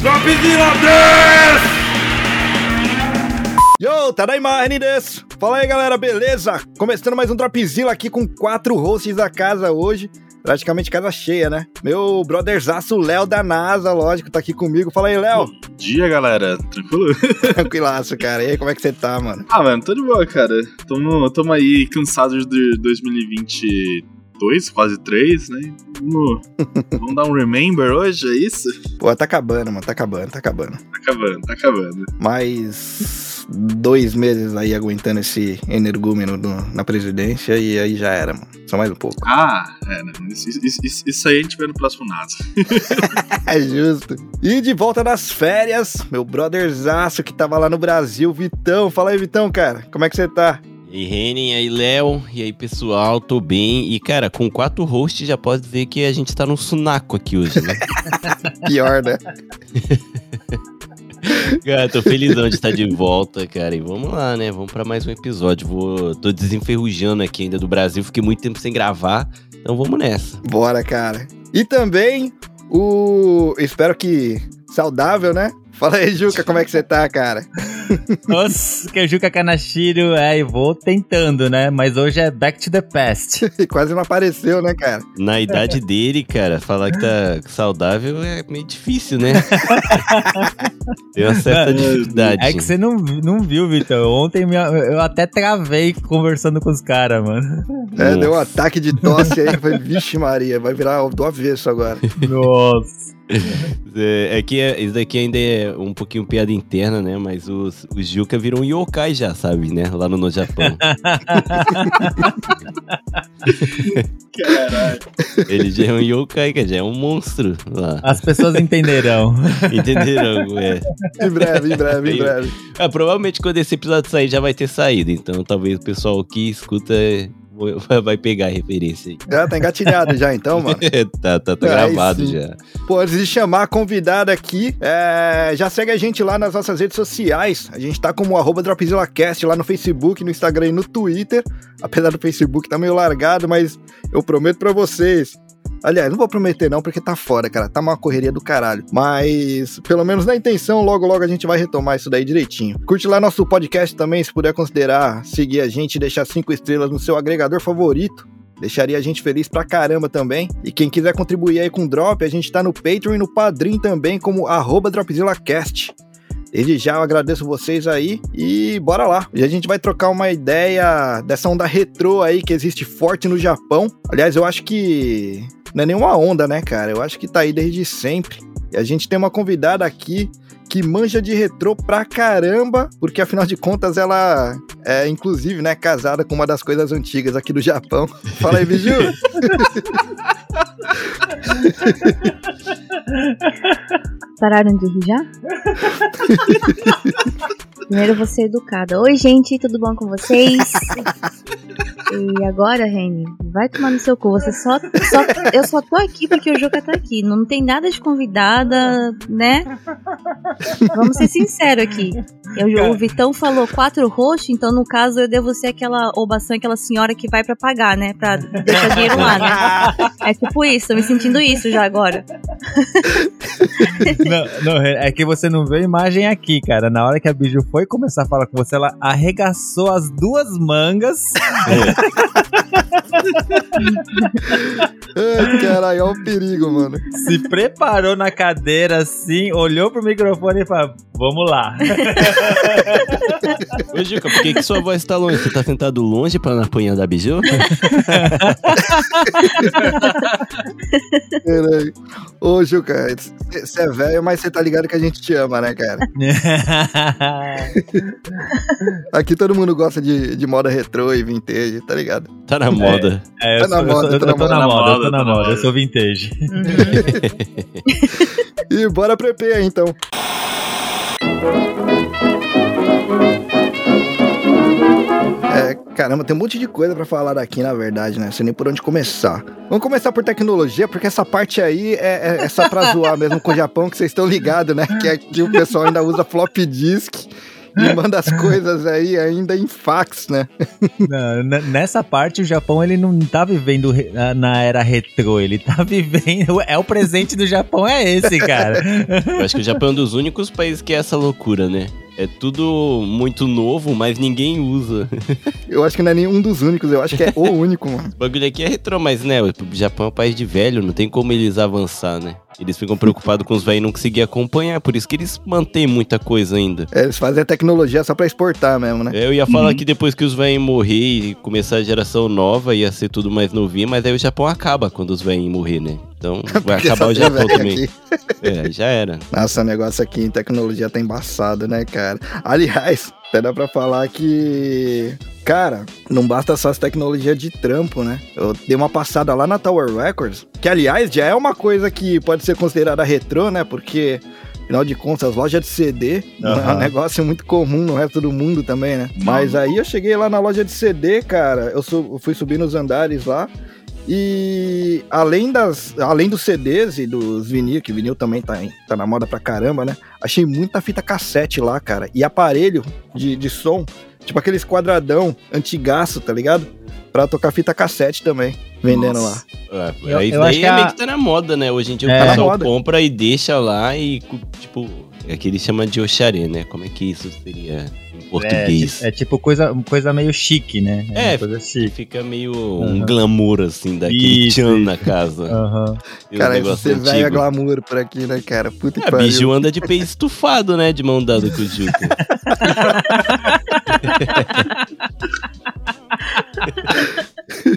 Dropzilla des! Yo, Tadaima Renides! Fala aí galera, beleza? Começando mais um Dropzilla aqui com quatro hosts da casa hoje. Praticamente casa cheia, né? Meu brotherzaço Léo da NASA, lógico, tá aqui comigo. Fala aí, Léo. Bom dia, galera. Tranquilo? Tranquilaço, cara. E aí, como é que você tá, mano? Ah, mano, tô de boa, cara. Tamo, tamo aí cansados de 2022, quase 3, né? Vamos, vamos dar um remember hoje, é isso? Pô, tá acabando, mano. Tá acabando, tá acabando. Tá acabando, tá acabando. Mais dois meses aí aguentando esse energúmeno na presidência e aí já era, mano. Só mais um pouco. Ah, é, né? Isso, isso- isso- isso aí a gente vê no próximo NASA. É justo. E de volta das férias, meu brotherzaço que tava lá no Brasil, Vitão. Fala aí, Vitão, cara. Como é que você tá? E aí, Renin, aí, Léo, e aí, pessoal, tô bem. E, cara, com quatro hosts já pode ver que a gente tá num sunaco aqui hoje, né? Pior, né? cara, tô felizão de estar de volta, cara. E vamos lá, né? Vamos pra mais um episódio. Vou... Tô desenferrujando aqui ainda do Brasil, fiquei muito tempo sem gravar. Então vamos nessa. Bora, cara. E também o. Espero que saudável, né? Fala aí, Juca, como é que você tá, cara? Nossa, que o Juca Kanashiro, é, e vou tentando, né? Mas hoje é back to the past. Quase não apareceu, né, cara? Na idade dele, cara, falar que tá saudável é meio difícil, né? Tem uma certa dificuldade. É que você não, não viu, Vitor. Ontem minha- eu até travei conversando com os caras, mano. É, Nossa. deu um ataque de tosse aí. Foi, vixe, Maria, vai virar do avesso agora. Nossa. É, é que é- isso daqui ainda é um pouquinho piada interna, né? Mas os, o Juca virou um yokai já, sabe, né? Lá no, no Japão. Caralho. Ele já é um yokai, que já é um monstro lá. As pessoas entenderão. Entenderam? É. Em breve, em breve, em breve. Ah, provavelmente quando esse episódio sair já vai ter saído. Então talvez o pessoal que escuta é, vai pegar a referência aí. Já tá engatilhado já, então, mano. tá, tá, tá Aí gravado sim. já. Pô, antes de chamar a convidada aqui, é, já segue a gente lá nas nossas redes sociais. A gente tá como arroba DropzillaCast lá no Facebook, no Instagram e no Twitter. Apesar do Facebook tá meio largado, mas eu prometo pra vocês. Aliás, não vou prometer não, porque tá fora, cara. Tá uma correria do caralho. Mas, pelo menos na intenção, logo logo a gente vai retomar isso daí direitinho. Curte lá nosso podcast também, se puder considerar seguir a gente e deixar cinco estrelas no seu agregador favorito. Deixaria a gente feliz pra caramba também. E quem quiser contribuir aí com o Drop, a gente tá no Patreon e no Padrim também, como arroba DropzillaCast. Desde já eu agradeço vocês aí e bora lá. E a gente vai trocar uma ideia dessa onda retrô aí que existe forte no Japão. Aliás, eu acho que não é nenhuma onda, né, cara? Eu acho que tá aí desde sempre. E a gente tem uma convidada aqui que manja de retrô pra caramba, porque afinal de contas ela é, inclusive, né, casada com uma das coisas antigas aqui do Japão. Fala aí, Biju. Pararam de rir já? Primeiro eu vou ser educada. Oi, gente, tudo bom com vocês? E agora, Reni, vai tomar no seu cu. Você só, só- eu só tô aqui porque o Juca tá aqui. Não tem nada de convidada, né? Vamos ser sinceros aqui. Eu- o Vitão falou quatro roxos, então no caso eu devo ser aquela obação, aquela senhora que vai pra pagar, né? Pra deixar dinheiro lá, né? É tipo isso, tô me sentindo isso já agora. Não, não, é que você não vê a imagem aqui, cara. Na hora que a Biju foi começar a falar com você, ela arregaçou as duas mangas. Ai, caralho, olha o perigo, mano. se preparou na cadeira assim, olhou pro microfone e falou: Vamos lá. Ô, Juca, por que, que sua voz tá longe? Você tá sentado longe pra não apanhar da biju? Caralho. Ô, Juca, você é velho, mas você tá ligado que a gente te ama, né, cara? Aqui todo mundo gosta de, de moda retrô e vintage, tá ligado? Tá na moda. É, eu, Tá na sou- eu moda, tá tô, na na moda. moda, eu tô Tá na na moda, moda. eu sou vintage. E bora pro EP aí, então. É, caramba, tem um monte de coisa pra falar daqui, na verdade, né? Não sei nem por onde começar. Vamos começar por tecnologia, porque essa parte aí é, é, é só pra zoar mesmo com o Japão, que vocês estão ligados, né? Que aqui o pessoal ainda usa flop disk e manda as coisas aí ainda em fax, né? Não, nessa parte, o Japão ele não tá vivendo na era retrô, ele tá vivendo. É o presente do Japão, é esse, cara. Eu acho que o Japão é um dos únicos países que é essa loucura, né? É tudo muito novo, mas ninguém usa. Eu acho que não é nenhum dos únicos, eu acho que é o único, mano. O bagulho aqui é retrô, mas né, o Japão é um país de velho, não tem como eles avançar, né? Eles ficam preocupados com os velhos não conseguir acompanhar, por isso que eles mantêm muita coisa ainda. É, Eles fazem a tecnologia só pra exportar mesmo, né? Eu ia falar Uhum. que depois que os velhos morrer e começar a geração nova, ia ser tudo mais novinho, mas aí o Japão acaba quando os velhos morrer, né? Então vai acabar o Japão também. É, já era. Nossa, o negócio aqui em tecnologia tá embaçado, né, cara? Aliás, até dá pra falar que. Cara, não basta só as tecnologias de trampo, né? Eu dei uma passada lá na Tower Records, que aliás já é uma coisa que pode ser considerada retrô, né? Porque. Afinal de contas, as lojas de CD não é um negócio muito comum no resto do mundo também, né? Mas aí eu cheguei lá na loja de CD, cara, eu, eu fui subir nos andares lá e além das, além dos CDs e dos vinil, que vinil também tá, tá na moda pra caramba, né? Achei muita fita cassete lá, cara. E aparelho de, de som, tipo aqueles quadradão antigaço, tá ligado? Pra tocar fita cassete também, vendendo Nossa. lá. É, Eu- aí eu daí acho que é a- meio que tá na moda, né? Hoje em dia É. o Tá pessoal moda. compra e deixa lá e, tipo, é que eles chamam de oxaré, né? Como é que isso seria em É, português? ti- é tipo coisa, coisa meio chique, né? É, uma coisa chique. Fica meio Aham. um glamour, assim, daquele tchan na casa. Aham. E um cara, você vai a antigo. glamour por aqui, né, cara? Puta que É, pariu. biju anda de peito estufado, né? De mão dada com o Juca.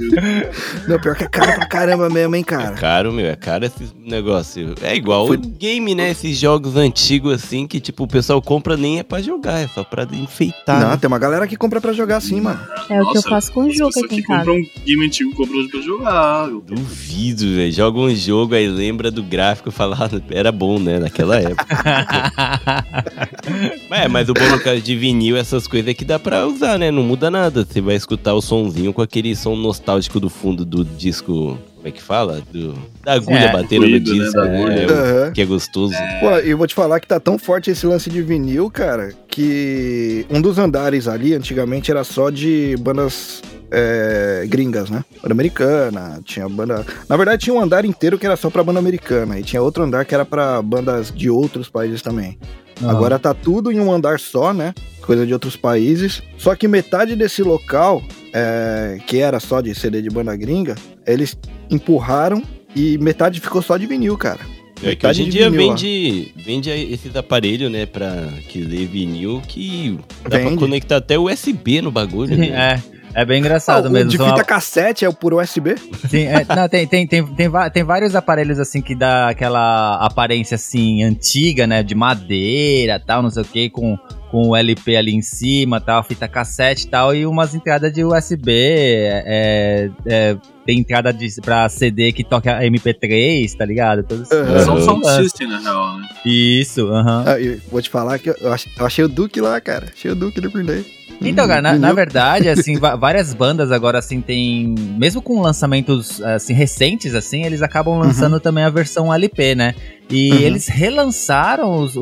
Não, pior que é caro pra caramba mesmo, hein, É cara? caro, meu, é caro esse negócio. É igual Foi- o game, né? Esses jogos antigos, assim, que, tipo, o pessoal compra nem é pra jogar, é só pra enfeitar. Não, né? tem uma galera que compra pra jogar assim, mano. É o que eu Nossa, faço com o jogo aqui que em casa. um game antigo compram hoje pra jogar. Eu- Duvido, velho. Joga um jogo, aí lembra do gráfico e fala, ah, era bom, né? Naquela época. é, mas o bom no caso de vinil, essas coisas é que dá pra usar, né? Não muda nada. Você vai escutar o sonzinho com aquele som nostálgico do fundo do disco. Como é que fala? Do, da agulha É, batendo no né, disco, né? agulha. É, Aham. que é gostoso. Pô, e eu vou te falar que tá tão forte esse lance de vinil, cara, que um dos andares ali antigamente era só de bandas é, gringas, né? Banda americana, tinha banda. Na verdade, tinha um andar inteiro que era só pra banda americana, e tinha outro andar que era pra bandas de outros países também. Aham. Agora tá tudo em um andar só, né? Coisa de outros países. Só que metade desse local, é, que era só de CD de banda gringa, eles empurraram e metade ficou só de vinil, cara. É que hoje em dia vinil, ó. vende, vende esses aparelhos, né, pra que lê vinil, que dá pra Vende. conectar até USB no bagulho, né? É, é bem Ah, engraçado o mesmo. de fita a- cassete é o por USB? Sim, é, não, tem, tem, tem, tem, tem vários aparelhos assim que dá aquela aparência assim antiga, né? De madeira tal, não sei o que, com, com o LP ali em cima, tal, fita cassete e tal, e umas entradas de USB, é, é, tem entrada de, pra CD que toca MP3, tá ligado? Todos esses- Aham. Só um Aham. sound system, na real, né? Isso, aham. Ah, eu vou te falar que eu ach- eu achei o Duke lá, cara. Achei o Duke do Green Day. Então, cara, na, na verdade, assim, várias bandas agora, assim, tem. Mesmo com lançamentos, assim, recentes, assim, eles acabam lançando também a versão LP, né? E Uhum. eles relançaram os,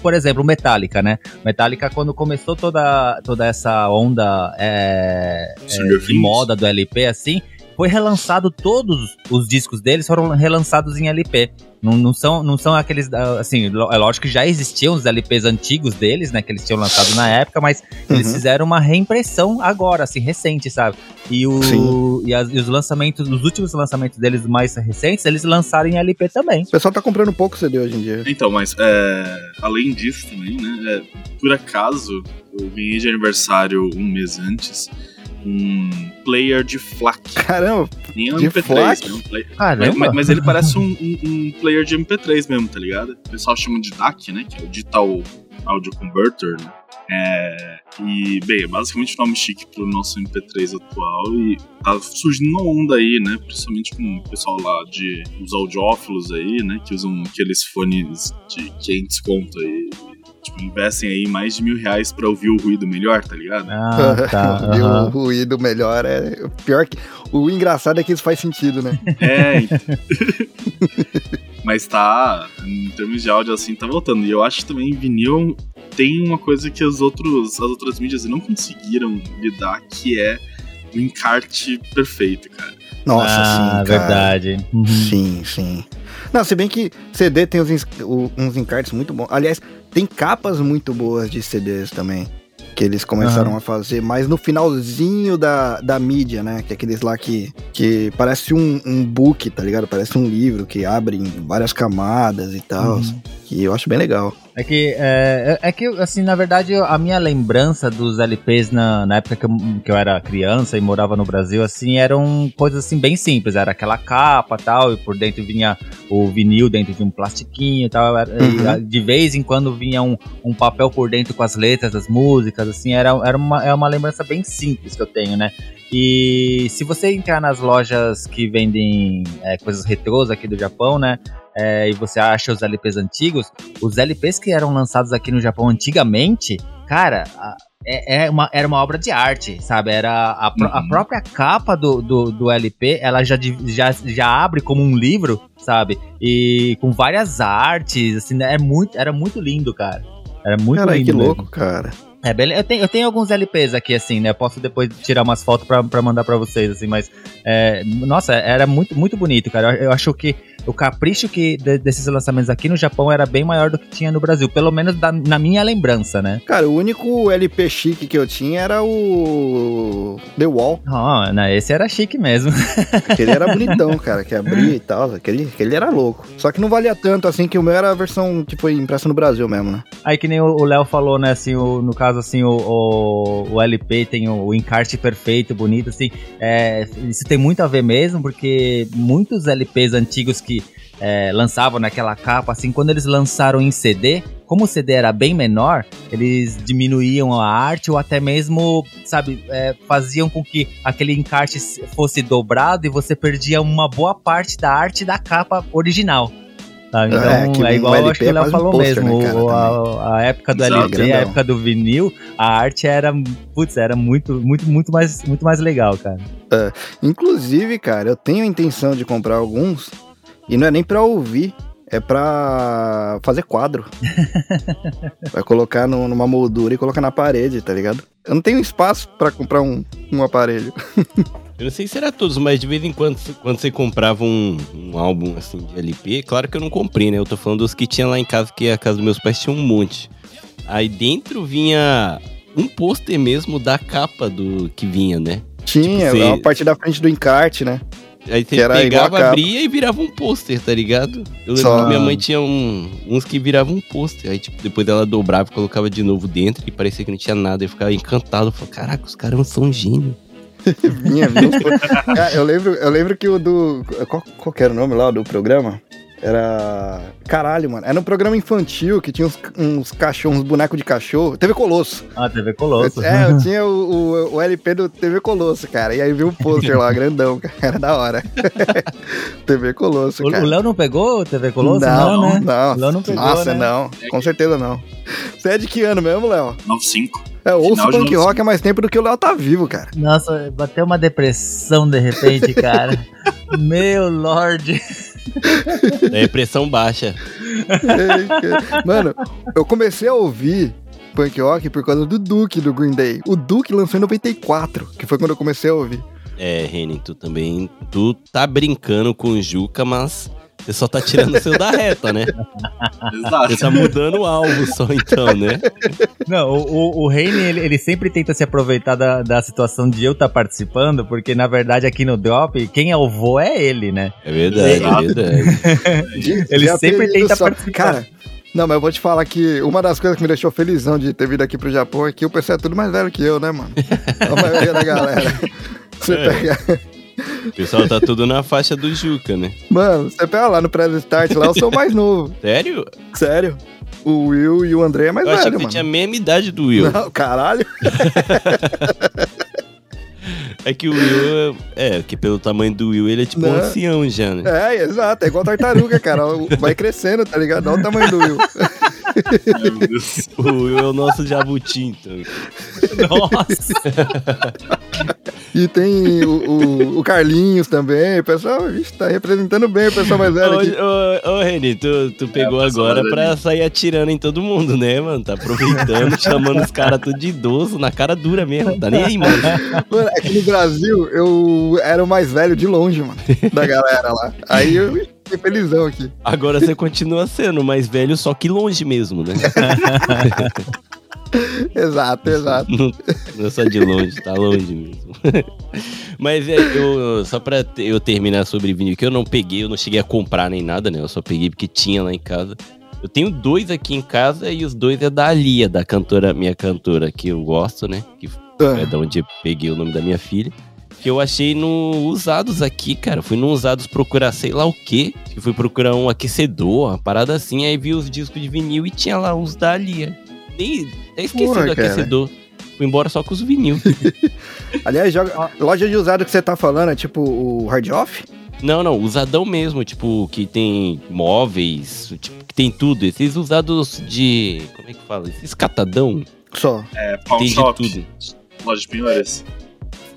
por exemplo, o Metallica, né? Metallica, quando começou toda, toda essa onda é, é, de moda do LP, assim, foi relançado todos os discos deles foram relançados em LP. Não, não são, não são aqueles, ah, assim, é lógico que já existiam os LPs antigos deles, né, que eles tinham lançado na época, mas eles Uhum. fizeram uma reimpressão agora, assim, recente, sabe? E, o, e, as- e os lançamentos, os últimos lançamentos deles mais recentes, eles lançaram em LP também. O pessoal tá comprando pouco CD hoje em dia. Então, mas é, além disso também, né? é, por acaso, eu ganhei de aniversário um mês antes um player de FLAC. Caramba, Nem um De MP3, FLAC? né? Um play- Caramba! Mas, mas ele parece um, um- um player de MP3 mesmo, tá ligado? O pessoal chama de DAC, né? Que é o Digital Audio Converter, né? É, e, bem, é basicamente um nome chique pro nosso MP3 atual e tá surgindo uma onda aí, né? Principalmente com o pessoal lá de os audiófilos aí, né? Que usam aqueles fones de 500 conto aí. Tipo, investem aí mais de mil reais pra ouvir o ruído melhor, tá ligado? Ah, tá. E o ruído melhor é. o Pior que. O engraçado é que isso faz sentido, né? É, então. Mas tá, em termos de áudio assim, tá voltando. E eu acho que também vinil tem uma coisa que os outros, as outras mídias não conseguiram lidar, que é o encarte perfeito, cara. Nossa, ah, sim, cara. verdade. Uhum. Sim, sim. Não, se bem que CD tem uns, uns encartes muito bons. Aliás, tem capas muito boas de CDs também. Que eles começaram a fazer, mas no finalzinho da, da mídia, né? Que é aqueles lá que, que parece um, um book, tá ligado? Parece um livro que abre em várias camadas e tal. Uhum. Que eu acho bem legal. É que, é, é que, assim, na verdade, a minha lembrança dos LPs na, na época que eu, que eu era criança e morava no Brasil, assim, eram coisas, assim, bem simples. Era aquela capa tal, e por dentro vinha o vinil dentro de um plastiquinho e tal. era- e, Uhum. a- de vez em quando vinha um, um papel por dentro com as letras das músicas, assim, era, era uma, é uma lembrança bem simples que eu tenho, né? E se você entrar nas lojas que vendem é, coisas retrôs aqui do Japão, né? É, e você acha os LPs antigos, os LPs que eram lançados aqui no Japão antigamente, cara, a- é, é uma, era uma obra de arte, sabe? Era a, pró- a Uhum. própria capa do, do, do LP, ela já, já, já abre como um livro, sabe? E com várias artes, assim, é muito, era muito lindo, cara. Era muito Caralho, lindo. que mesmo. louco, cara. É, eu, tenho, eu tenho alguns LPs aqui, assim, né? Eu posso depois tirar umas fotos pra, pra mandar pra vocês, assim, mas. é, nossa, era muito, muito bonito, cara. Eu, eu acho que o capricho que de- desses lançamentos aqui no Japão era bem maior do que tinha no Brasil, pelo menos da- na minha lembrança, né? Cara, o único LP chique que eu tinha era o The Wall. Ah, né, esse era chique mesmo. Aquele era bonitão, cara, que abria e tal. Aquele, aquele era louco. Só que não valia tanto, assim, que o meu era a versão foi impressa no Brasil mesmo, né? Aí que nem o o Léo falou, né, assim, o- no caso, assim, o, o, o LP tem o, o encarte perfeito, bonito, assim, é, isso tem muito a ver mesmo, porque muitos LPs antigos que é, lançavam naquela capa, assim, quando eles lançaram em CD, como o CD era bem menor, eles diminuíam a arte ou até mesmo, sabe, é, faziam com que aquele encarte fosse dobrado e você perdia uma boa parte da arte da capa original. sabe? Então, É, é, que um igual eu LP acho que o é Léo quase um falou pôster, mesmo. né, cara, o- a, a época do Exato, LP, a época do vinil, a arte era, putz, era muito, muito, muito mais, muito mais legal, cara. Inclusive, cara, eu tenho a intenção de comprar alguns e não é nem pra ouvir, é pra fazer quadro. Vai colocar no- numa moldura e colocar na parede, tá ligado? Eu não tenho espaço pra comprar um, um aparelho. Eu não sei se era todos, mas de vez em quando, quando você comprava um, um álbum assim de LP, claro que eu não comprei, né? Eu tô falando dos que tinha lá em casa, que a casa dos meus pais tinha um monte. Aí dentro vinha um pôster mesmo da capa do que vinha, né? Tinha, Tipo, você- a parte da frente do encarte, né? Aí você pegava, abria e virava um pôster, tá ligado? Eu lembro Só- que minha mãe tinha um- uns que viravam um pôster. Aí, tipo, depois ela dobrava e colocava de novo dentro e parecia que não tinha nada. Eu ficava encantado. Eu falava, caraca, os caras são gênios. Vinha, vinha. Cara, eu, lembro, eu lembro que o do. Qual, qual era o nome lá do programa? Era. Caralho, mano. Era um programa infantil que tinha uns, uns cachorros, uns bonecos de cachorro. TV Colosso. Ah, TV Colosso. É, eu tinha o, o, o LP do TV Colosso, cara. E aí viu um pôster lá, grandão, cara. Era da hora. TV Colosso, O, o cara. Léo não pegou o TV Colosso? não, né? não. O Léo não pegou, Nossa, né? não. Com certeza não. Você é de que ano mesmo, Léo? 95. É, ouço Final de punk 95. rock há mais tempo do que o Léo tá vivo, cara. Nossa, bateu uma depressão de repente, cara. Meu lord. É pressão baixa. Mano, eu comecei a ouvir punk rock por causa do Duke do Green Day. O Duke lançou em 94, que foi quando eu comecei a ouvir. É, Renan, tu também. Tu tá brincando com o Juca, mas você só tá tirando o seu da reta, né? Exato. Você tá mudando o alvo só então, né? Não, o, o, o Heine, ele, ele sempre tenta se aproveitar da, da situação de eu estar participando, porque na verdade aqui no Drop, quem é o vô é ele, né? É verdade, é verdade. Ele sempre tenta só- participar. Cara, não, mas eu vou te falar que uma das coisas que me deixou felizão de ter vindo aqui pro Japão é que o pessoal é tudo mais velho que eu, né, mano? A maioria da galera. Você É. pega. O pessoal tá tudo na faixa do Juca, né? Mano, você pega lá no Press Start lá, eu sou o mais novo. Sério? Sério. O Will e o André é mais Eu achei velho, que você mano. tinha a mesma idade do Will. Não, caralho. É que o Will, é, que pelo tamanho do Will, ele é tipo um Não. ancião já, né? É, exato. É igual tartaruga, cara. Vai crescendo, tá ligado? Olha o tamanho do Will. O Will é o nosso jabuti, então. Nossa! E tem o, o, o Carlinhos também. O pessoal, vixe, tá representando bem o pessoal mais velho aqui. Ô, ô, ô, Reni, tu, tu pegou É, agora pra velhinho. sair atirando em todo mundo, né, mano? Tá aproveitando, chamando os caras tudo de idoso, na cara dura mesmo. Tá nem aí, mano. Mano, aqui no Brasil, eu era o mais velho de longe, mano, da galera lá. Aí eu fiquei felizão aqui. Agora você continua sendo mais velho, só que longe mesmo, né? Exato, exato. Não, é só de longe, tá longe mesmo. Mas é, eu, só pra eu terminar sobre vinil, que eu não peguei, eu não cheguei a comprar nem nada, né? Eu só peguei porque tinha lá em casa. Eu tenho dois aqui em casa e os dois é da Alia, da cantora, minha cantora que eu gosto, né? Que é Ah, da onde eu peguei o nome da minha filha. Que eu achei no Usados aqui, cara. Fui no Usados procurar sei lá o quê. Fui procurar um aquecedor, uma parada assim. Aí vi os discos de vinil e tinha lá os da Alia. Nem até esqueci Porra, cara. aquecedor. Fui embora só com os vinil. Aliás, joga, loja de usado que você tá falando é tipo o Hard Off? não, não, usadão mesmo. Tipo, que tem móveis, tipo, que tem tudo. Esses usados de. Como é que fala? Esses catadão. Só. É, Pawn Tem de Shop, tudo. loja de penhores.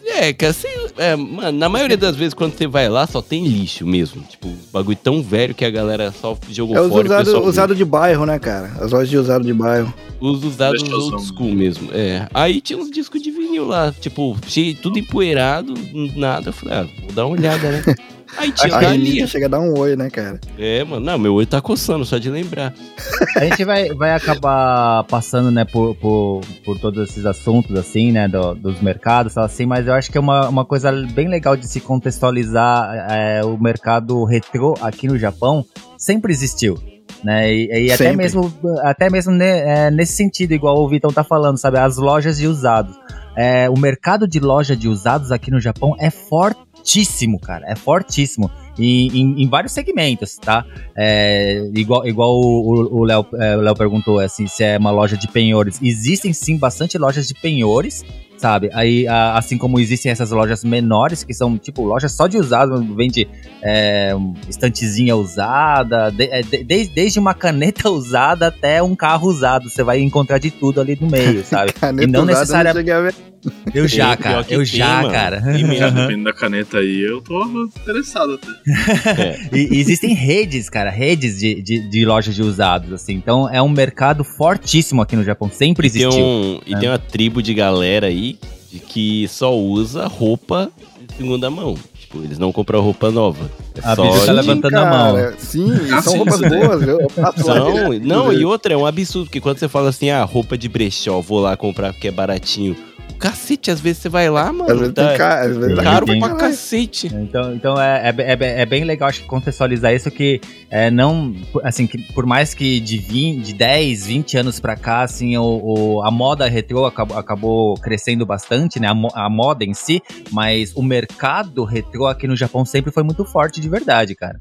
É, que assim, é, mano, na maioria das vezes quando você vai lá só tem lixo mesmo. Tipo, bagulho tão velho que a galera só jogou É os fora o usados pessoal usado de bairro, né, cara? As lojas de usado de bairro. Os usados old school mesmo. É. Aí tinha uns discos de vinil lá, tipo, cheio, tudo empoeirado, nada. Eu falei, ah, vou dar uma olhada, né? Aí tinha A. Renita chega a dar um oi, né, cara? É, mano, não, meu olho tá coçando, só de lembrar. A gente vai, vai acabar passando, né, por, por, por todos esses assuntos, assim, né, do- dos mercados, tal, assim, mas eu acho que é uma, uma coisa bem legal de se contextualizar é, o mercado retrô aqui no Japão sempre existiu. Né, e, e até mesmo, até mesmo ne- é, nesse sentido, igual o Vitão tá falando, sabe? As lojas de usados. É, o mercado de loja de usados aqui no Japão é fortíssimo, cara. É fortíssimo. Em, em- em vários segmentos, tá? É, igual igual o Léo é, perguntou assim, se é uma loja de penhores. Existem sim bastante lojas de penhores, sabe? Aí, a- assim como existem essas lojas menores, que são tipo lojas só de usados, vende é, estantezinha usada, de- é, de- desde, desde uma caneta usada até um carro usado. Você vai encontrar de tudo ali no meio, sabe? Caneta E não usada, eu já, Tem, cara. Eu tem, já, mano. cara. Tem mesmo. Dependendo da caneta aí, eu tô interessado até. É. E, e existem redes, cara, redes de, de, de lojas de usados, assim. Então é um mercado fortíssimo aqui no Japão, sempre Tem existiu. um, e É. tem uma tribo de galera aí de que só usa roupa de segunda mão. Tipo, eles não compram roupa nova. É A só tá de- levantando a mão. cara, Sim, Ah, são sim, roupas sim. boas. Eu, lá Não, e outra, é um absurdo, porque quando você fala assim, ah, roupa de brechó, vou lá comprar porque é baratinho. Cacete, às vezes você vai lá, mano, Às vezes tá tem ca- às vezes caro tem- pra cacete. Então, então é, é, é, é bem legal, acho que contextualizar isso que é, não, assim, que por mais que de, 20, de 10, 20 anos pra cá, assim, o, o- a moda retrô acabou, acabou crescendo bastante, né, a, a moda em si, mas o mercado retrô aqui no Japão sempre foi muito forte de verdade, cara.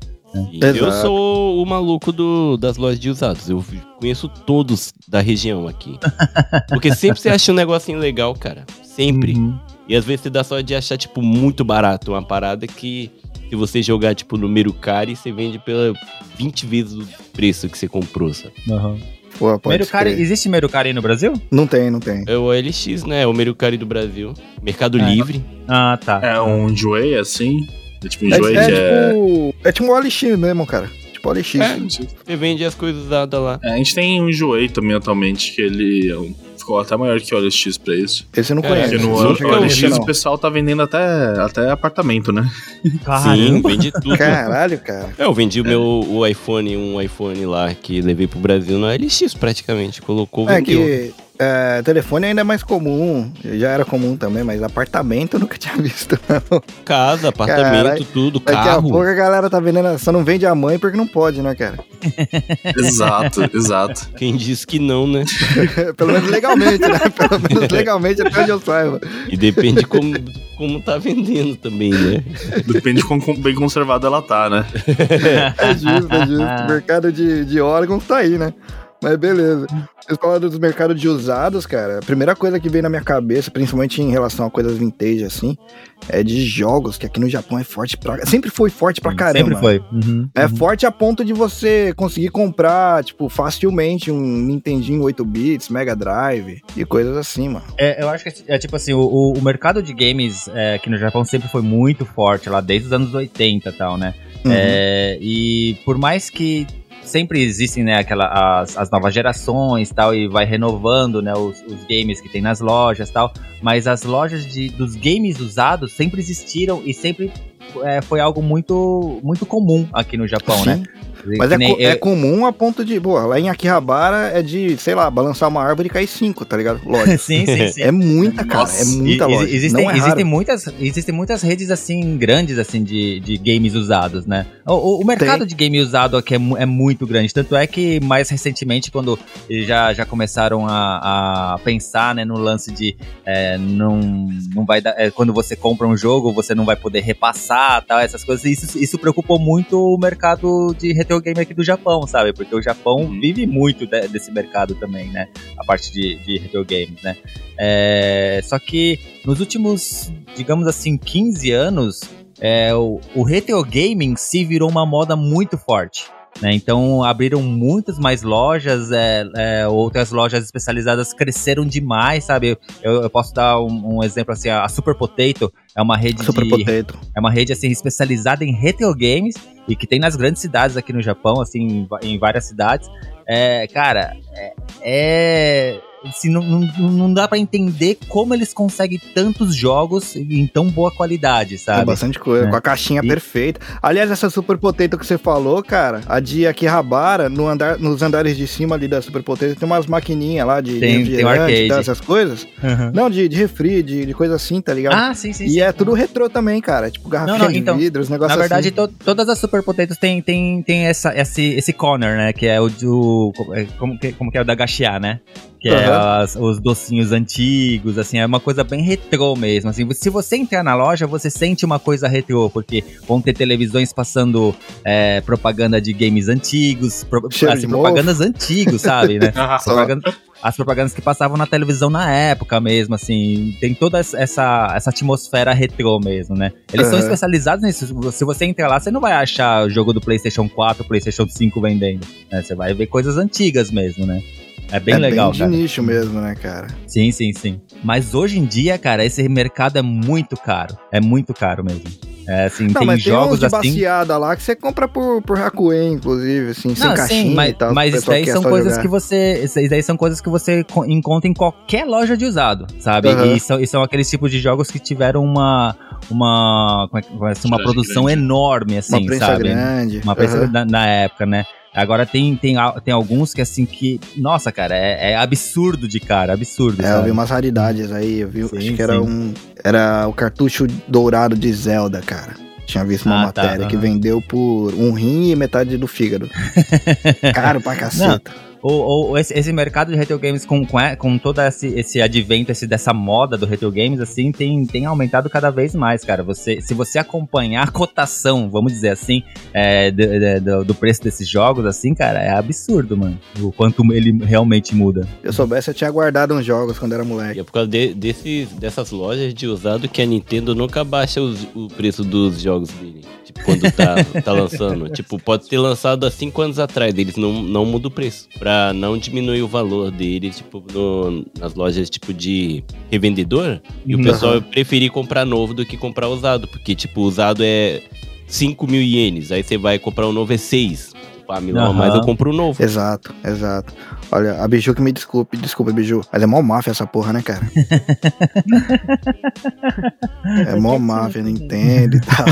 Eu sou o maluco do, das lojas de usados. Eu conheço todos da região aqui. Porque sempre você acha um negocinho legal, cara. Sempre. Uhum. E às vezes você dá só de achar, tipo, muito barato. Uma parada que, se você jogar, tipo, no Mercari, você vende pela 20 vezes o preço que você comprou, sabe? Uhum. Pô, pode Mercari, crer. existe Mercari no Brasil? Não tem, não tem. É o OLX, né? É o Mercari do Brasil. Mercado É. Livre. Ah, tá. É um enjoei assim. É tipo um É, é que é. tipo. É tipo um OLX mesmo, cara. Tipo OLX. É, você vende as coisas usadas lá. É, a gente tem um enjoei também atualmente, que ele é um- ficou até maior que o OLX pra isso. Esse eu não É, conheço. Porque no OLX não. o pessoal tá vendendo até, até apartamento, né? Sim, Caramba. vende tudo. Caralho, cara. É, Eu vendi o meu o iPhone, um iPhone lá que levei pro Brasil no OLX praticamente. Colocou, É vendeu. que é, telefone ainda é mais comum. Já era comum também, mas apartamento eu nunca tinha visto. não. Casa, apartamento, Caralho. tudo, Daqui a carro. pouco a galera tá vendendo. Só não vende a mãe porque não pode, né, cara? exato, exato. Quem disse que não, né? Pelo menos legalmente, né? Pelo menos legalmente até onde eu saiba. E depende como, como tá vendendo também, né? Depende de quão bem conservada ela tá, né? É justo, é justo. O mercado de, de órgãos tá aí, né? Mas beleza. Vocês falaram dos mercados de usados, cara. A primeira coisa que veio na minha cabeça, principalmente em relação a coisas vintage, assim, é de jogos, que aqui no Japão é forte pra. Sempre foi forte pra caramba. Sempre foi. Uhum, É uhum. forte a ponto de você conseguir comprar, tipo, facilmente um Nintendinho 8 bits, Mega Drive e coisas assim, mano. É, eu acho que é tipo assim, o, o- mercado de games é, aqui no Japão sempre foi muito forte, lá desde os anos 80 e tal, né? Uhum. É, e por mais que sempre existem, né, aquela, as, as novas gerações tal, e vai renovando, né, os, os games que tem nas lojas tal, mas as lojas de, dos games usados sempre existiram e sempre é, foi algo muito, muito comum aqui no Japão, né? Mas Que é, nem co- é comum a ponto de, pô, lá em Akihabara é de, sei lá, balançar uma árvore e cair cinco, tá ligado? Lógico. sim, sim, sim. É muita, cara, Nossa. é muita loja. Existem, é existem, muitas, existem muitas redes assim grandes assim de, de games usados, né? O, o- o mercado de game usado aqui é, é muito grande. Tanto é que mais recentemente, quando já, já começaram a, a pensar né, no lance de é, não, não vai dar, é, quando você compra um jogo, você não vai poder repassar tal, essas coisas. Isso, isso preocupou muito o mercado de retro game aqui do Japão, sabe? Porque o Japão Uhum. vive muito de- desse mercado também, né? A parte de, de retro games, né? É, só que nos últimos, digamos assim, 15 anos, é, o, o retro gaming se virou uma moda muito forte. Né? Então abriram muitas mais lojas, é, é, outras lojas especializadas cresceram demais, sabe? Eu, eu posso dar um, um exemplo assim, a Super Potato é uma rede Super de Potato. é uma rede assim especializada em retro games e que tem nas grandes cidades aqui no Japão, assim, em, em várias cidades. É, cara, é, é assim, não, não, não dá pra entender como eles conseguem tantos jogos em tão boa qualidade, Tem sabe? bastante coisa, É. com a caixinha E- perfeita. Aliás, essa Super Potato que você falou, cara, a de Akihabara, no andar, nos andares de cima ali da Super Potato, tem umas maquininhas lá de Tem- tem refrigerante, arcade. tá, essas coisas. Uhum. Não, de, de refri, de, de coisa assim, tá ligado? Ah, sim, sim. e sim. é tudo retrô também, cara. Tipo, garrafinha não, então, de vidro, os negócios Na verdade, assim. to- todas as Super Potatoes tem, tem, tem essa, esse, esse corner, né? Que é o do. Como que, como que é o da Gaxiá, né? Que é Aham. as- os docinhos antigos, assim, é uma coisa bem retrô mesmo. Assim, se você entrar na loja, você sente uma coisa retrô, porque vão ter televisões passando é, propaganda de games antigos, pro, assim, propagandas antigos, sabe, né? Propaganda- as propagandas que passavam na televisão na época mesmo, assim, tem toda essa, essa atmosfera retrô mesmo, né? Eles são Aham. especializados nisso. Se você entrar lá, você não vai achar o jogo do PlayStation 4, PlayStation 5 vendendo. né? Você vai ver coisas antigas mesmo, né? É bem é legal, bem cara. de nicho mesmo, né, cara? Sim, sim, sim. Mas hoje em dia, cara, esse mercado é muito caro. É muito caro mesmo. É assim, Não, tem mas tem uns jogos de assim. baciada lá que você compra por, por Hakuen, inclusive, assim, sem Não, caixinha sim, mas, e tal. mas isso daí são coisas jogar. que você. Isso daí são coisas que você co- encontra em qualquer loja de usado, sabe? Aham. E, são, e são aqueles tipos de jogos que tiveram uma. Uma, como é é assim, uma Tiragem produção grande. enorme, Uma assim, prensa sabe? grande. Uma prensa aham. na, na época, né? Agora tem, tem, tem alguns que, assim, que. Nossa, cara, é, é absurdo de cara, absurdo. É, eu vi umas raridades aí, eu vi, Sim, acho que era sim. um. Era o cartucho dourado de Zelda, cara. Tinha visto uma Ah, tá, matéria que aham. vendeu por um rim e metade do fígado. Caro pra caceta. O, o- esse, esse mercado de retro games com, com, é- com todo esse, esse advento, esse, dessa moda do retro games, assim, tem, tem aumentado cada vez mais, cara. Você, se você acompanhar a cotação, vamos dizer assim, é, de- do, do preço desses jogos, assim, cara, é absurdo, mano. O quanto ele realmente muda. Se eu soubesse, eu tinha guardado uns jogos quando era E moleque. é por causa de- desses, dessas lojas de usado que a Nintendo nunca baixa os- o preço dos jogos dele. Tipo, quando tá, tá lançando. Tipo, pode ter lançado há cinco anos atrás, eles não, não mudam o preço. Pra não diminuir o valor dele, tipo, no- nas lojas tipo de revendedor. E o Uhum. pessoal preferir comprar novo do que comprar usado. Porque, tipo, usado é 5 mil ienes. Aí você vai comprar o novo é 6. Milão, Aham. mas eu compro o novo. Exato, exato. Olha, a Biju que me desculpe, desculpa, Biju. Mas é mó máfia essa porra, né, cara? é mó máfia, Nintendo e tal.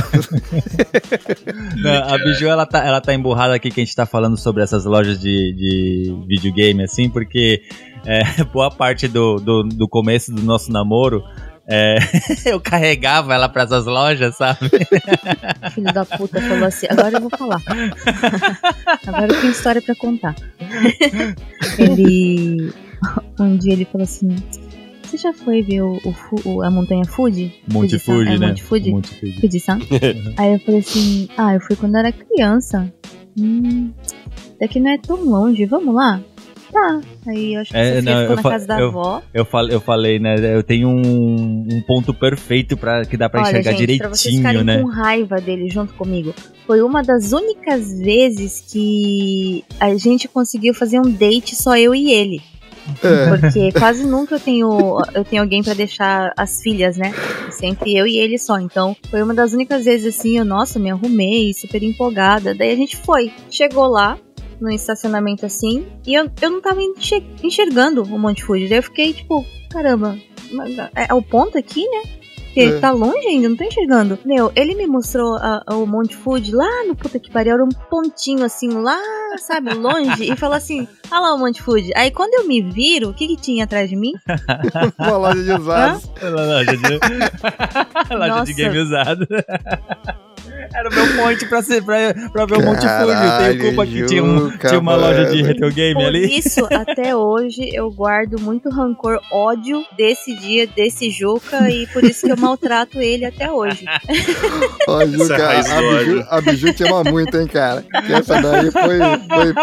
Não, a Biju, ela tá, ela tá emburrada aqui que a gente tá falando sobre essas lojas de, de videogame, assim, porque é, boa parte do, do, do começo do nosso namoro, é, eu carregava ela pra essas lojas, sabe? Filho da puta falou assim, agora eu vou falar. Agora eu tenho história pra contar. Ele. Um dia ele falou assim. Você já foi ver o, o a montanha Fuji? Monte? Fuji, é, né? Monte Fuji? Monte Fuji. Fuji-san? Aí eu falei assim, ah, eu fui quando era criança. Hum, daqui não é tão longe, vamos lá? Tá. Aí eu acho que É, você não, ficou eu na fa- casa da eu- avó. Eu falei, eu falei, né? Eu tenho um, um ponto perfeito para que dá pra Olha, enxergar gente, pra vocês direitinho, ficarem né? com raiva dele junto comigo. Foi uma das únicas vezes que a gente conseguiu fazer um date só eu e ele. É. Porque quase nunca eu tenho, eu tenho alguém pra deixar as filhas, né? Sempre eu e ele só. Então, foi uma das únicas vezes assim, eu, nossa, me arrumei, super empolgada. Daí a gente foi. Chegou lá, no estacionamento assim, e eu, eu não tava enxer- enxergando o Monte Fuji. Daí eu fiquei tipo, caramba, mas é, é o ponto aqui, né? Porque É. tá longe ainda, não tô enxergando. Meu, ele me mostrou a- a- o Monte Fuji lá no puta que pariu, era um pontinho assim, lá, sabe, longe, e falou assim: olha lá o Monte Fuji. Aí quando eu me viro, o que que tinha atrás de mim? Uma loja de usados. Loja de, loja Nossa. de game usado. Era o meu point pra, ser, pra, pra ver o Monte Fuji. Tenho culpa que tinha, um- tinha uma loja de retro game Por ali. isso, até hoje, eu guardo muito rancor, ódio desse dia, desse Juca, e por isso que eu maltrato ele até hoje. Ó, é a Juca, a, do Biju, a Biju te ama muito, hein, cara. Que essa daí foi. foi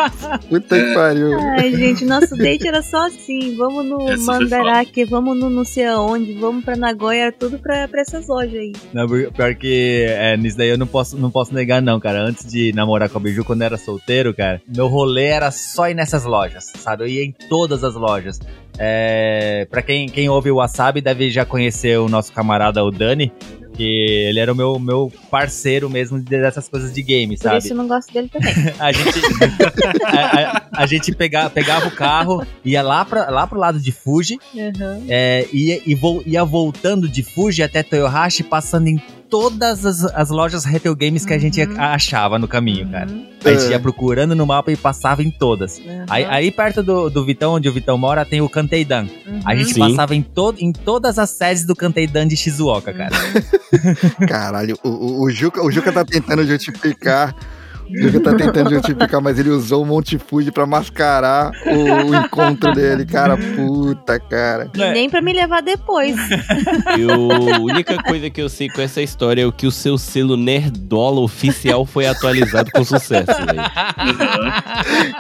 puta que pariu. Ai, gente, nosso date era só assim: vamos no Essa Mandarake, vamos no não sei aonde, vamos pra Nagoya, tudo pra, pra essas lojas aí. Não, pior que é, nisso daí eu não posso, não posso negar, não, cara. Antes de namorar com a Biju, quando eu era solteiro, cara, meu rolê era só ir nessas lojas, sabe? Eu ia em todas as lojas. É, pra quem, quem ouve o Wasabi deve já conhecer o nosso camarada, o Dani, que ele era o meu, meu parceiro mesmo dessas coisas de game, Por sabe? isso eu não gosto dele também. A gente, a, a- a gente pega, pegava o carro, ia lá, pra, lá pro lado de Fuji, Uhum. é, ia, e vol- ia voltando de Fuji até Toyohashi, passando em todas as, as lojas Retro Games que a gente Uhum. achava no caminho, cara. Uhum. A gente É. ia procurando no mapa e passava em todas. Uhum. Aí, aí perto do, do Vitão, onde o Vitão mora, tem o Kanteidan. Uhum. A gente Sim. passava em, to em todas as sedes do Kanteidan de Shizuoka, cara. Caralho, o, o, o Juca, o Juca tá tentando justificar. Juca tá tentando justificar, mas ele usou o Monte Fuji pra mascarar o, o encontro dele, cara. Puta, cara. E nem pra me levar depois. Eu, a única coisa que eu sei com essa história é o que o seu selo Nerdola oficial foi atualizado com sucesso, velho.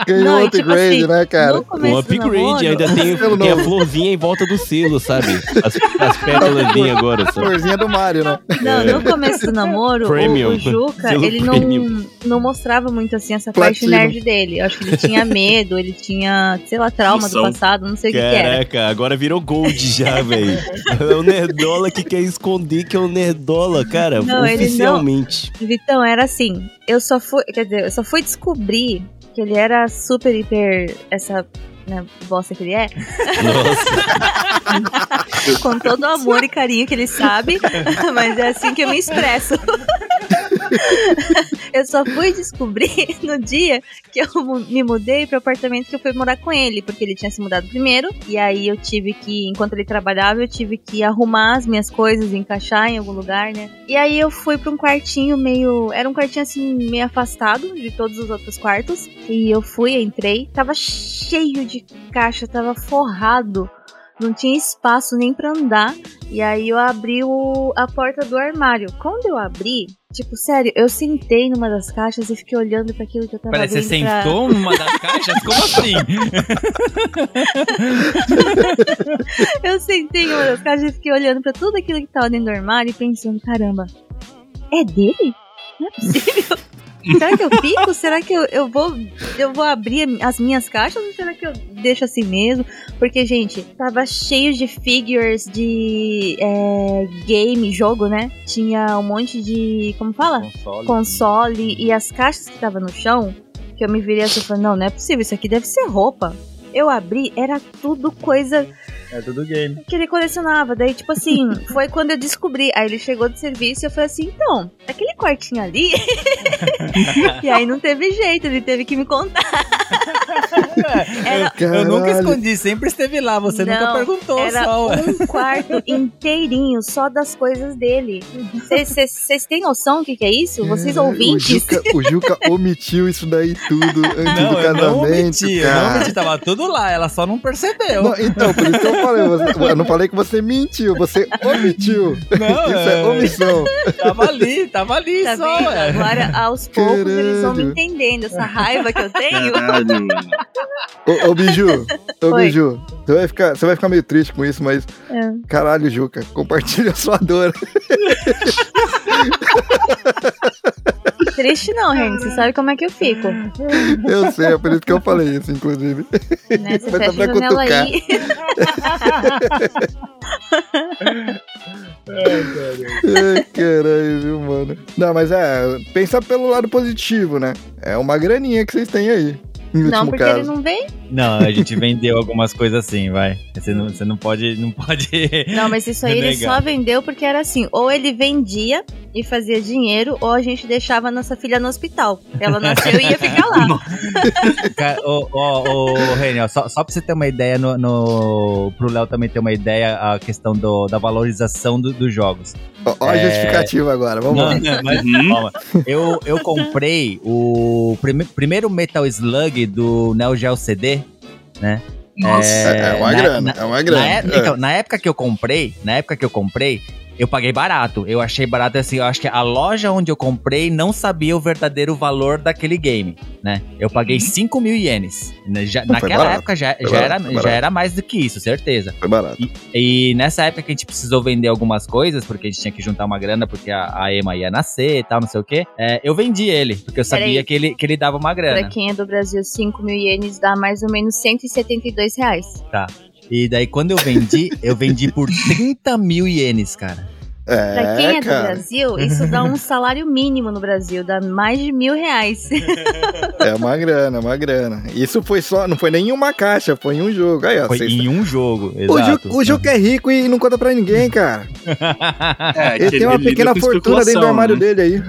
Ganhou Não, um e tipo upgrade, assim, né, cara? Um namoro, upgrade, ainda tem, tem a novo. florzinha em volta do selo, sabe? As, as pétalas agora, sabe? Florzinha do Mario, né? Não, no começo do namoro, o- Premium. o, Juca, Selo ele não, premium. não mostrava muito assim essa parte nerd dele. Eu acho que ele tinha medo, ele tinha, sei lá, trauma do passado, não sei o que, que era. Caraca, agora virou gold já, velho. É o Nerdola que quer esconder que é o Nerdola, cara. Não, ele não. oficialmente. Vitão, era assim, eu só fui, quer dizer, eu só fui descobrir que ele era super, hiper, essa, né, bosta que ele é, Nossa, com todo o amor e carinho que ele sabe, mas é assim que eu me expresso. eu só fui descobrir no dia que eu me mudei pro apartamento que eu fui morar com ele, porque ele tinha se mudado primeiro, e aí eu tive que, enquanto ele trabalhava, eu tive que arrumar as minhas coisas, encaixar em algum lugar, né? E aí eu fui pra um quartinho meio, era um quartinho assim meio afastado de todos os outros quartos, e eu fui, entrei, tava cheio de caixa, tava forrado. Não tinha espaço nem pra andar. E aí eu abri o, a porta do armário. Quando eu abri, tipo, sério, eu sentei numa das caixas e fiquei olhando para aquilo que eu tava Peraí, você pra- sentou numa das caixas? Como assim? Eu sentei em uma das caixas e fiquei olhando pra tudo aquilo que tava dentro do armário e pensando, caramba, é dele? Não é possível. Será que eu pico? Será que eu, eu vou eu vou abrir as minhas caixas ou será que eu deixo assim mesmo? Porque, gente, tava cheio de figures de é, game, jogo, né? Tinha um monte de. Como fala? Console. console e as caixas que tava no chão, que eu me virei assim e falei, não, não é possível, isso aqui deve ser roupa. Eu abri, era tudo coisa É tudo game. que ele colecionava. Daí, tipo assim, foi quando eu descobri. Aí ele chegou do serviço e eu falei assim, então, aquele quartinho ali. e aí não teve jeito, ele teve que me contar. Era, Eu nunca escondi, sempre esteve lá. Você nunca Não, perguntou era só. um quarto inteirinho só das coisas dele. Vocês têm noção do que, que é isso? Vocês Caralho, ouvintes? O Juca, o Juca omitiu isso daí tudo antes Não, do não casamento, omiti, não cara. omiti, tava tudo lá, ela só não percebeu. Não, então, por isso que eu falei, você- eu não falei que você mentiu, você omitiu. Não, Isso é é- omissão. Tava ali, tava ali Tá só, vendo? ué. Agora, aos poucos, eles vão me entendendo essa raiva que eu tenho. Caralho. Ô, ô Biju, ô Oi. Biju, você vai, ficar, você vai ficar meio triste com isso, mas É. caralho, Juca, compartilha a sua dor. Triste não, Reni. Você sabe como é que eu fico. Eu sei, é por isso que eu falei isso, inclusive. Né? Você só fecha pra a janela cutucar. aí. Ai, caralho, viu, mano? Não, mas é, pensa pelo lado positivo, né? É uma graninha que vocês têm aí. Em Não, último porque caso. ele não vem. Não, a gente vendeu algumas coisas assim, vai. Você não, você não pode. Não pode. Não, mas isso aí ele só vendeu porque era assim: ou ele vendia e fazia dinheiro, ou a gente deixava a nossa filha no hospital. Ela nasceu e ia ficar lá. Ô, ô, ô, Reni, ó, só, só pra você ter uma ideia, no, no, pro Léo também ter uma ideia, a questão do, da valorização do- dos jogos. Ó, ó a É. justificativa agora, vamos Não, lá. não, mas, Uhum. calma. eu, eu comprei o prime- primeiro Metal Slug do Neo Geo CD, né? Nossa. É, é uma na- grana, na- é uma grana. Na, é- É. então, na época que eu comprei, na época que eu comprei, eu paguei barato. Eu achei barato assim, eu acho que a loja onde eu comprei não sabia o verdadeiro valor daquele game, né? Eu paguei 5 mil ienes. né? Já- Uhum. Não, naquela barato. época já, já, barato, era, já era mais do que isso, certeza. Foi barato. E nessa época que a gente precisou vender algumas coisas, porque a gente tinha que juntar uma grana, porque a, a Ema ia nascer e tal, não sei o quê. é, eu vendi ele, porque eu sabia Peraí. que ele, que ele dava uma Pra grana. quem é do Brasil, 5 mil ienes dá mais ou menos 172 reais. E daí, quando eu vendi, eu vendi por 30 mil ienes, cara. É, Pra quem é do cara. Brasil, isso dá um salário mínimo no Brasil, dá mais de mil reais. É uma grana, é uma grana. Isso foi só, não foi nem em uma caixa, foi em um jogo. Aí, ó, Foi em um jogo, O, exato. Ju, o Juca é rico e não conta pra ninguém, cara. É, Ele tem uma lida pequena fortuna dentro do armário né? dele aí.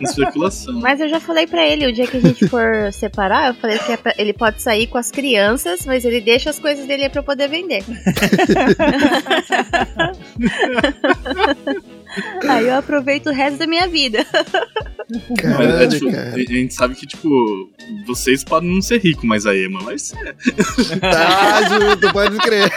Especulação. Mas eu já falei pra ele, o dia que a gente for separar, eu falei que é pra- ele pode sair com as crianças, mas ele deixa as coisas dele aí pra eu poder vender. aí eu aproveito o resto da minha vida. Mas, é, tipo, cara. a gente sabe que, tipo, vocês podem não ser ricos, mas a Ema vai ser. Tá, Ju, tu pode crer.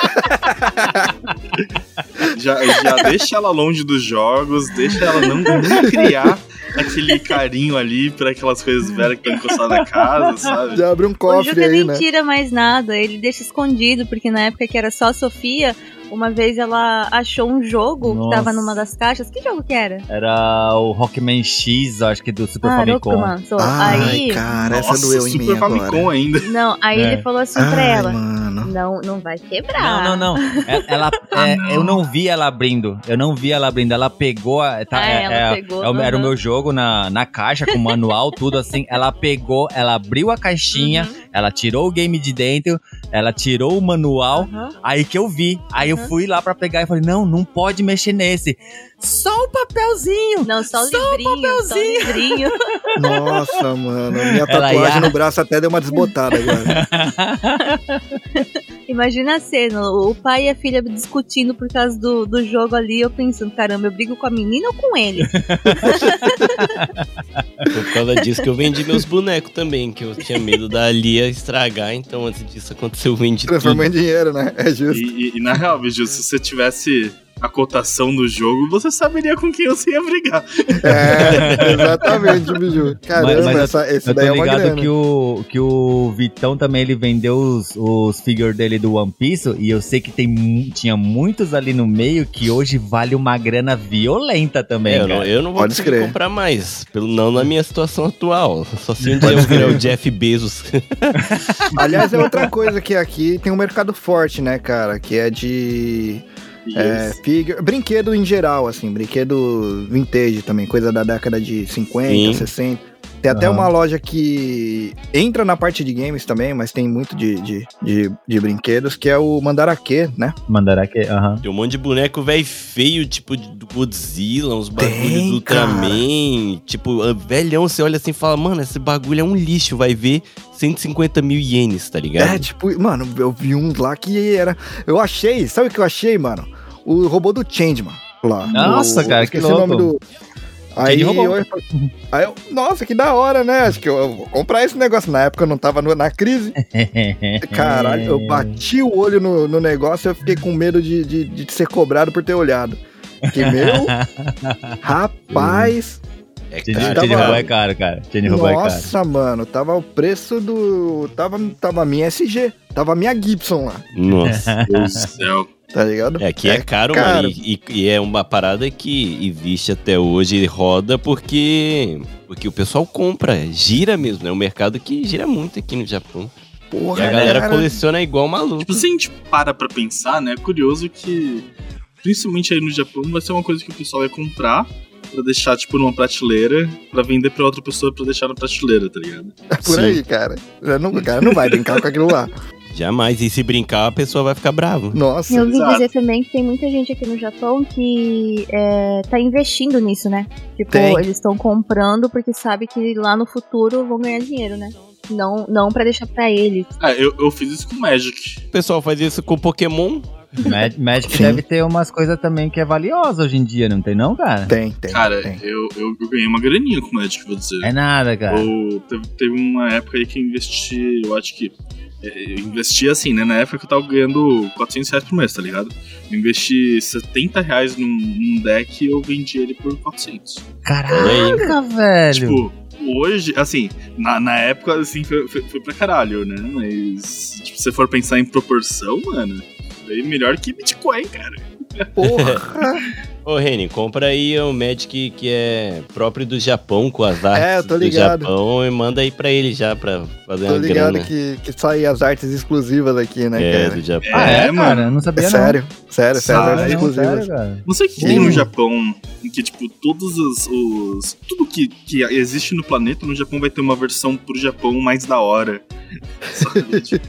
Já, já deixa ela longe dos jogos, deixa ela não, não criar aquele carinho ali pra aquelas coisas velhas que estão encostadas na casa, sabe? Já abre um o cofre Juca aí, nem né? tira mais nada, ele deixa escondido, porque na época que era só a Sofia, uma vez ela achou um jogo Nossa. que tava numa das caixas. Que jogo que era? Era o Rockman X, acho que do Super ah, Famicom. Rockman. So, Ai, aí, cara, essa Nossa, doeu em Super mim Famicom agora. ainda. não, aí É. ele falou assim pra Ai, ela: mano. Não, não vai quebrar. Não, não, não. É- Ela, é, não. Eu não vi ela abrindo. Eu não vi ela abrindo. Ela pegou. a- Tá, Ah, é- ela é- pegou, é o- Era o meu jogo na, na caixa, com manual, tudo assim. Ela pegou, ela abriu a caixinha, Uhum, ela tirou o game de dentro, ela tirou o manual. aham. Aí que eu vi. Aí eu Uhum. Fui lá pra pegar e falei: não, não pode mexer nesse. Só o papelzinho. Não, só o Só o livrinho, só o papelzinho. livrinho. Nossa, mano. Minha tatuagem ia- no braço até deu uma desbotada agora. Imagina a cena, o pai e a filha discutindo por causa do, do jogo ali, eu pensando, caramba, eu brigo com a menina ou com ele? Por causa disso que eu vendi meus bonecos também, que eu tinha medo da Lia estragar, então antes disso aconteceu, eu vendi tudo. Transformou em dinheiro, né? É justo. E, e- e na real, Biju, se você tivesse a cotação do jogo, você saberia com quem você ia brigar. É, exatamente, Biju. Caramba, Mas- mas eu- essa, esse Eu daí é uma ligado grana. que o, que o Vitão também ele vendeu os, os figures dele do One Piece e eu sei que tem, tinha muitos ali no meio que hoje vale uma grana violenta também, eu, não, eu não vou Pode conseguir crer. comprar mais, pelo, não na minha situação atual. Só se um dia eu virar o Jeff Bezos. Aliás, é outra coisa que aqui tem um mercado forte, né, cara? Que é de é, figure, brinquedo em geral, assim, brinquedo vintage também, coisa da década de 50, Sim. 60. Tem até uma loja que entra na parte de games também, mas tem muito de, de, de, de brinquedos, que é o Mandarake, né? Mandará que. Aham. Tem um monte de boneco velho feio, tipo do Godzilla, uns bagulhos do Ultraman. Tipo, ah, velhão, você olha assim e fala, mano, esse bagulho é um lixo, vai ver 150 mil ienes, tá ligado? É, tipo, mano, eu vi uns lá que era. Eu achei, sabe o que eu achei, mano? O robô do Changeman lá. Nossa, O- cara, que esqueci o nome louco. do. Aí eu, aí eu. Nossa, que da hora, né? Acho que eu, eu vou comprar esse negócio. Na época eu não tava no- na crise. Caralho, eu bati o olho no, no negócio e eu fiquei com medo de, de, de ser cobrado por ter olhado. Que meu. rapaz. É Jenny tava- Robô é caro, cara. É caro. Nossa, mano, tava o preço do. Tava, tava a minha SG, tava a minha Gibson lá, Nossa. Deus do céu. Tá ligado? É, aqui é, caro, caro. mano. E, e- e é uma parada que existe até hoje e roda porque. Porque o pessoal compra, gira mesmo. É um mercado que gira muito aqui no Japão. Porra, E a galera cara. coleciona igual maluco. Tipo, se a gente para pra pensar, né? É curioso que, principalmente aí no Japão, vai ser uma coisa que o pessoal vai comprar pra deixar, tipo, numa prateleira, pra vender pra outra pessoa pra deixar na prateleira, tá ligado? É por Sim. aí, cara. Não- O cara não vai brincar com aquilo lá. Jamais. E se brincar, a pessoa vai ficar brava. Nossa. Eu ouvi Exato. dizer também que tem muita gente aqui no Japão que é, tá investindo nisso, né? Tipo, Tem. eles estão comprando porque sabe que lá no futuro vão ganhar dinheiro, né? Não, não pra deixar pra eles. Ah, eu, eu fiz isso com Magic. O pessoal faz isso com Pokémon. Mag- Magic Sim. deve ter umas coisas também que é valiosa hoje em dia, não tem não, cara? Tem, tem. Cara, tem. eu, eu, eu ganhei uma graninha com Magic, vou dizer. É nada, cara. Ou teve, teve uma época aí que eu investi, eu acho que. É, Eu investi assim, né? Na época que eu tava ganhando 400 reais por mês, tá ligado? Eu investi 70 reais num, num deck e eu vendi ele por 400. Caraca, velho. Tipo, hoje, assim, na, na época, assim, foi, foi, foi pra caralho, né? Mas, tipo, se você for pensar em proporção, mano, foi melhor que Bitcoin, cara. Porra. Ô, Reni, compra aí o Magic que é próprio do Japão, com as artes É, eu tô do ligado. Japão, e manda aí pra ele já, pra fazer Tô uma ligado grana. que, que sai as artes exclusivas aqui, né, é, cara? do Japão. ah, é, É, mano. cara? Eu não É sabia não. sério, sério, sério, Sai, as artes exclusivas. sério. Não sei o que Sim. tem no Japão, em que, tipo, todos os. os- tudo que, que existe no planeta, no Japão vai ter uma versão pro Japão mais da hora.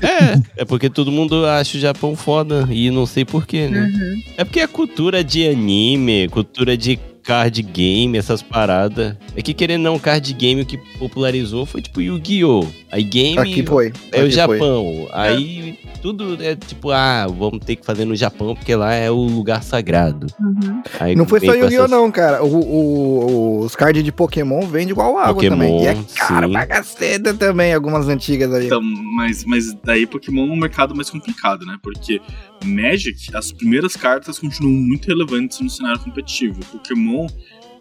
É, é porque todo mundo acha o Japão foda e não sei porquê, né? Uhum. É porque a cultura de anime, cultura de card game, essas paradas. É que querendo ou não, card game o que popularizou foi tipo Yu-Gi-Oh! Aí game Aqui foi. é o aqui foi. Japão. Aí tudo é tipo, ah, vamos ter que fazer no Japão porque lá é o lugar sagrado. Uhum. Aí Não foi só Yu-Gi-Oh! essas- não, cara. O, o- os cards de Pokémon vendem igual água Pokémon, também. E é caro sim. pra caceta também, algumas antigas aí. Então, mas, mas daí Pokémon é um mercado mais complicado, né? Porque Magic, as primeiras cartas continuam muito relevantes no cenário competitivo. Pokémon,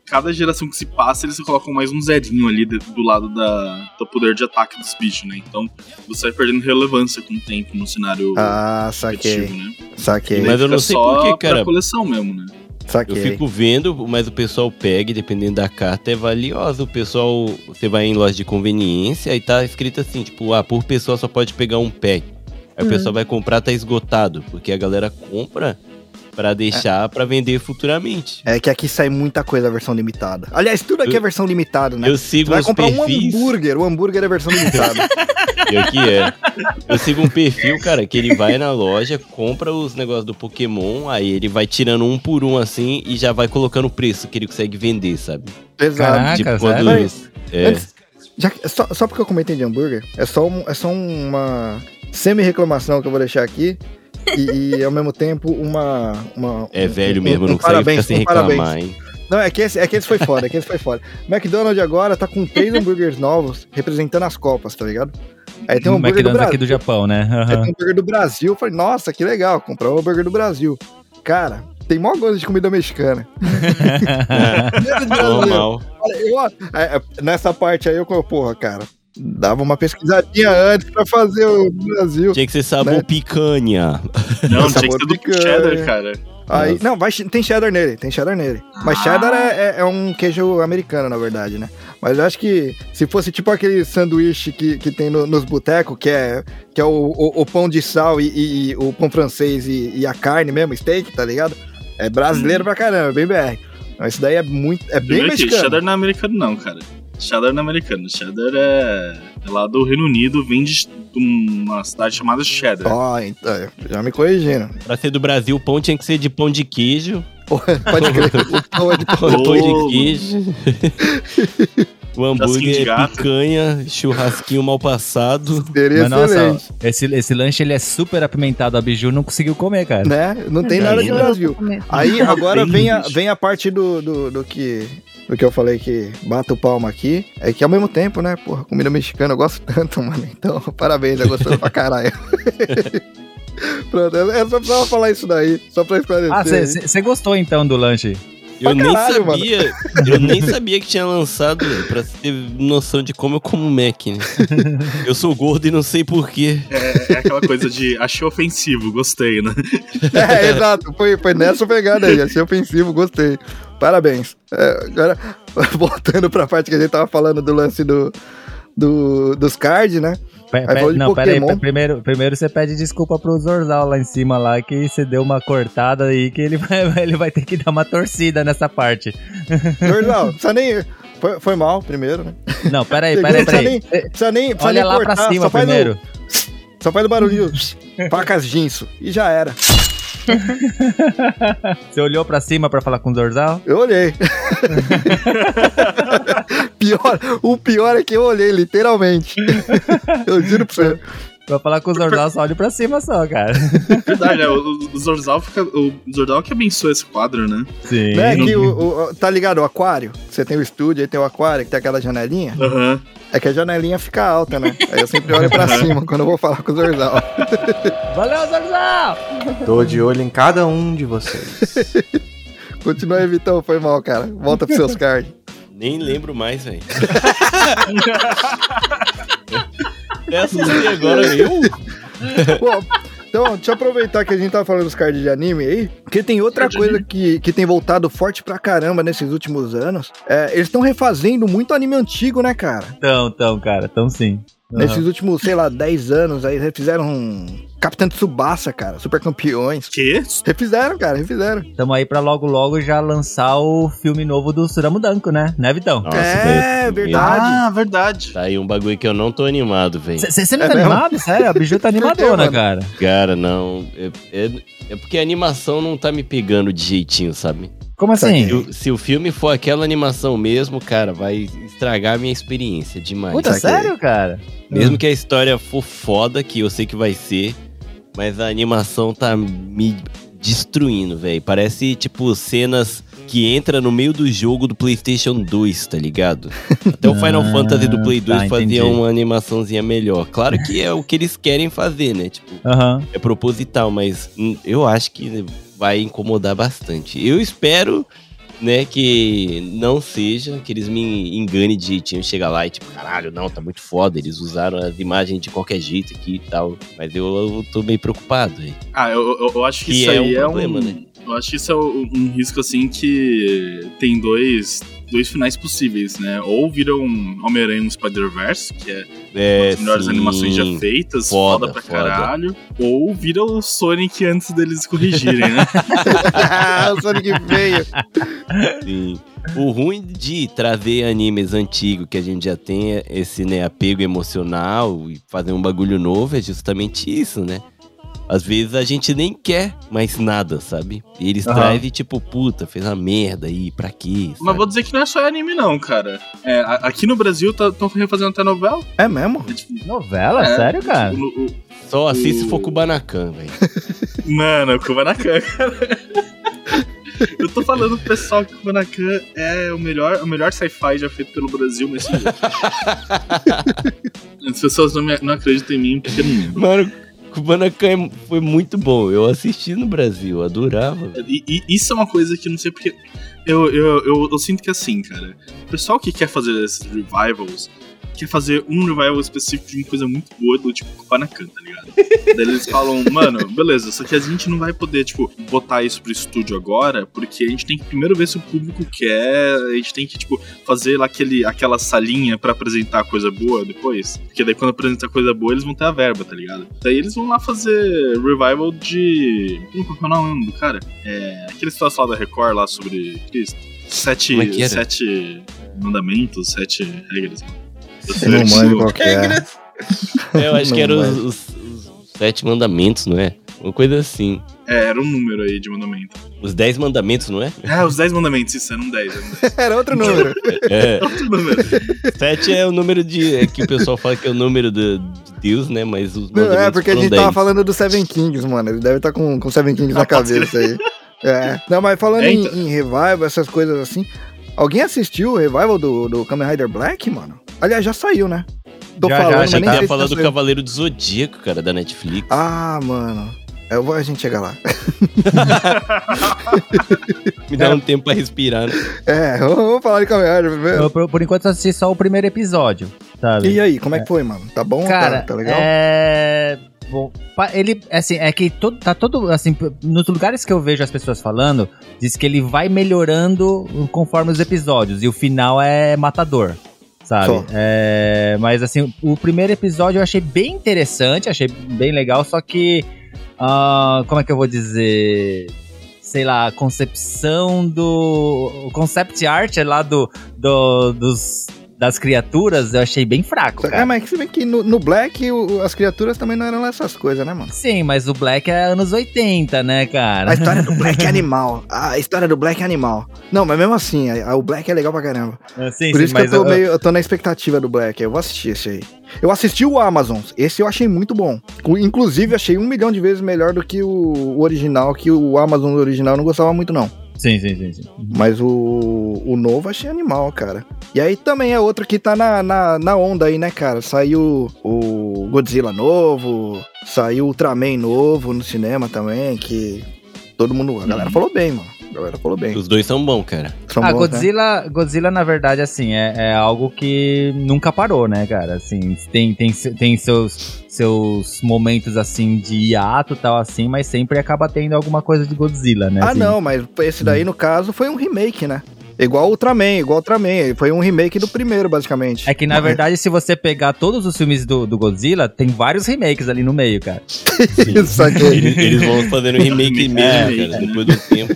cada geração que se passa, eles colocam mais um zerinho ali do lado da, do poder de ataque dos bichos, né? Então você vai perdendo relevância com o tempo no cenário Ah, competitivo, saquei, né? saquei, Mas eu não sei por que, pra cara. coleção mesmo, né? Eu saquei. fico vendo, mas o pessoal pega, e dependendo da carta, é valiosa. O pessoal, você vai em loja de conveniência e tá escrito assim, tipo, ah, por pessoa só pode pegar um pack. Aí o Hum. pessoal vai comprar, tá esgotado. Porque a galera compra pra deixar pra vender futuramente. É que aqui sai muita coisa a versão limitada. Aliás, tudo aqui Eu- é versão limitada, né? Eu sigo vai os comprar um perfis. hambúrguer, o hambúrguer é versão limitada. Pior que é. Eu sigo um perfil, cara, que ele vai na loja, compra os negócios do Pokémon, aí ele vai tirando um por um assim e já vai colocando o preço que ele consegue vender, sabe? Pesado. Caraca, tipo, sério? Mas, É. Antes- já que- só, só porque eu comentei de hambúrguer, é só, um- é só uma semi-reclamação que eu vou deixar aqui. E, e, ao mesmo tempo uma. uma É velho um- mesmo, um não parabéns, sem um parabéns. reclamar, hein? Não, é que, esse, é que esse foi foda, é que esse foi foda. McDonald's agora tá com três hambúrgueres novos representando as Copas, tá ligado? Aí tem um hambúrguer do McDonald's Brasil. aqui do Japão, né? Aí Aham. tem um hambúrguer do Brasil. Eu falei, nossa, que legal, comprar o hambúrguer do Brasil. Cara, tem mó gosto de comida mexicana. Comida de brasileiro. Normal. Eu, é, é, nessa parte aí, eu, porra, cara, dava uma pesquisadinha antes pra fazer o Brasil. Tinha que ser sabor Né? picanha. Não, Sabor tinha que ser do picanha. cheddar, cara. Aí, não, vai, tem cheddar nele, tem cheddar nele. Mas Ah. cheddar é, é- é um queijo americano, na verdade, né? Mas eu acho que se fosse tipo aquele sanduíche que, que tem no- nos botecos, que é, que é o, o- o pão de sal e, e- e o pão francês e, e a carne mesmo, steak, tá ligado? É brasileiro pra caramba, bem BR. Mas isso daí é muito. É bem mexicano. cheddar não é americano, não, cara. Cheddar não é americano. Cheddar é, é lá do Reino Unido, vem de uma cidade chamada Cheddar. Ó, então, já me corrigindo. Pra ser do Brasil, o pão tinha que ser de pão de queijo. Pode crer. O pão é de Pão, Ô, pão de queijo. o hambúrguer é picanha, churrasquinho mal passado. Seria Mas nossa, excelente. esse, esse lanche ele é super apimentado. A Biju não conseguiu comer, cara. Né? Não tem É, nada de. Brasil. Aí agora vem a, vem a parte do, do, do que. Do que eu falei que bato palma aqui. É que ao mesmo tempo, né? Porra, comida mexicana eu gosto tanto, mano. Então, parabéns, é gostoso pra caralho. Pronto, é só precisava falar isso daí, só pra esclarecer. Ah, você gostou então do lanche? Eu pra nem caralho, mano. sabia, eu nem sabia que tinha lançado, velho, pra ter noção de como eu como Mac, né? Eu sou gordo e não sei porquê. É, é aquela coisa de achei ofensivo, gostei, né? É, exato. Foi, foi nessa pegada aí. Achei ofensivo, gostei. Parabéns. É, agora, voltando pra parte que a gente tava falando do lance do, do, dos cards, né? Não, pera aí, Pokémon. pe- primeiro, primeiro você pede desculpa pro Zorzal lá em cima lá, que você deu uma cortada aí, que ele vai, ele vai ter que dar uma torcida nessa parte. Jordão, precisa nem. Foi, foi mal, primeiro, né? Não, pera aí, pera aí, precisa pera aí. nem, precisa nem, precisa Olha nem lá pra cortar, cima só faz primeiro. Só faz o barulhinho. Facas Ginso. E já era. Você olhou pra cima pra falar com o Zorzal? Eu olhei. pior, o pior é que eu olhei, literalmente. eu juro pra você. Pra falar com o Zorzal, só olha pra cima só, cara. Verdade, né? O, o Zorzal fica. O Zorzal que abençoa esse quadro, né? Sim. Né, que o, o- tá ligado o aquário? Você tem o estúdio, aí tem o aquário, que tem aquela janelinha. Aham. É que a janelinha fica alta, né? Aí eu sempre olho pra cima quando eu vou falar com o Zorzal. Valeu, Zorzal! Tô de olho em cada um de vocês. Continua aí, Vitão, foi mal, cara. Volta pros seus cards. Nem lembro mais, velho. Essa aí agora eu? Bom, então, deixa eu aproveitar que a gente tava falando dos cards de anime aí, porque tem outra Card coisa que, que tem voltado forte pra caramba nesses últimos anos. É, eles estão refazendo muito anime antigo, né, cara? Tão, tão, cara, tão sim. Nesses últimos, sei lá, 10 anos, aí refizeram um Capitão Tsubasa, cara, super campeões. Que? Refizeram, cara, refizeram. Tamo aí pra logo, logo já lançar o filme novo do Suramu Danko, né? Né, Vitão? Nossa, é, velho, verdade. Ah, verdade. Tá aí um bagulho que eu não tô animado, velho. Você não É tá mesmo? animado? Sério? A Biju tá animadona, cara. Cara, não. É, é, é porque a animação não tá me pegando de jeitinho, sabe? Como assim? Se o, se o filme for aquela animação mesmo, cara, vai estragar a minha experiência demais. Puta, sério, cara? Mesmo que a história for foda, que eu sei que vai ser, mas a animação tá me destruindo, velho. Parece, tipo, cenas que entra no meio do jogo do PlayStation 2, tá ligado? Até o Final Ah, Fantasy do Play 2 tá, fazia uma animaçãozinha melhor. Claro que é o que eles querem fazer, né? Tipo, Aham. é proposital, mas hum, eu acho que vai incomodar bastante. Eu espero, né, que não seja, que eles me enganem de jeitinho, chega lá e tipo, caralho, não, tá muito foda, eles usaram as imagens de qualquer jeito aqui e tal. Mas eu, eu tô meio preocupado aí. Ah, eu, eu, eu acho que, Que isso é aí um é problema, um. né? Eu acho que isso é um, um risco assim que tem dois, dois finais possíveis, né? Ou vira um Homem-Aranha no Spider-Verse, que é É, as melhores sim, animações já feitas, Foda, foda, pra foda. caralho. Ou vira o Sonic antes deles corrigirem, né? o Sonic veio. Sim. O ruim de trazer animes antigos, que a gente já tem esse né, apego emocional e fazer um bagulho novo, é justamente isso, né? Às vezes a gente nem quer mais nada, sabe? E eles Aham. trazem tipo, puta, fez uma merda aí, pra quê? Mas sabe? vou dizer que não é só anime, não, cara. É, a- aqui no Brasil estão refazendo até novela. É mesmo? É, tipo, Novela? É, Sério, cara? o- o- Só se o- for Kubanacan, velho. Mano, Kubanacan, cara. Eu tô falando pro pessoal que Kubanacan é o melhor, o melhor sci-fi já feito pelo Brasil, mas sim. As pessoas não, me, não acreditam em mim porque não. Mano, Kubanacan foi muito bom. Eu assisti no Brasil, adorava. E, e isso é uma coisa que não sei porque. Eu, eu, eu, eu sinto que é assim, cara. O pessoal que quer fazer esses revivals quer fazer um revival específico de uma coisa muito boa do tipo Kubanacan, tá ligado? Daí eles falam, mano, beleza, só que a gente não vai poder, tipo, botar isso pro estúdio agora, porque a gente tem que primeiro ver se o público quer, a gente tem que, tipo, fazer lá aquele, aquela salinha pra apresentar coisa boa depois. Porque daí quando apresentar coisa boa, eles vão ter a verba, tá ligado? Daí eles vão lá fazer revival de. Como é o nome do cara? É. Aquele situação da Record lá sobre Cristo. Sete. É? Sete mandamentos, sete regras. Eu não manjo qual que é. É, eu acho Não que eram os, os- os sete mandamentos, não é? Uma coisa assim. É, era um número aí de mandamento. Os dez mandamentos, não é? Ah, os dez mandamentos, isso, eram dez. Eram dez. Era outro número. É. Outro número. Sete é o número de. É que o pessoal fala que é o número do- de Deus, né? Mas os Não, é, mandamentos porque a gente tava dez. falando do Seven Kings, mano. Ele deve estar com, com Seven Kings Ah, na cabeça aí. É. Não, mas falando É, em, então. em revival, essas coisas assim. Alguém assistiu o revival do, do Kamen Rider Black, mano? Aliás, já saiu, né? Tô Já, já, falando, já mas Achei nem que sei ia se falar já do. Cavaleiro do Zodíaco, cara, da Netflix. Ah, mano. Eu vou, a gente chega lá. Me dá um tempo pra respirar, né? É, vamos falar de Kamen Rider primeiro. Eu, por, por enquanto, eu assisti só o primeiro episódio, sabe? E aí, como é que foi, mano? Tá bom? Cara, tá, tá legal? é... Bom, ele, assim, é que todo, tá todo, assim, nos lugares que eu vejo as pessoas falando, diz que ele vai melhorando conforme os episódios, e o final é matador, sabe? É, mas, assim, o primeiro episódio eu achei bem interessante, achei bem legal, só que, ah, como é que eu vou dizer... Sei lá, a concepção do. O concept art lá do, do, dos, das criaturas eu achei bem fraco. É, Cara. mas você vê que no, no Black o- as criaturas também não eram essas coisas, né, mano? Sim, mas o Black é anos 80, né, cara? A história do Black é animal. A história do Black é animal. Não, mas mesmo assim, a- a- o Black é legal pra caramba. Sim, Por sim, isso que eu tô, meio, eu tô na expectativa do Black. Eu vou assistir esse aí. Eu assisti o Amazon. Esse eu achei muito bom. Inclusive, achei um milhão de vezes melhor do que o, o original, que o Amazon original eu não gostava muito, não. Sim, sim, sim. sim. Mas o, o novo achei animal, cara. E aí também é outro que tá na, na, na onda aí, né, cara? Saiu o Godzilla novo, saiu o Ultraman novo no cinema também, que todo mundo. A galera falou bem, mano. A galera falou bem. Os dois são bons, cara. São Ah, bons, né? Godzilla, Godzilla, na verdade, assim, é, é algo que nunca parou, né, cara? Assim, tem, tem, tem seus, seus momentos, assim, de hiato e tal, assim, mas sempre acaba tendo alguma coisa de Godzilla, né? Ah, assim. não, mas esse daí, no caso, foi um remake, né? Igual o Ultraman, igual o Ultraman. Foi um remake do primeiro, basicamente. É que, na verdade, se você pegar todos os filmes do, do Godzilla, tem vários remakes ali no meio, cara. Isso aqui. Eles, eles vão fazendo remake mesmo, É, cara, depois do tempo.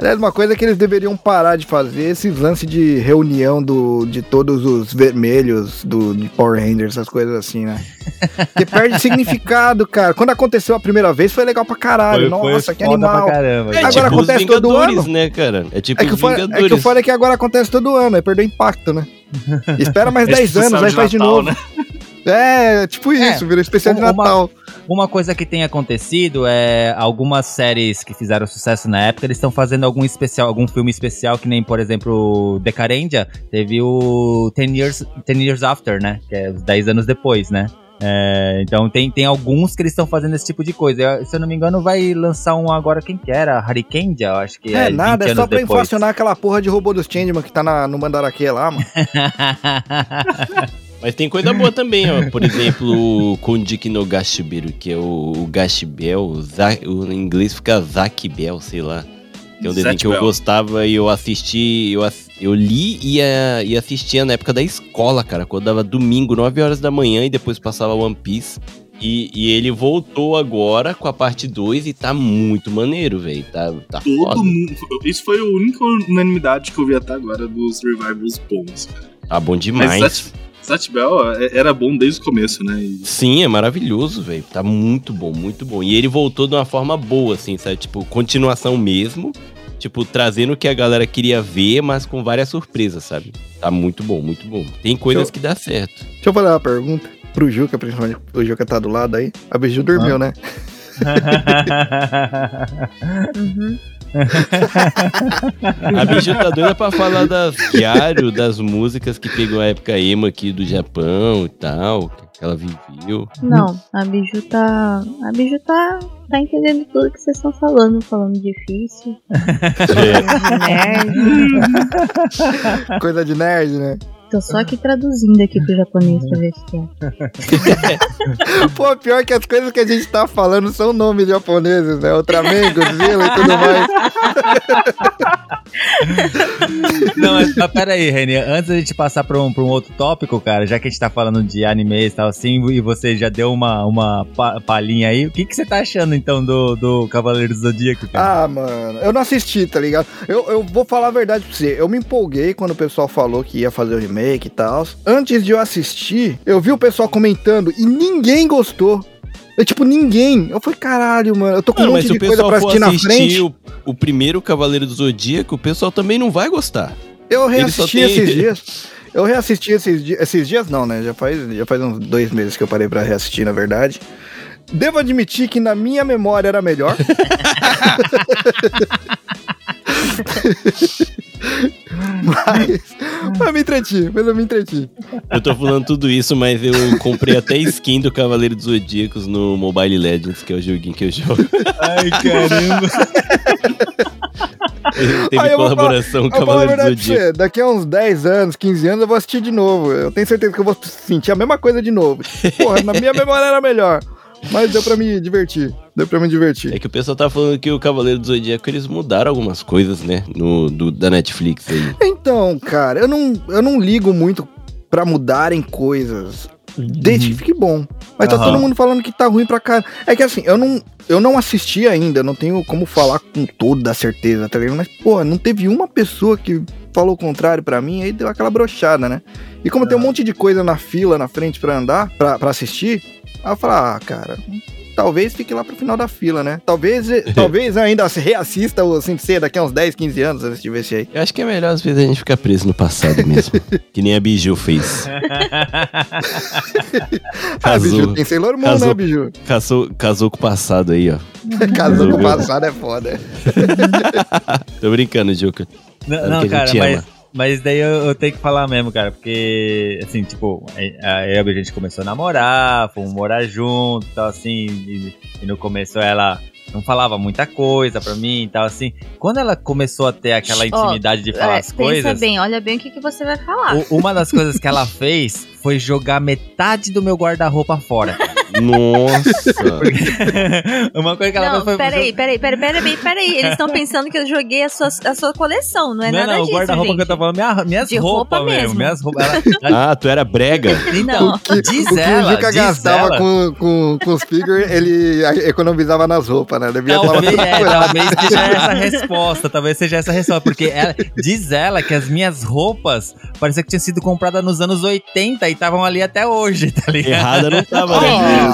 Aliás, uma coisa que eles deveriam parar de fazer é esses lances de reunião do, de todos os vermelhos do, de Power Rangers, essas coisas assim, né? Porque perde significado, cara. Quando aconteceu a primeira vez foi legal pra caralho. Nossa, que foda animal. caramba. É Agora tipo os acontece todo ano. né, cara? É tipo É que, o os foda, é que o foda é que agora acontece todo ano, aí perdeu impacto, né? Espera mais É 10 especial anos, aí faz de novo. né? É, tipo É, isso, virou especial de uma- Natal. Uma coisa que tem acontecido é algumas séries que fizeram sucesso na época, eles estão fazendo algum especial, algum filme especial, que nem, por exemplo, Decarendia, teve o 10 Years, 10 Years After, né? Que é os 10 anos depois, né? É, então tem, tem alguns que eles estão fazendo esse tipo de coisa. Eu- se eu não me engano, vai lançar um agora, quem que era? Harikendia, eu acho que é. É, nada, 20 é só pra depois. inflacionar aquela porra de robô dos Changeman que tá na, no Mandaraque lá, mano. Mas tem coisa boa também, ó. Por exemplo, o Kondik no Gashiberu, que é o, o Gashibel, o, Za- o- em inglês fica Zack Bell, sei lá. Que é um desenho que eu gostava e eu assisti, eu, eu li e, eh, e assistia na época da escola, cara. Quando dava domingo, 9 horas da manhã e depois passava One Piece. E, e ele voltou agora com a parte 2 e tá muito maneiro, velho. Tá, tá Todo foda. mundo. Isso foi a única unanimidade que eu vi até agora dos revivals bons, cara. Tá bom Mas demais. Zatch, Zatch Bell é- era bom desde o começo, né? E Sim, é maravilhoso, velho. Tá muito bom, muito bom. E ele voltou de uma forma boa, assim, sabe? Tipo, continuação mesmo. Tipo, trazendo o que a galera queria ver, mas com várias surpresas, sabe? Tá muito bom, muito bom. Tem coisas Eu- que dá certo. Deixa eu fazer uma pergunta pro Juca, principalmente o Juca tá do lado aí. A Biju dormiu, né? Uhum. A bicha tá doida pra falar das diário, das músicas que pegou a época emo aqui do Japão e tal, que ela viveu. Não, a Biju tá. A Biju tá. Tá entendendo tudo que vocês estão falando, falando difícil. falando de nerd. Coisa de nerd, né? Tô só aqui traduzindo aqui pro japonês pra ver se é. Pô, pior que as coisas que a gente tá falando são nomes japoneses, né? Ultraman, Godzilla e tudo mais. Não, mas, mas pera aí, Reni. Antes da gente passar pra um, pra um outro tópico, cara, já que a gente tá falando de animes e tal assim, e você já deu uma, uma pa- palhinha aí, o que, que você tá achando então do, do Cavaleiro do Zodíaco, cara? Ah, mano, eu não assisti, tá ligado? Eu, eu vou falar a verdade pra você. Eu me empolguei quando o pessoal falou que ia fazer o remake e tal. Antes de eu assistir, eu vi o pessoal comentando e ninguém gostou. Eu, tipo, ninguém. Eu falei, caralho, mano, eu tô com Não, um monte de coisa pra for assistir na assistir frente. o, o primeiro Cavaleiro do Zodíaco, o pessoal também não vai gostar. Eu reassisti tem- esses dias. Eu reassisti esses dias. Esses dias não, né? Já faz, já faz uns dois meses que eu parei pra reassistir, na verdade. Devo admitir que na minha memória era melhor. Mas, mas me entreti, mas eu me entreti. Eu tô falando tudo isso, mas eu comprei até skin do Cavaleiro dos Zodíacos no Mobile Legends, que é o joguinho que eu jogo. Ai, caramba. Teve Aí colaboração com falar a Cavaleiro Zodíacos. você, daqui a uns 10 anos, 15 anos, eu vou assistir de novo. Eu tenho certeza que eu vou sentir a mesma coisa de novo. Porra, na minha memória era melhor. Mas deu pra me divertir. Deu pra me divertir. É que o pessoal tá falando que o Cavaleiro do Zodíaco eles mudaram algumas coisas, né? No, do, da Netflix aí. Então, cara, eu não, eu não ligo muito pra mudarem coisas. Desde que fique bom. Mas tá todo mundo falando que tá ruim pra cara. É que assim, eu não, eu não assisti ainda, não tenho como falar com toda a certeza, tá ligado? Mas, pô, não teve uma pessoa que falou o contrário pra mim, aí deu aquela brochada, né? E como tem um monte de coisa na fila, na frente pra andar, pra assistir, aí eu falo, ah, cara, talvez fique lá pro final da fila, né? Talvez, talvez ainda se reassista o Ser daqui a uns 10, 15 anos, antes de ver esse aí. Eu acho que é melhor às vezes a gente ficar preso no passado mesmo. que nem a Biju fez. Ah, Biju, Casou, tem Sailor Moon, casou. né, Biju? casou, casou com o passado aí, ó. Casou com o passado é foda. Tô brincando, Juca. Não, não, que a cara, gente mas, ama. Mas daí eu, eu tenho que falar mesmo, cara, porque, assim, tipo, a a Elba a gente começou a namorar, fomos morar junto e tal, assim, e, e no começo ela não falava muita coisa pra mim e tal, assim. Quando ela começou a ter aquela intimidade de falar É, as pensa coisas, bem, olha bem o que, que você vai falar. u- uma das coisas que ela fez foi jogar metade do meu guarda-roupa fora. Nossa. uma coisa que ela não, foi. peraí, peraí, peraí, peraí, peraí. Eles estão pensando que eu joguei a sua, a sua coleção, não é Não, nada não, o disso, guarda-roupa que eu tô falando, minha, minhas De roupas roupa mesmo. mesmo. Minhas roupas. Ela- Ah, tu era brega? Não. Que, Diz o que ela, o Juca gastava com, com, com os figures, ele economizava nas roupas, né? Devia falar Talvez, outra é, talvez seja essa a resposta, talvez seja essa a resposta, porque ela, diz ela que as minhas roupas parecia que tinham sido compradas nos anos 80 e estavam ali até hoje, tá ligado? Errada não tava, Ó,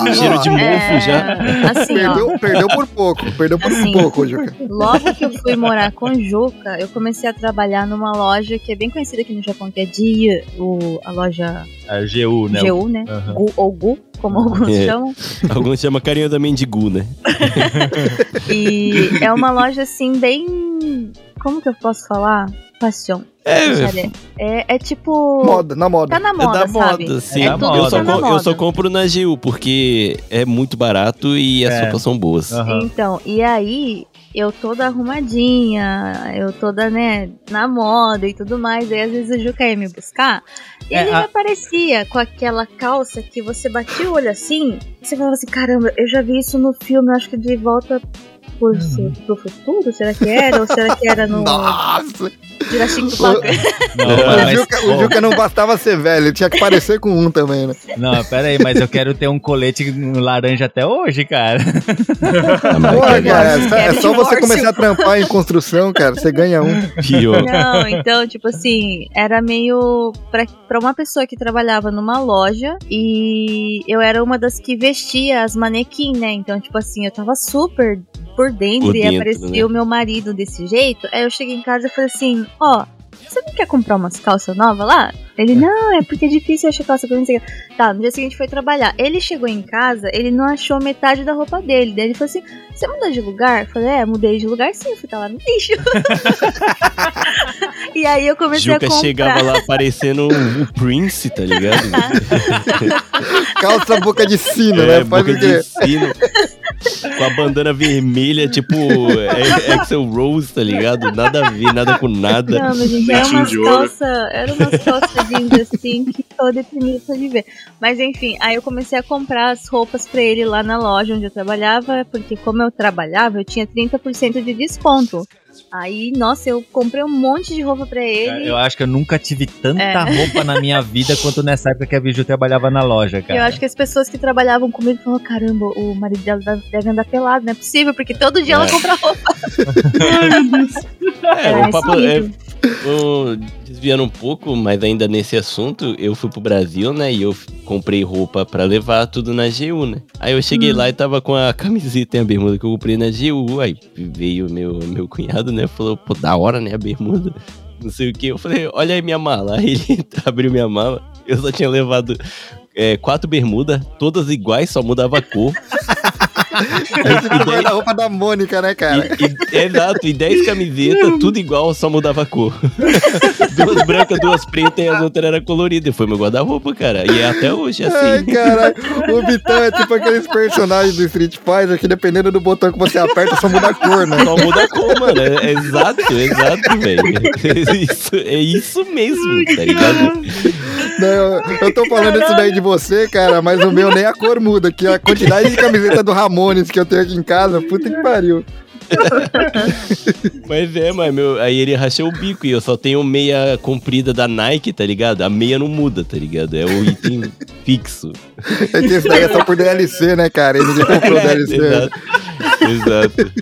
né? Cheiro de mofo É, já. Assim, ó. Perdeu, perdeu por pouco, perdeu por Assim, pouco, Juca. Logo que eu fui morar com o Juca, eu comecei a trabalhar numa loja que é bem conhecida aqui no Japão, que é Dia, o, a loja A GU, né? GU, né? Aham. Gu ou Gu, como alguns É. chamam. Alguns chamam carinhosamente de Gu, né? E é uma loja assim, bem. Como que eu posso falar? Fashion. É, eu- É, é tipo. Moda, na moda. Tá na é moda, da sabe? moda, sim. É eu, moda. só Tá eu moda. só compro na GU, porque é muito barato e as É. roupas são boas. Aham. Então, e aí, eu toda arrumadinha, eu toda, né, na moda e tudo mais. Aí às vezes o Juca ia me buscar. E É, ele a- aparecia com aquela calça que você batia o olho assim. Você falava assim: caramba, eu já vi isso no filme, acho que de volta. Por, Uhum. pro futuro? Será que era? Ou será que era no Nossa! Jurassic Park? Não, O, Juca, o Juca não bastava ser velho, ele tinha que parecer com um também, né? não, pera aí, mas eu quero ter um colete laranja até hoje, cara. Porra, cara, é só, é só você começar a trampar em construção, cara, você ganha um. pior. Não, então, tipo assim, era meio pra, pra uma pessoa que trabalhava numa loja e eu era uma das que vestia as manequim, né? Então, tipo assim, eu tava super por dentro Por e dentro, aparecia né? o meu marido desse jeito. Aí eu cheguei em casa e falei assim: Ó, você não quer comprar umas calças novas lá? Ele, não, é porque é difícil achar calça pra mim. não sei o quê." Tá, no dia seguinte foi trabalhar. Ele chegou em casa, ele não achou metade da roupa dele. Daí ele falou assim: Você mudou de lugar? Eu falei: É, mudei de lugar sim, fui tá lá no lixo. e aí eu comecei Juca a comprar. chegava lá parecendo o Prince, tá ligado? Calça boca de sino, É, né? Boca de sino. Com a bandana vermelha, tipo é- Axel Rose, tá ligado? Nada a ver, nada com nada. Não, mas gente, era umas calças, era umas calças jeans assim que tô deprimida de ver. Mas enfim, aí eu comecei a comprar as roupas pra ele lá na loja onde eu trabalhava, porque como eu trabalhava, eu tinha 30% de desconto. Aí, nossa, eu comprei um monte de roupa pra ele. Eu acho que eu nunca tive tanta É. roupa na minha vida quanto nessa época que a Biju trabalhava na loja, cara. eu acho que as pessoas que trabalhavam comigo falaram, caramba, o marido dela deve- andar pelado, não é possível, porque todo dia ela É. compra roupa. É, o é, nível. Desviando um pouco, mas ainda nesse assunto, eu fui pro Brasil, né? E eu comprei roupa pra levar tudo na GU, né? Aí eu cheguei Hum. lá e tava com a camiseta e a bermuda que eu comprei na GU. Aí veio meu, meu cunhado, né? Falou, pô, da hora, né? A bermuda. Não sei o que. Eu falei, olha aí minha mala. Aí ele abriu minha mala. Eu só tinha levado é, quatro bermudas, todas iguais, só mudava a cor. É tipo o guarda-roupa da Mônica, né, cara? E- e- exato, e 10 camisetas, tudo igual, só mudava a cor. duas brancas, duas pretas e as outras eram coloridas. Foi meu guarda-roupa, cara. E é até hoje Ai, assim. caralho. O Vitão é tipo aqueles personagens do Street Fighter que dependendo do botão que você aperta, só muda a cor, né? Só muda a cor, mano. É, é exato, exato, velho. Isso, é isso mesmo, tá ligado? Não, eu, eu tô falando isso daí de você, cara, mas o meu nem a cor muda, que a quantidade de camiseta do Ramones que eu tenho aqui em casa, puta que pariu. Mas é, mas meu, aí ele rachou o bico e eu só tenho meia comprida da Nike, tá ligado? A meia não muda, tá ligado? É o item fixo. É que isso daí é só por DLC, né, cara? E ninguém comprou DLC. Exato. Exato.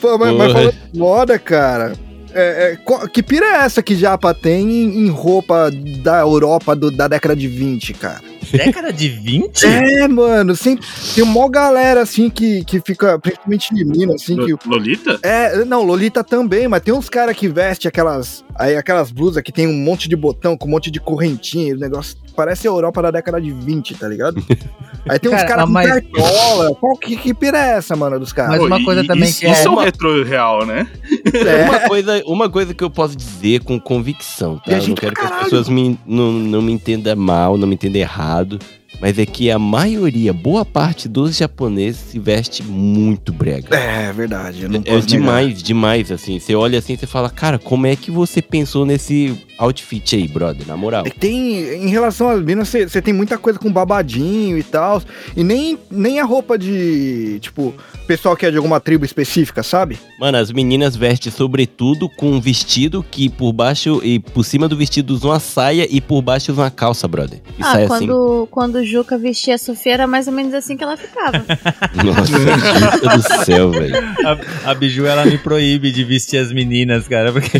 Pô, mas, mas falando de moda, cara. é, é, que pira é essa que Japa tem em, em roupa da Europa do- da década de 20, cara? Década de 20? É, mano, sempre, tem uma galera assim que, que fica, principalmente menina, assim, que. Lo- Lolita? É, não, Lolita também, mas tem uns caras que vestem aquelas. Aí aquelas blusas que tem um monte de botão, com um monte de correntinha, o negócio. Parece a Europa da década de 20, tá ligado? Aí tem uns Cara, caras com mas- cartola. Qual que, que pira é essa, mano, dos caras? Mas uma e- coisa também isso, que é- Isso é um uma- retro real, né? É. Uma coisa, uma coisa que eu posso dizer com convicção, tá? E Eu não quero que as pessoas me, não, não me entendam mal, não me entendam errado errado. Mas é que a maioria, boa parte dos japoneses se veste muito brega. É, verdade. Eu não É posso negar. demais, demais, assim. Você olha assim e fala, cara, como é que você pensou nesse outfit aí, brother? Na moral. É Tem, em relação às minas, você tem muita coisa com babadinho e tal. E nem, nem a roupa de, tipo, pessoal que é de alguma tribo específica, sabe? Mano, as meninas vestem sobretudo com um vestido que por baixo e por cima do vestido usa uma saia e por baixo usa uma calça, brother. E Ah, sai assim. quando, quando Juca vestia a Sofia era mais ou menos assim que ela ficava. Nossa, do céu, velho. A, a Biju, ela me proíbe de vestir as meninas, cara, porque...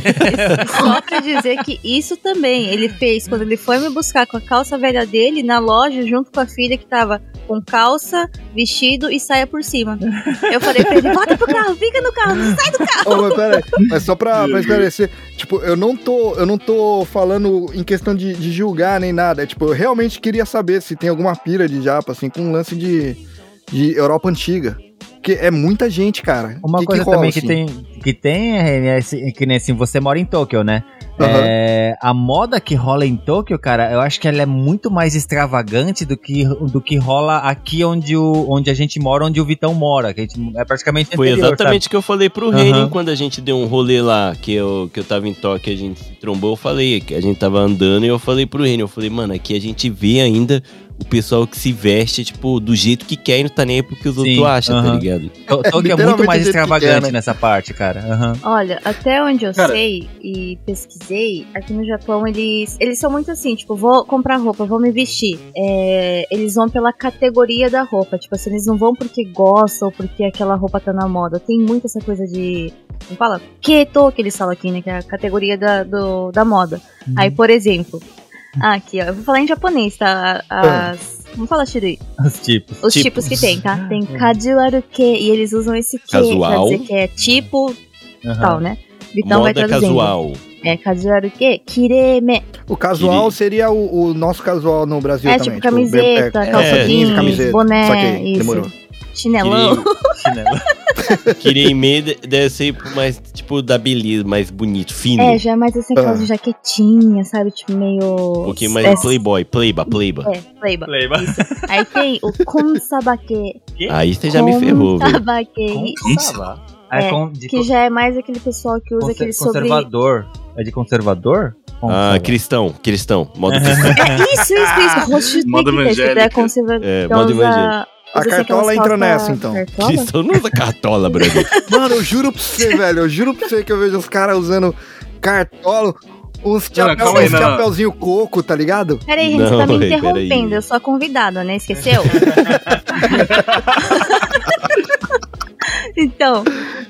Só pra dizer que isso também ele fez quando ele foi me buscar com a calça velha dele na loja, junto com a filha que tava com calça, vestido e saia por cima. Eu falei pra ele: volta pro carro, fica no carro, não sai do carro. Ô, mas pera aí, mas só pra, pra esclarecer, tipo, eu não tô, eu não tô falando em questão de, de julgar nem nada. É, tipo, eu realmente queria saber se tem alguma pira de japa, assim, com um lance de, de Europa antiga. Porque é muita gente, cara. Uma Que que coisa rola, também que assim? tem, que tem é, é assim, que nem assim, você mora em Tóquio, né? Aham. É, a moda que rola em Tóquio, cara, eu acho que ela é muito mais extravagante do que, do que rola aqui onde, o, onde a gente mora, onde o Vitão mora. Que a gente, é praticamente Foi anterior, exatamente o que eu falei pro. Renin quando a gente deu um rolê lá, que eu, que eu tava em Tóquio, a gente se trombou, eu falei que a gente tava andando e eu falei pro Renin, eu falei, mano, aqui a gente vê ainda o pessoal que se veste, tipo, do jeito que quer e não tá nem aí porque os Sim, outros acham, tá aham. ligado? Tó- Tóquio é muito mais extravagante né? nessa parte, cara. Aham. Olha, até onde eu Cara. sei e pesquisei, aqui no Japão eles, eles são muito assim, tipo, vou comprar roupa, vou me vestir. É, eles vão pela categoria da roupa, tipo assim, eles não vão porque gostam ou porque aquela roupa tá na moda. Tem muito essa coisa de. Como fala? Keto, que eles falam aqui, né? Que é a categoria da, do, da moda. Aí, por exemplo. Ah, aqui, ó. Eu vou falar em japonês, tá? As. Vamos falar shirui. Os tipos. Os Tipos. tipos, que tem, tá? Tem casual que e eles usam esse que Casual. pra dizer que é tipo tal, né? Vitão vai Moda traduzindo. casual. É casual que kireme. O casual Queria- seria o, o nosso casual no Brasil É também. tipo camiseta, é, calça é, jeans, camiseta. boné, Saquei, isso. demorou. Chinelão. Chinelo. Kirei deve ser mais, tipo, da beleza, mais bonito, fino. É, já é mais assim, aquelas Ah. jaquetinhas, sabe? Tipo, meio. um pouquinho mais é, playboy, playba, playba. É, playba. Playba. Aí tem o konsabake. Aí você já me ferrou, velho. Konsabake. Consava. Ah, é É, Que já é mais aquele pessoal que usa conser- aquele sobre. conservador. É de conservador? Ah, cristão, cristão, modo cristão. É isso, isso, isso. Rosto. É conservador. É, Então modo usa- evangélico. A usa cartola entra nessa, então. Cartola? Cristão não usa cartola, brother. Mano, eu juro pra você, velho. Eu juro pra você que eu vejo os caras usando cartola, Não, chapéu, aí, não, não. chapéuzinho coco, tá ligado? Peraí, gente, você Não, tá me interrompendo. Eu sou a convidada, né? Esqueceu? então,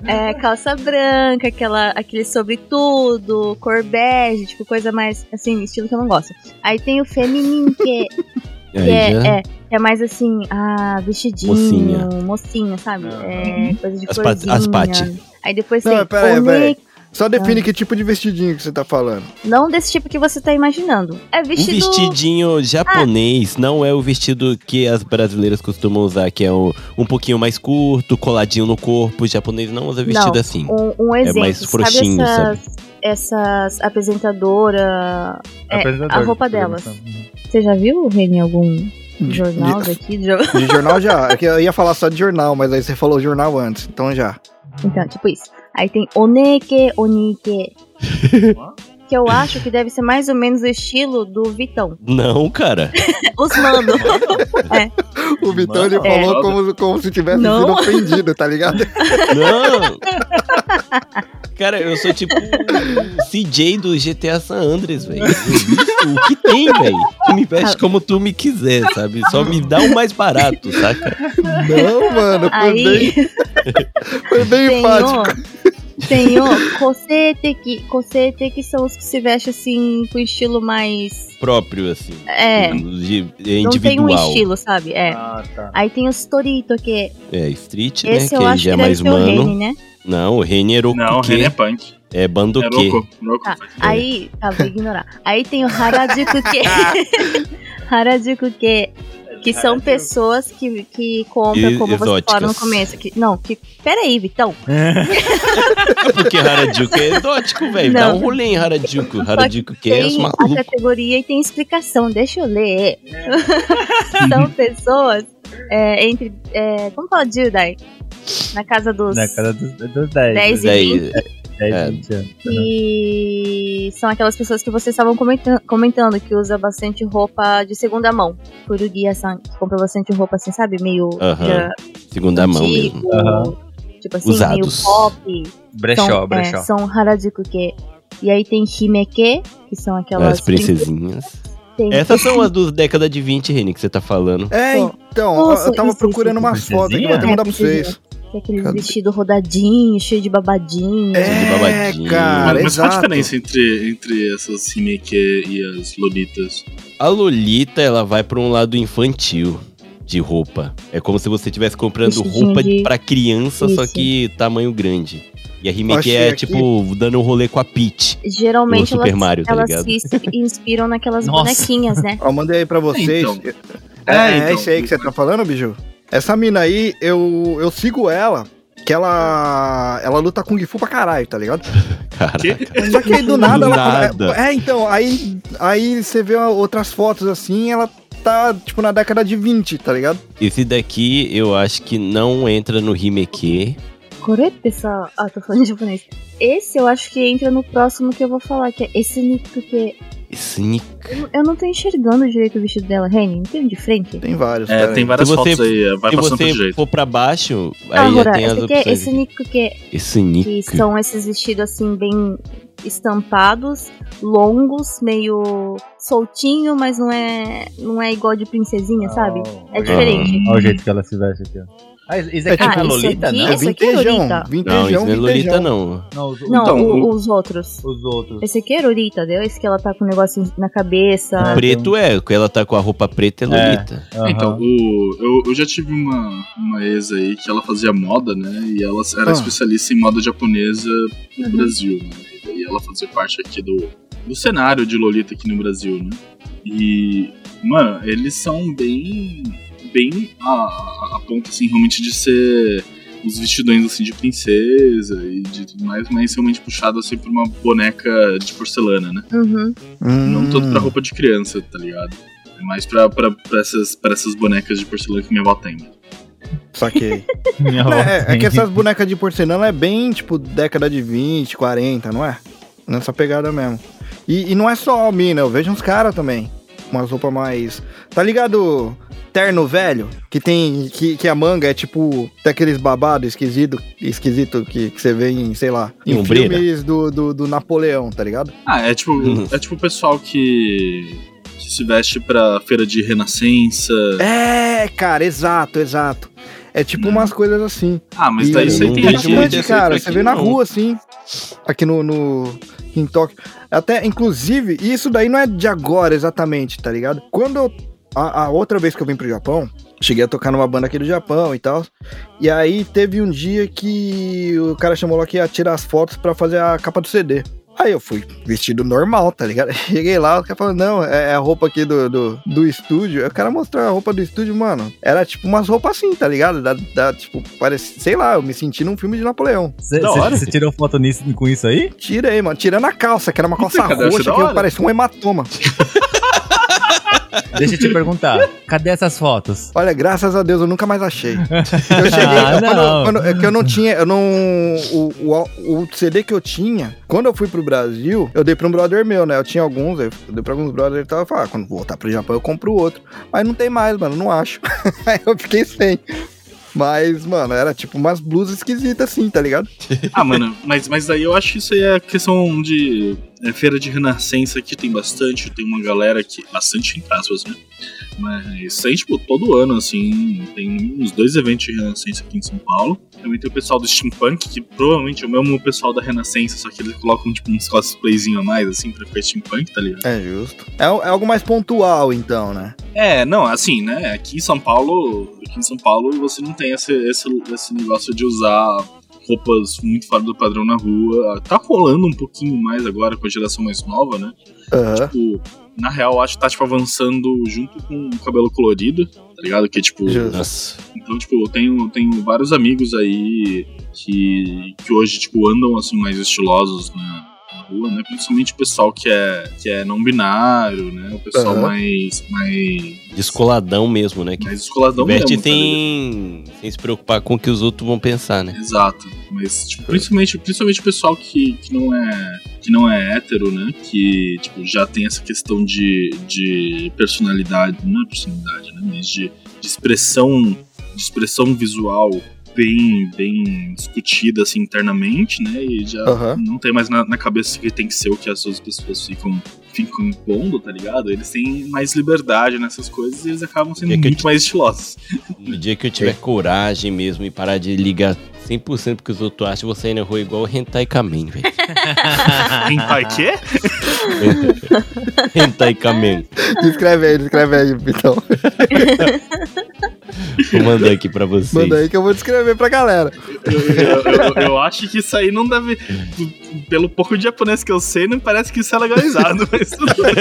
é, calça branca, aquela, aquele sobretudo, cor bege, tipo, coisa mais, assim, estilo que eu não gosto. Aí tem o feminino, que, que Aí é, já. é, é mais assim, ah, vestidinho, mocinha. mocinha, sabe? É, coisa de As as pati. Aí depois Não, tem pera aí, one- pera aí. Só define que tipo de vestidinho que você tá falando. Não desse tipo que você tá imaginando. É Um vestido. vestidinho japonês não é o vestido que as brasileiras costumam usar, que é o- um pouquinho mais curto, coladinho no corpo. O japonês não usa vestido Não, assim. Um, um exemplo. mais sabe frouxinho, essas, essas apresentadoras. É, a roupa delas. então. Você já viu, Reni, algum De- jornal de- daqui? De... De jornal já. É que eu ia falar só de jornal, mas aí você falou jornal antes, então já. Então, tipo isso. Aí tem oneke, onike. que eu acho que deve ser mais ou menos o estilo do Vitão. Não, cara. Os mando. O Vitão ele Mano, falou é. como, como se tivesse Não. sido ofendido, tá ligado? Não! Cara, eu sou tipo o CJ do GTA San Andreas, velho. O que tem, velho? Tu me veste como tu me quiser, sabe? Só me dá o mais barato, saca? Não, mano, foi Aí bem, foi bem tem enfático. Tem o kosete, kosete que são os que se vestem assim com estilo mais. Próprio, assim. É. de- Não tem um individual. estilo, sabe? É. Ah, tá. Aí tem os Torito, que É, street, esse né? eu Que aí acho já que é mais ser o mano. Reni, né? Não, o Reni era o Não, o René é punk. É É bandoque. Roku. Roku. Tá. Aí, tá, vou ignorar. Aí tem o Harajuku que. Harajuku que. Que são pessoas que, que compram, E- como você falou no exóticas. começo. Que, não, que. Peraí, Vitão. Porque Harajuku é exótico, velho. Dá um rolê em Harajuku. Harajuku que é os Tem a malucos. categoria e tem explicação. Deixa eu ler. são pessoas é, entre. É, como fala Judai? Na casa dos Na casa dos, dos 10. 10 e Daí, 20. 10, é. 20 anos. E são aquelas pessoas que vocês estavam comenta- comentando, que usa bastante roupa de segunda mão. Furugia-san, que compra bastante roupa assim, sabe? Meio Aham. já segunda mão antigo, mesmo. Aham. Tipo assim, Usados. meio pop. Brechó, são, brechó. É, são harajuku que. E aí tem himeke, que são aquelas As princesinhas. Tem- Essas são as dos década de 20, Reni, que você tá falando. É, então, Nossa, eu tava isso, procurando isso, umas isso. fotos aqui, vou até É, mandar pra princesinha. Vocês. Tem aqueles Cadê? vestidos rodadinhos, cheio de babadinho. É, babadinho. cara, Mas qual a exato. diferença entre, entre essas remake e as Lolitas? A Lolita, ela vai pra um lado infantil de roupa. É como se você estivesse comprando Vestidinho roupa de- pra criança, só Isso. que tamanho grande. E a Achei é, aqui. tipo, dando um rolê com a Peach. Geralmente elas, Mario, tá elas se ins- inspiram naquelas Nossa. bonequinhas, né? Ó, mandei aí pra vocês. Então. É, É, é então. esse aí que você tá falando, Biju? Essa mina aí, eu, eu sigo ela, que ela ela luta Kung Fu pra caralho, tá ligado? Caraca. Só que aí do nada Do ela... nada. É, então, aí, aí você vê outras fotos assim, ela tá, tipo, na década de 20, tá ligado? Esse daqui, eu acho que não entra no remake. Corete essa. Ah, tô falando em japonês. Esse eu acho que entra no próximo que eu vou falar, que é esse Nico que. Esse ni- Eu não- Eu não tô enxergando direito o vestido dela, Reni. Não tem um de frente? Tem vários, É, tem várias Se você- fotos aí, vai Se você for pra baixo, Ah, aí já Rora, tem as esse aqui é opções. esse Nico que, Esse que Nico. são esses vestidos assim, bem estampados, longos, meio soltinho, mas não é, não é igual de princesinha, sabe? É diferente. Olha o jeito que ela se veste aqui, ó. Ah, isso aqui É é, tipo Ah, Lolita, isso aqui- não? É esse aqui é vintejão, Lolita. Não, vintejão, isso não é Lolita, vintejão. não. Não, os, Não, Então, o- o- os outros. os outros. Esse aqui é Lolita, deu? Esse que ela tá com o negócio na cabeça. É. Preto é, porque ela tá com a roupa preta é É. Lolita. Aham. Então, o, eu, eu já tive uma, uma ex aí que ela fazia moda, né? E ela era Ah. especialista em moda japonesa no Uhum. Brasil, né? E ela fazia parte aqui do, do cenário de Lolita aqui no Brasil, né? E, mano, eles são bem. Bem a, a, a ponto, assim, realmente de ser os vestidões, assim, de princesa e de tudo mais, mas realmente puxado, assim, por uma boneca de porcelana, né? Uhum. Não tanto pra Hum, roupa de criança, tá ligado? É mais pra, pra, pra, essas, pra essas bonecas de porcelana que minha avó tem. Saquei. Minha avó É, é tem. que essas bonecas de porcelana é bem, tipo, década de 20, 40, não é? Nessa pegada mesmo. E, e não é só a mina, eu vejo uns caras também. Umas roupas mais. Tá ligado? Terno velho? Que tem. Que, que a manga é tipo. Tem aqueles babados esquisito, esquisito que, que você vê em, sei lá, Em ombreira? filmes do, do, do Napoleão, tá ligado? Ah, é tipo, Uhum. é tipo o pessoal que, que se veste pra feira de renascença. É, cara, exato, exato. É tipo umas coisas assim. Ah, mas E daí não tem aqui. cara. Você vê na não. rua, assim. Aqui no, no. Em Tóquio. Até, inclusive, isso daí não é de agora exatamente, tá ligado? Quando eu a, a outra vez que eu vim pro Japão, cheguei a tocar numa banda aqui do Japão e tal. E aí teve um dia que o cara chamou lá que ia tirar as fotos pra fazer a capa do CD. Aí eu fui vestido normal, tá ligado? Cheguei lá, o cara falou, não, é é a roupa aqui do, do, do estúdio. Aí o cara mostrou a roupa do estúdio, mano. Era tipo umas roupas assim, tá ligado? Da, da, tipo, parece, sei lá, eu me senti num filme de Napoleão. Você tirou foto nisso, com isso aí? Tirei, mano. Tirando a calça, que era uma calça roxa que parecia um hematoma. Deixa eu te perguntar, cadê essas fotos? Olha, graças a Deus, eu nunca mais achei. Eu cheguei. Ah, quando- não. quando- é que eu não tinha. Eu não. O, o, o CD que eu tinha, quando eu fui pro Brasil, eu dei pra um brother meu, né? Eu tinha alguns, eu dei pra alguns brothers e tal. Eu falei, ah, quando voltar pro Japão, eu compro outro. Mas não tem mais, mano, não acho. Aí eu fiquei sem. Mas, mano, era tipo umas blusas esquisitas assim, tá ligado? Ah, mano, mas, mas aí eu acho que isso aí é questão de. É, feira de renascença aqui tem bastante, tem uma galera que. Bastante entre aspas, né? Mas tem, tipo, todo ano, assim, tem uns dois eventos de renascença aqui em São Paulo. Também tem o pessoal do Steampunk, que provavelmente é o mesmo pessoal da Renascença, só que eles colocam, tipo, uns cosplayzinho a mais, assim, pra ficar Steampunk, tá ligado? É justo. É, é algo mais pontual, então, né? É, não, assim, né? Aqui em São Paulo, aqui em São Paulo você não tem esse, esse, esse negócio de usar roupas muito fora do padrão na rua. Tá rolando um pouquinho mais agora com a geração mais nova, né? Aham. Tipo, na real, acho que tá tipo avançando junto com o cabelo colorido, tá ligado? Que tipo. Nossa. então, tipo, eu tenho, tenho vários amigos aí que, que hoje, tipo, andam assim mais estilosos na rua, né? Principalmente o pessoal que é, que é não binário, né? O pessoal Aham. mais, mais, Descoladão mesmo, né? Que mais escoladão veste mesmo, tá ligado? sem, sem se preocupar com o que os outros vão pensar, né? Exato. Mas, tipo, principalmente, principalmente o pessoal que, que não é. Que não é hétero, né? Que, tipo, já tem essa questão de, de personalidade. Não é personalidade, né? Mas de, de expressão. De expressão visual bem, bem discutida assim internamente, né? E já Aham. não tem mais na, na cabeça que tem que ser o que as outras pessoas ficam, ficam impondo, tá ligado? Eles têm mais liberdade nessas coisas e eles acabam sendo muito te- mais estilosos. No dia que eu tiver coragem mesmo e parar de ligar 100% porque os outros acham, sair na rua igual o Hentai Kamen, velho. Hentai quê? Hentai Kamen. Descreve aí, descreve aí, então. Vou mandar aqui pra vocês. Manda aí que eu vou descrever pra galera. Eu, eu- eu- eu acho que isso aí não deve. Pelo pouco de japonês que eu sei, não parece que isso é legalizado, mas tudo bem.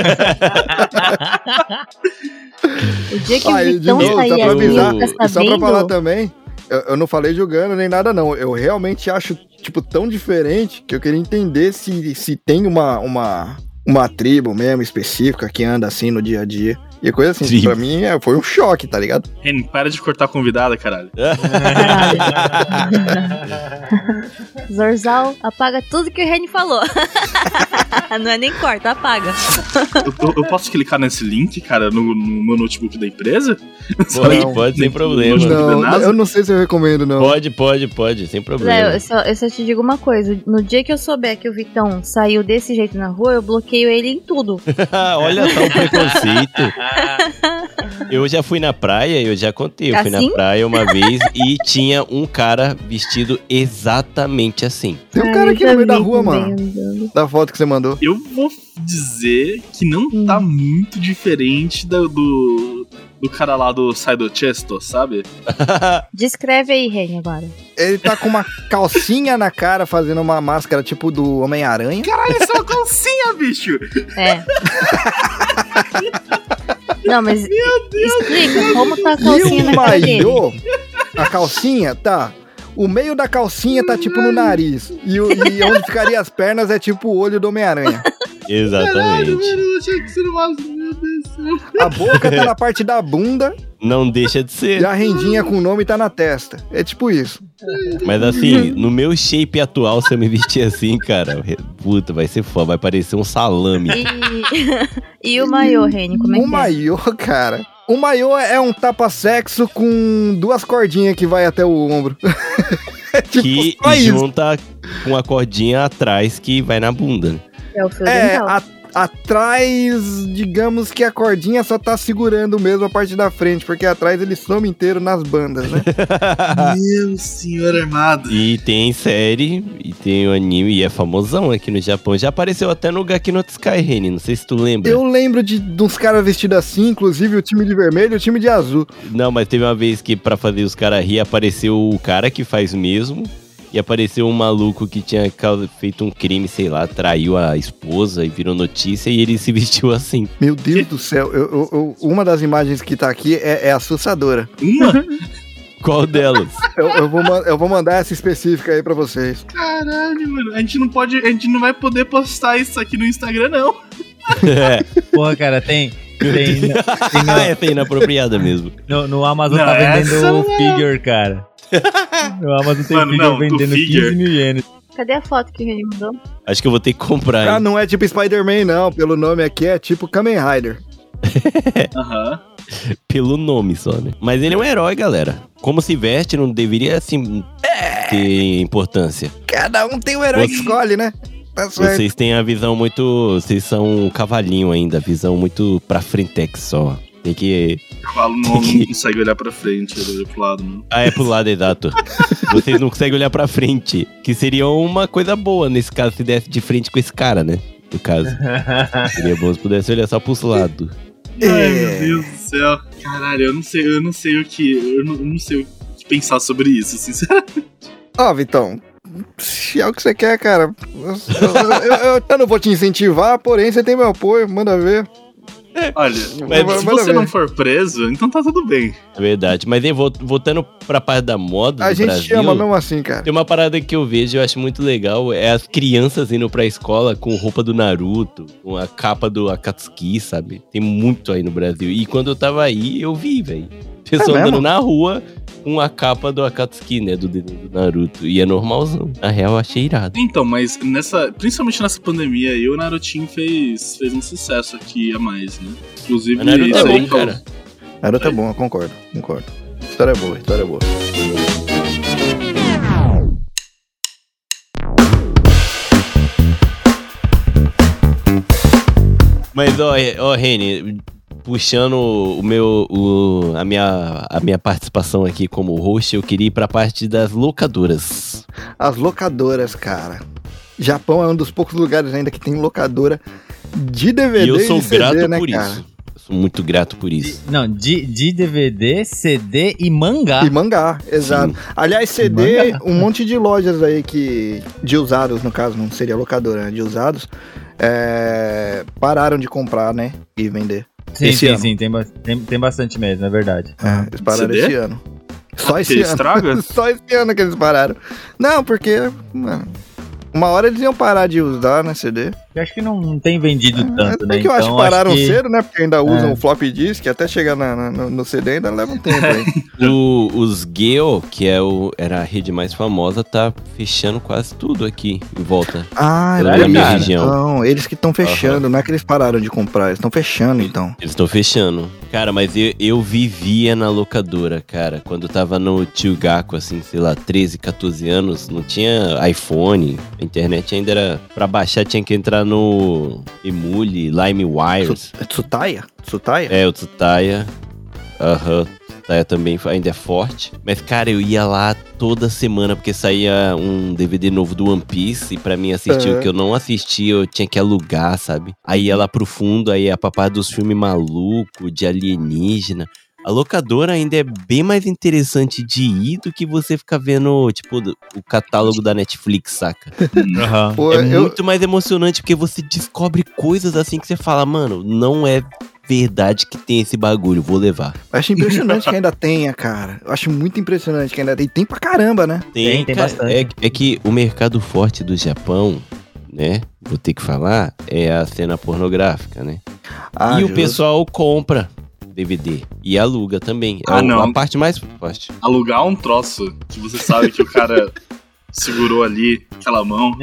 O dia que Aí, o de novo, sair só pra avisar, e só pra falar também, eu, eu não falei julgando nem nada, não. Eu realmente acho, tipo, tão diferente que eu queria entender se, se tem uma, uma, uma tribo mesmo específica que anda assim no dia a dia. E coisa assim, Tribo. pra mim é, foi um choque, tá ligado? Ren, para de cortar a convidada, caralho. Zorzal, apaga tudo que o Reni falou. Não é nem corta, apaga. Eu, eu- eu posso clicar nesse link, cara, no, no meu notebook da empresa? Pode, Não, pode, sem problema. Não, Não, eu não sei se eu recomendo, não. Pode, pode, pode, sem Zé, problema. eu só, eu só te digo uma coisa. No dia que eu souber que o Vitão saiu desse jeito na rua, eu bloqueio ele em tudo. Olha só o preconceito. Eu já fui na praia, eu já contei. Eu fui Assim? na praia uma vez e tinha um cara vestido exatamente assim. Tem um cara aqui no meio da rua, mano. Da foto que você mandou. Eu vou dizer que não Hum. tá muito diferente do, do, do cara lá do Saido Chesto, sabe? Descreve aí, Reni, agora. Ele tá com uma calcinha na cara, fazendo uma máscara tipo do Homem-Aranha. Caralho, isso é uma calcinha, bicho! É. Não, mas explica como tá a E calcinha o na cara dele. a calcinha, tá. O meio da calcinha tá tipo no nariz. E, o- e onde ficaria as pernas é tipo o olho do Homem-Aranha. Exatamente. eu achei que você não vai... Meu Deus do céu. A boca tá na parte da bunda Não deixa de e ser. a rendinha com o nome tá na testa. É tipo isso. Mas assim, no meu shape atual, se eu me vestir assim, cara, puta, vai ser foda, vai parecer um salame. E, e o maiô, Reni, como é o que é? maiô, cara. O maiô é um tapa-sexo com duas cordinhas que vai até o ombro. é tipo Que só isso. junta com a cordinha atrás que vai na bunda. É o fio É, dental. a, Atrás, digamos que a cordinha só tá segurando mesmo a parte da frente, porque atrás ele some inteiro nas bandas, né? Meu senhor armado. E tem série, e tem o anime, e é famosão aqui no Japão. Já apareceu até no Gaki no Sky, Reni, não sei se tu lembra. Eu lembro de, de uns caras vestidos assim, inclusive o time de vermelho e o time de azul. Não, mas teve uma vez que pra fazer os caras rir, apareceu o cara que faz mesmo, e apareceu um maluco que tinha feito um crime, sei lá, traiu a esposa e virou notícia, e ele se vestiu assim. Meu Deus do céu, eu- eu- eu- uma das imagens que tá aqui é, é assustadora. Uma? Qual delas? Eu, eu vou, eu vou mandar essa específica aí pra vocês. Caralho, mano. A gente não pode. A gente não vai poder postar isso aqui no Instagram, não. é, Porra, cara, tem. Tem, tem é inapropriada mesmo. no, no Amazon Não, tá vendendo o não. figure, cara. No Amazon tem Mano, não, do vendendo figure. 15 mil ienes. Cadê a foto que o Reni mandou? Acho que eu vou ter que comprar, Ah, hein? não é tipo Spider-Man, não. Pelo nome aqui é tipo Kamen Rider. Aham. Pelo nome só, né? Mas ele é um herói, galera. Como se veste não deveria, assim, ter importância. Cada um tem o herói que Você- escolhe, né? Tá certo. Vocês têm a visão muito. Vocês são um cavalinho ainda, visão muito pra frentex só. Tem que. O cavalo não, não consegue olhar pra frente, ele olha pro lado, não. Ah, é pro lado, exato. Vocês não conseguem olhar pra frente. Que seria uma coisa boa nesse caso, se desse de frente com esse cara, né? No caso. Seria bom se pudesse olhar só pros lados. É. Ai, meu Deus do céu. Caralho, eu não sei, eu não sei o que. Eu não, eu não sei o que pensar sobre isso, sinceramente. Ó, Vitão, se é o que você quer, cara. Eu, eu- eu- eu não vou te incentivar, porém você tem meu apoio, manda ver. Olha, Mas- se manda você ver. não for preso, então tá tudo bem. É verdade. Mas aí, vol- voltando pra parte da moda A do gente Brasil... chama mesmo assim, cara. Tem uma parada que eu vejo e eu acho muito legal, é as crianças indo pra escola com roupa do Naruto, com a capa do Akatsuki, sabe? Tem muito aí no Brasil. E quando eu tava aí, eu vi, velho. Pessoa É andando mesmo? na rua com a capa do Akatsuki, né? Do desenho do Naruto. E é normalzão. Na real, eu achei irado. Então, mas nessa. Principalmente nessa pandemia aí, o Narutinho fez, fez um sucesso aqui a mais, né? Inclusive, Mas Naruto é bom, cara. Naruto é bom, eu concordo, concordo. História boa, história boa. Mas, ó, ó Reni, puxando o meu, o, a, minha, a minha participação aqui como host, eu queria ir pra parte das locadoras. As locadoras, cara. Japão é um dos poucos lugares ainda que tem locadora de DVD E eu sou de CD, grato né, por cara? isso. Eu sou muito grato por isso. Não, de, de DVD, CD e mangá. E mangá, exato. Aliás, CD, um monte de lojas aí que. De usados, no caso, não seria locadora, né? De usados. é, pararam de comprar, né? E vender. Sim, esse sim, ano. sim, tem, tem, tem bastante mesmo, é verdade. É, eles pararam CD? esse ano. Só esse ano. estraga? Só esse ano que eles pararam. Não, porque. Mano, uma hora eles iam parar de usar, né, CD. Eu acho que não, não tem vendido tanto, é né? que eu acho que Então, pararam que- cedo, né? Porque ainda usam É. o floppy disk, até chegar na- na- no, no CD ainda leva um tempo aí. O, os Geo, que é o, era a rede mais famosa, tá fechando quase tudo aqui em volta. Ah, é verdade. minha região. Não, eles que estão fechando, não é que eles pararam de comprar, eles estão fechando então. Eles estão fechando. Cara, mas eu, eu vivia na locadora, cara. Quando eu tava no Tio Gaku, assim, sei lá, 13, 14 anos, não tinha iPhone. A internet ainda era. Pra baixar tinha que entrar no Emule, LimeWire. Tsu- é Tsutaya? Tsutaya? É, o Tsutaya. Aham. Tsutaya também ainda é forte. Mas, cara, eu ia lá toda semana, porque saía um DVD novo do One Piece. E pra mim assistir Aham. o que eu não assistia, eu tinha que alugar, sabe? Aí ia lá pro fundo, aí a papai dos filmes maluco, de alienígena. A locadora ainda é bem mais interessante de ir do que você ficar vendo, tipo, o catálogo da Netflix, saca? Aham. Pô, é eu, muito mais emocionante porque você descobre coisas assim que você fala, mano, não é verdade que tem esse bagulho, vou levar. acho impressionante que ainda tenha, cara. Eu acho muito impressionante que ainda tem. Tem pra caramba, né? Tem, tem cara, bastante. É, é que o mercado forte do Japão, né? Vou ter que falar, é a cena pornográfica, né? Ah, e o justo. pessoal compra DVD e aluga também. É Ah, não. a parte mais forte. Alugar um troço que você sabe que o cara segurou ali, aquela mão.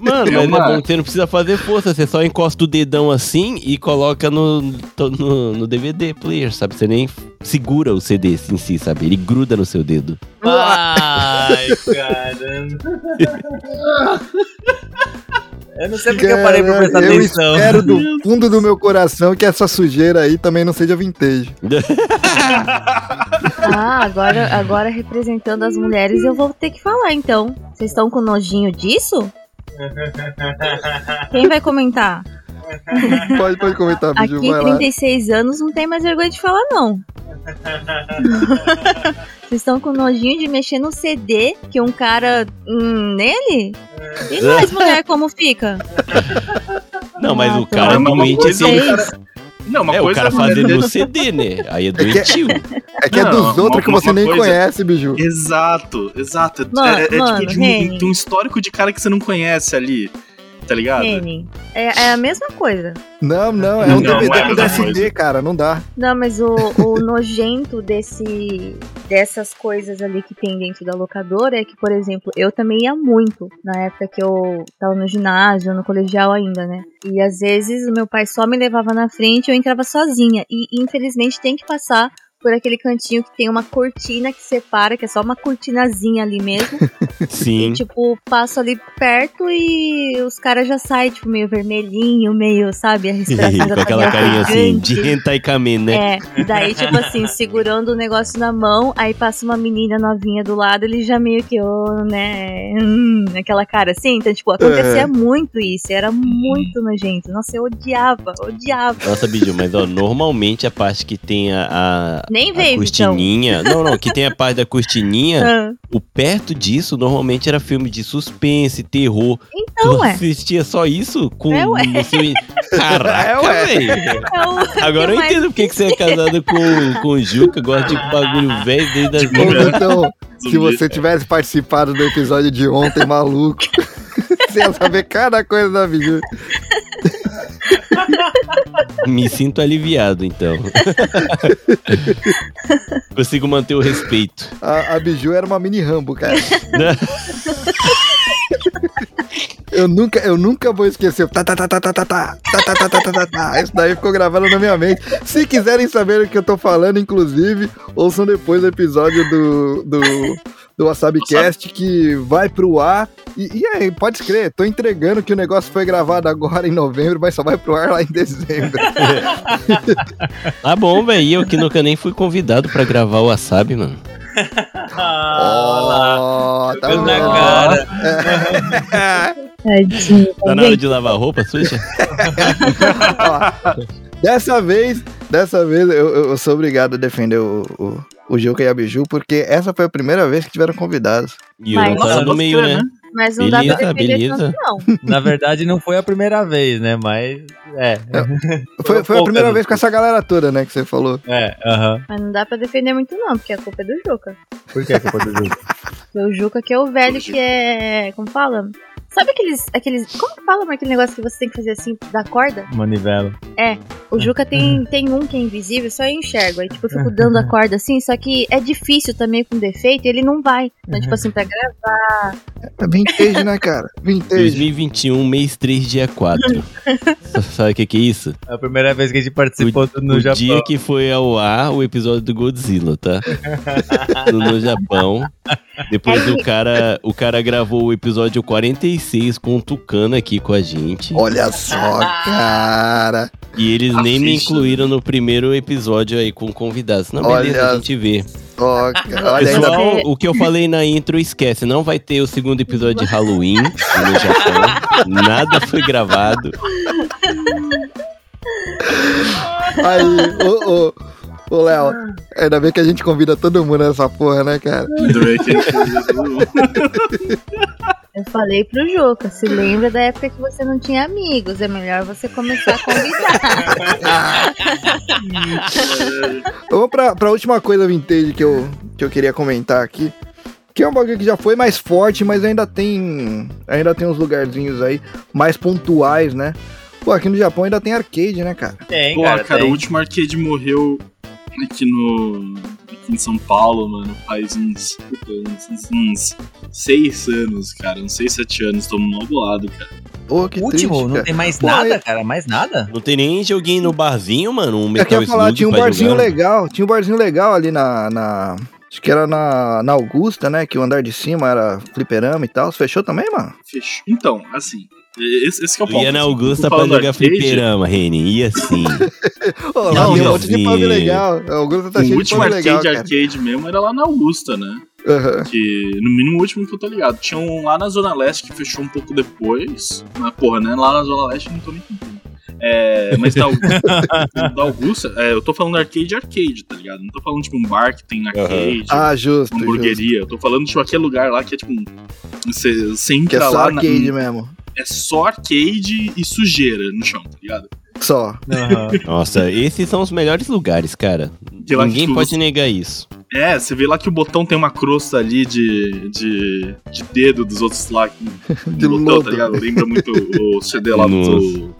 Mano, É mas uma- é bom que você não precisa fazer força, você só encosta o dedão assim e coloca no, no, no DVD player, sabe? Você nem segura o CD em si, sabe? Ele gruda no seu dedo. Ai, caramba. Eu não sei porque eu parei pra prestar eu atenção. espero do fundo do meu coração que essa sujeira aí também não seja vintage. Ah, agora, agora representando as mulheres, eu vou ter que falar então. Vocês estão com nojinho disso? Quem vai comentar? Pode, pode comentar, Biju, Aqui, vai lá. 36 anos, não tem mais vergonha de falar, não. Vocês estão com nojinho de mexer no CD que um cara. Hum, nele? E nós, mulher, como fica? Não, mas Ah, o cara doente de assim. Deus. Não, uma É, o coisa cara é fazendo no CD, né? Aí é doentio. É que é Não, dos outros que você nem coisa- conhece, Biju. Exato, exato. Mano, é é mano, tipo de um, de um histórico de cara que você não conhece ali. Tá ligado? Reni, é, é a mesma coisa. Não, não, é um Não, DVD não é com DSD, cara, não dá. Não, mas o, o nojento desse, dessas coisas ali que tem dentro da locadora é que, por exemplo, eu também ia muito na época que eu tava no ginásio, no colegial ainda, né? E às vezes o meu pai só me levava na frente e eu entrava sozinha. E infelizmente tem que passar por aquele cantinho que tem uma cortina que separa, que é só uma cortinazinha ali mesmo. Sim. E, tipo, passo ali perto e os caras já saem, tipo, meio vermelhinho, meio, sabe, a respiração já Com tá aquela carinha assim, de hentai kamen, né? É, daí, tipo assim, segurando o negócio na mão, aí passa uma menina novinha do lado, ele já meio que, oh, né, hum, aquela cara assim. Então, tipo, acontecia muito isso, era muito nojento. Nossa, eu odiava, odiava. Nossa, Biju, mas ó, normalmente a parte que tem a, a, Nem a veio, então. cortininha. Não, não, que tem a parte da cortininha, Ah, o perto disso normalmente era filme de suspense, terror. Então, tu é. assistia só isso com É, ué. seu... Caraca, É, velho. É Agora eu entendo porque que você é casado com, com o Juca, gosta de bagulho velho desde as Ou então, se você tivesse participado do episódio de ontem, maluco, você ia saber cada coisa da Biju. Me sinto aliviado, então. Consigo manter o respeito. A, a Biju era uma mini Rambo, cara. Eu nunca, eu nunca vou esquecer. Tá, tá, tá, tá, tá, tá, tá, tá, tá, tá, tá, tá, tá, tá. Isso daí ficou gravado na minha mente. Se quiserem saber o que eu tô falando, inclusive, ouçam depois o episódio do, do, do Wasabi Cast que vai pro ar. E, e aí, pode escrever, tô entregando que o negócio foi gravado agora em novembro, mas só vai pro ar lá em dezembro. Tá bom, velho. E eu que nunca nem fui convidado pra gravar o Wasabi, mano. Ó, tá Deu na cara. Tadinho, Tá na hora de lavar roupa, suja? Dessa vez, dessa vez eu, eu- eu sou obrigado a defender o, o, o Juca e a Biju, porque essa foi a primeira vez que tiveram convidados. E eu Mas- não tava no meio, né? Mas não dá Beleza, pra defender beleza. tanto, não. Na verdade, não foi a primeira vez, né? Mas. É. Foi, foi a primeira vez com essa galera toda, né, que você falou. É, aham. Mas não dá pra defender muito, não, porque a culpa é do Juca. Por que a culpa do jogo? Porque o Juca que é o velho que é. Como fala? Sabe aqueles. aqueles como que fala, aquele negócio que você tem que fazer assim, da corda? Manivela. O Juca tem, tem um que é invisível, só eu enxergo. Aí, tipo, eu fico dando a corda assim, só que é difícil também com defeito e ele não vai. Então, tipo assim, pra gravar. É vintage, né, cara? Vintage. 2021, mês 3, dia 4. Sabe o que, que é isso? É a primeira vez que a gente participou do- no o Japão. dia que foi ao ar o episódio do Godzilla, tá? no, no Japão. Depois o cara, o cara gravou o episódio 46 com o Tucano aqui com a gente. Olha só, cara. E eles A nem me incluíram no primeiro episódio aí com convidados. Não, Olha beleza, a gente vê. Olha, ainda Pessoal, bem. o que eu falei na intro, esquece. Não vai ter o segundo episódio de Halloween no Japão. Nada foi gravado. aí, ô, ô, ô, Léo. Ainda bem que a gente convida todo mundo nessa porra, né, cara? Ainda bem que a gente fez isso. Eu falei pro Juca, se lembra da época que você não tinha amigos. É melhor você começar a convidar. Vamos pra, pra última coisa vintage que eu, que eu queria comentar aqui. Que é um bagulho que já foi mais forte, mas ainda tem. Ainda tem uns lugarzinhos aí mais pontuais, né? Pô, aqui no Japão ainda tem arcade, né, cara? Tem, Pô, cara. cara, tem. o último arcade morreu aqui no. aqui em São Paulo, mano, faz uns. uns, uns, seis anos, cara. Uns seis, sete anos, tô mal do lado, cara. Pô, que Último, triste, não cara. tem mais Pô, nada, é- cara. Mais nada? Não tem nem joguinho no barzinho, mano. Um Metal que eu ia falar, tinha um barzinho jogar. legal, tinha um barzinho legal ali na. na- acho que era na, na Augusta, né? Que o andar de cima era fliperama e tal. Fechou também, mano? Fechou. Então, assim, Esse, esse que é o ponto. ia na assim. Augusta pra jogar arcade, fliperama, Reni. Ia sim. Lá Não, tem um não, monte de pub legal. O Augusto tá o cheio de último pub arcade legal, cara. arcade mesmo era lá na Augusta, né? Aham. Que, no mínimo, o último que eu tô ligado. Tinha um lá na Zona Leste que fechou um pouco depois. Mas, porra, né? Lá na Zona Leste eu não tô nem contando. É, mas da, Augusta- da Augusta, é, eu tô falando arcade arcade, tá ligado? Não tô falando tipo um bar que tem arcade, Ah, justo, justo. hamburgueria. Eu tô falando tipo aquele lugar lá que é tipo. um- Você você Que é entra só lá. na- arcade mesmo. É só arcade e sujeira no chão, tá ligado? Só. Nossa, esses são os melhores lugares, cara. Que Ninguém pode você- negar isso. É, você vê lá que o botão tem uma crosta ali de, de, de dedo dos outros lá De botão, lodo. tá ligado? Lembra muito o CD lá do.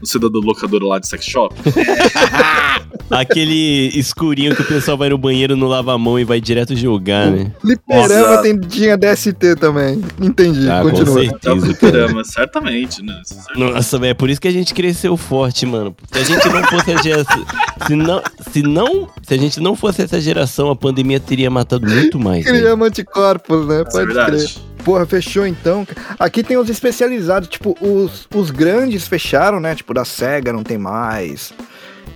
O CD do locador lá de sex shop. Aquele escurinho que o pessoal vai no banheiro, não lava a mão e vai direto jogar, né? Fliperama Nossa. tem, tinha DST também. Entendi, Ah, com continua. certeza. É o fliperama, certamente, né? Nossa, velho, é por isso que a gente cresceu forte, mano. Se a gente não fosse a geração. Se não, se não. Se a gente não fosse essa geração, a pandemia teria matado muito mais. velho. Criamos anticorpos, né? É Pode crer. verdade. Porra, fechou então. Aqui tem os especializados, tipo, os, os grandes fecharam, né? Tipo, da SEGA não tem mais.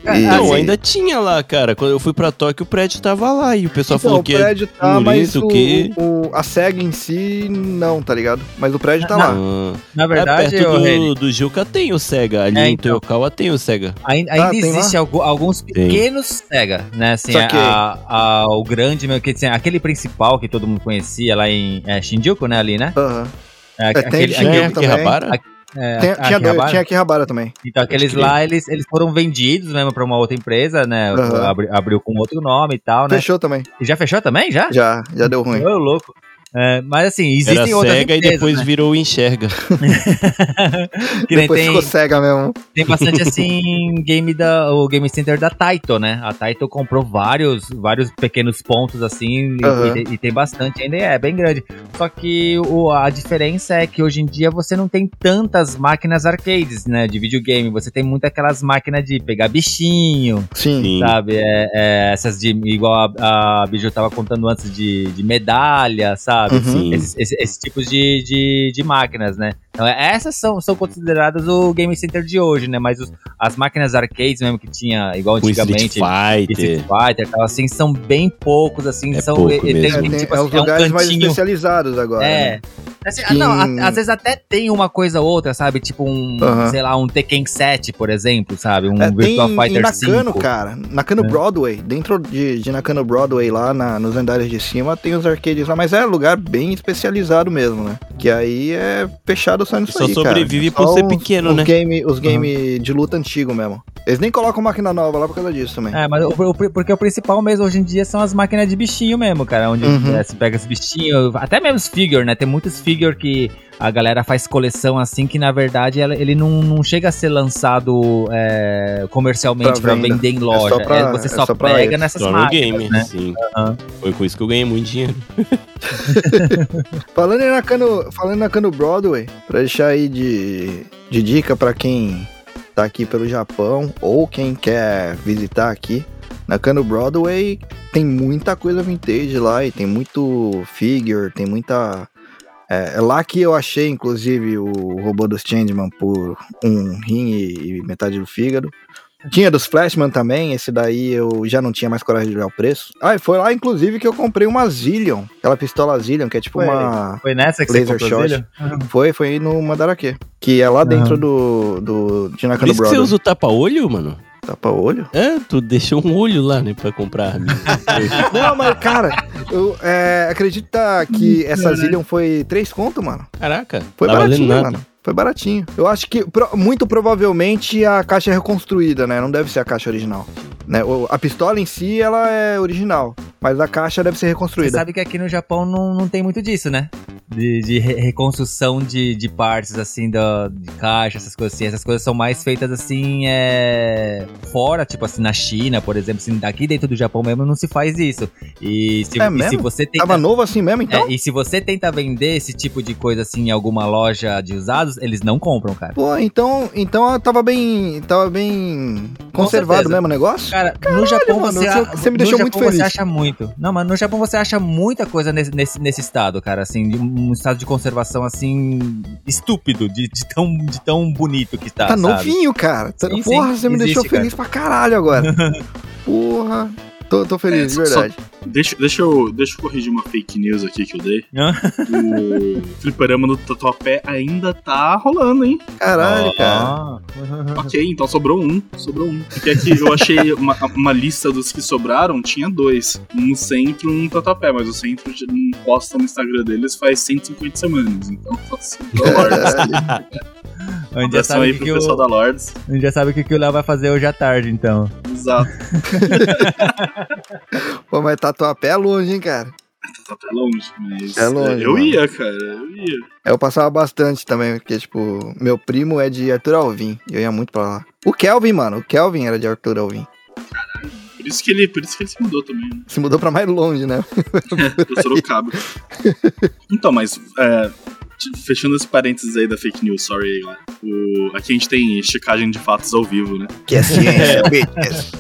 E- Não, assim, ainda tinha lá, cara. Quando eu fui pra Tóquio, o prédio tava lá e o pessoal Então, falou o que. prédio tá, por mas isso o, que- o- a SEGA em si, não, tá ligado? Mas o prédio tá lá. Ah, Na é verdade, perto ô, do, Reni, do Juca tem o Sega. Ali É, em então. Toyokawa tem o Sega. Ainda, Ah, ainda tem lá? existe algu- alguns pequenos Sega, né? Assim, Saquei. a, a- o grande, meu, que, assim, aquele principal que todo mundo conhecia lá em é, Shinjuku, né? Ali, né? Aham. É, tem aquele, Shinjuku aquele- É, Tem- a- tinha, dois, Akihabara? tinha Akihabara também. Então, aqueles lá, eles, eles foram vendidos mesmo pra uma outra empresa, né? Aham. Abri- abriu com outro nome e tal, né? Fechou também. E já fechou também? Já? Já, já deu ruim. Ô, louco. É, mas assim, Era existem outras Sega e empresas, depois né? virou Enxerga. que Depois tem, ficou SEGA mesmo. tem bastante assim game da o game center da Taito, né? A Taito comprou vários vários pequenos pontos assim e- Aham. e, tem- e tem bastante ainda é bem grande. Só que o, a diferença é que hoje em dia você não tem tantas máquinas arcades, né, de videogame. Você tem muito aquelas máquinas de pegar bichinho, Sim. Sim. sabe? É, é, essas de igual a, a Biju tava contando antes de, de medalha, sabe? Uhum. Sim. Esses, esses, esses tipos de, de, de máquinas, né? Então, essas são, são consideradas o Game Center de hoje, né? Mas os- as máquinas arcades mesmo que tinha, igual Com Street antigamente, Street Fighter. Fighter, tal, assim, são bem poucos, assim, É são pouco e- mesmo. É, tem, tem- tipo é assim, os é um lugares mais especializados agora. É. né? Assim, ah, não, a- às vezes até tem uma coisa ou outra, sabe? Tipo um, Aham. sei lá, um Tekken 7, por exemplo, sabe? Um É, tem Virtua em Fighter Nakano, 5. cara. Nakano É. Broadway. Dentro de, de Nakano Broadway, lá na- nos andares de cima, tem os arcades lá. Mas é lugar bem especializado mesmo, né? Que aí é fechado só nisso Só aí, cara. sobrevive por Só ser os- pequeno, os né? Game, os game de luta antigo mesmo. Eles nem colocam máquina nova lá por causa disso também. É, mas o, o- porque o principal mesmo hoje em dia são as máquinas de bichinho mesmo, cara. Onde Uhum. é, se pega os bichinhos, até mesmo os figure, né? Tem muitos figure que a galera faz coleção assim, que na verdade ela- ele não, não chega a ser lançado é, comercialmente Pra vender em É loja. só pra- É, você é só, só pra pega isso. nessas Só no máquinas, game, né? sim. Aham. Foi com isso que eu ganhei muito dinheiro. Falando em Nakano, falando em Nakano Broadway, pra deixar aí de, de dica pra quem tá aqui pelo Japão ou quem quer visitar aqui, Nakano Broadway tem muita coisa vintage lá e tem muito figure, tem muita. É, é lá que eu achei, inclusive, o robô dos Changeman por um rim e, e metade do fígado. Tinha dos Flashman também, esse daí eu já não tinha mais coragem de olhar o preço. Ah, e foi lá, inclusive, que eu comprei uma Zillion, aquela pistola Zillion, que é tipo Foi. uma. Foi nessa que Laser você comprou, shot. Zillion? Foi, foi no Mandarake. Que é lá dentro do, do. De Por isso você usa o tapa-olho, mano? Tapa olho? É, tu deixou um olho lá, né, pra comprar. Não, mas, cara, eu é, acredita que essa Zillion foi 3 conto, mano. Caraca, Foi tá baratinho, mano. Foi baratinho. Eu acho que, pro- muito provavelmente, a caixa é reconstruída, né? Não deve ser a caixa original. Né? O- A pistola em si, ela é original. Mas a caixa deve ser Você reconstruída. sabe que aqui no Japão não, não tem muito disso, né? De, de re- reconstrução de, de partes, assim, da, de caixa, essas coisas assim. Essas coisas são mais feitas, assim, é... fora, tipo assim, na China, por exemplo. Assim, aqui dentro do Japão mesmo não se faz isso. E se, É e se mesmo? você tenta... Tava novo assim mesmo, então? é, e se você tenta vender esse tipo de coisa, assim, em alguma loja de usados, eles não compram, cara. Pô, então, então tava bem. Tava bem conservado mesmo o negócio? Cara, no Japão mano, você, você- você me no deixou Japão muito feliz. você acha muito. Não, mas no Japão você acha muita coisa nesse, nesse, nesse estado, cara. Assim, de um estado de conservação assim estúpido, de, de tão, de tão bonito que tá. Tá sabe? novinho, cara. Tá- Sim, Porra, sim, você me existe, deixou cara. feliz pra caralho agora. Porra. Tô, tô feliz, de É, só- verdade. Deixa, deixa, eu, deixa eu corrigir uma fake news aqui que eu dei. o fliperama do Tatuapé ainda tá rolando, hein? Caralho, cara. Ah. Ok, então sobrou um. Sobrou um. Porque aqui eu achei uma, uma lista dos que sobraram, tinha dois. Um no centro e um no Tatuapé, mas o centro não posta no Instagram deles faz 150 semanas. Então só Lords. A gente já sabe aí o que, pro que pessoal o, da Lords. a gente já sabe o que, que o Léo vai fazer hoje à tarde, então. Exato. Pô, mas Tatuapé é longe, hein, cara. Tatuapé é longe, mas. É longe, Eu mano. ia, cara. Eu ia. Eu passava bastante também, porque, tipo, meu primo é de Arthur Alvim. Eu ia muito pra lá. O Kelvin, mano. O Kelvin era de Arthur Alvim. Por isso que ele, por isso que ele se mudou também. né? Se mudou pra mais longe, né? pro Sorocaba. então, mas é, fechando esse parênteses aí da fake news, sorry aí, galera. O, aqui a gente tem checagem de fatos ao vivo, né? Que é ciência, bitches.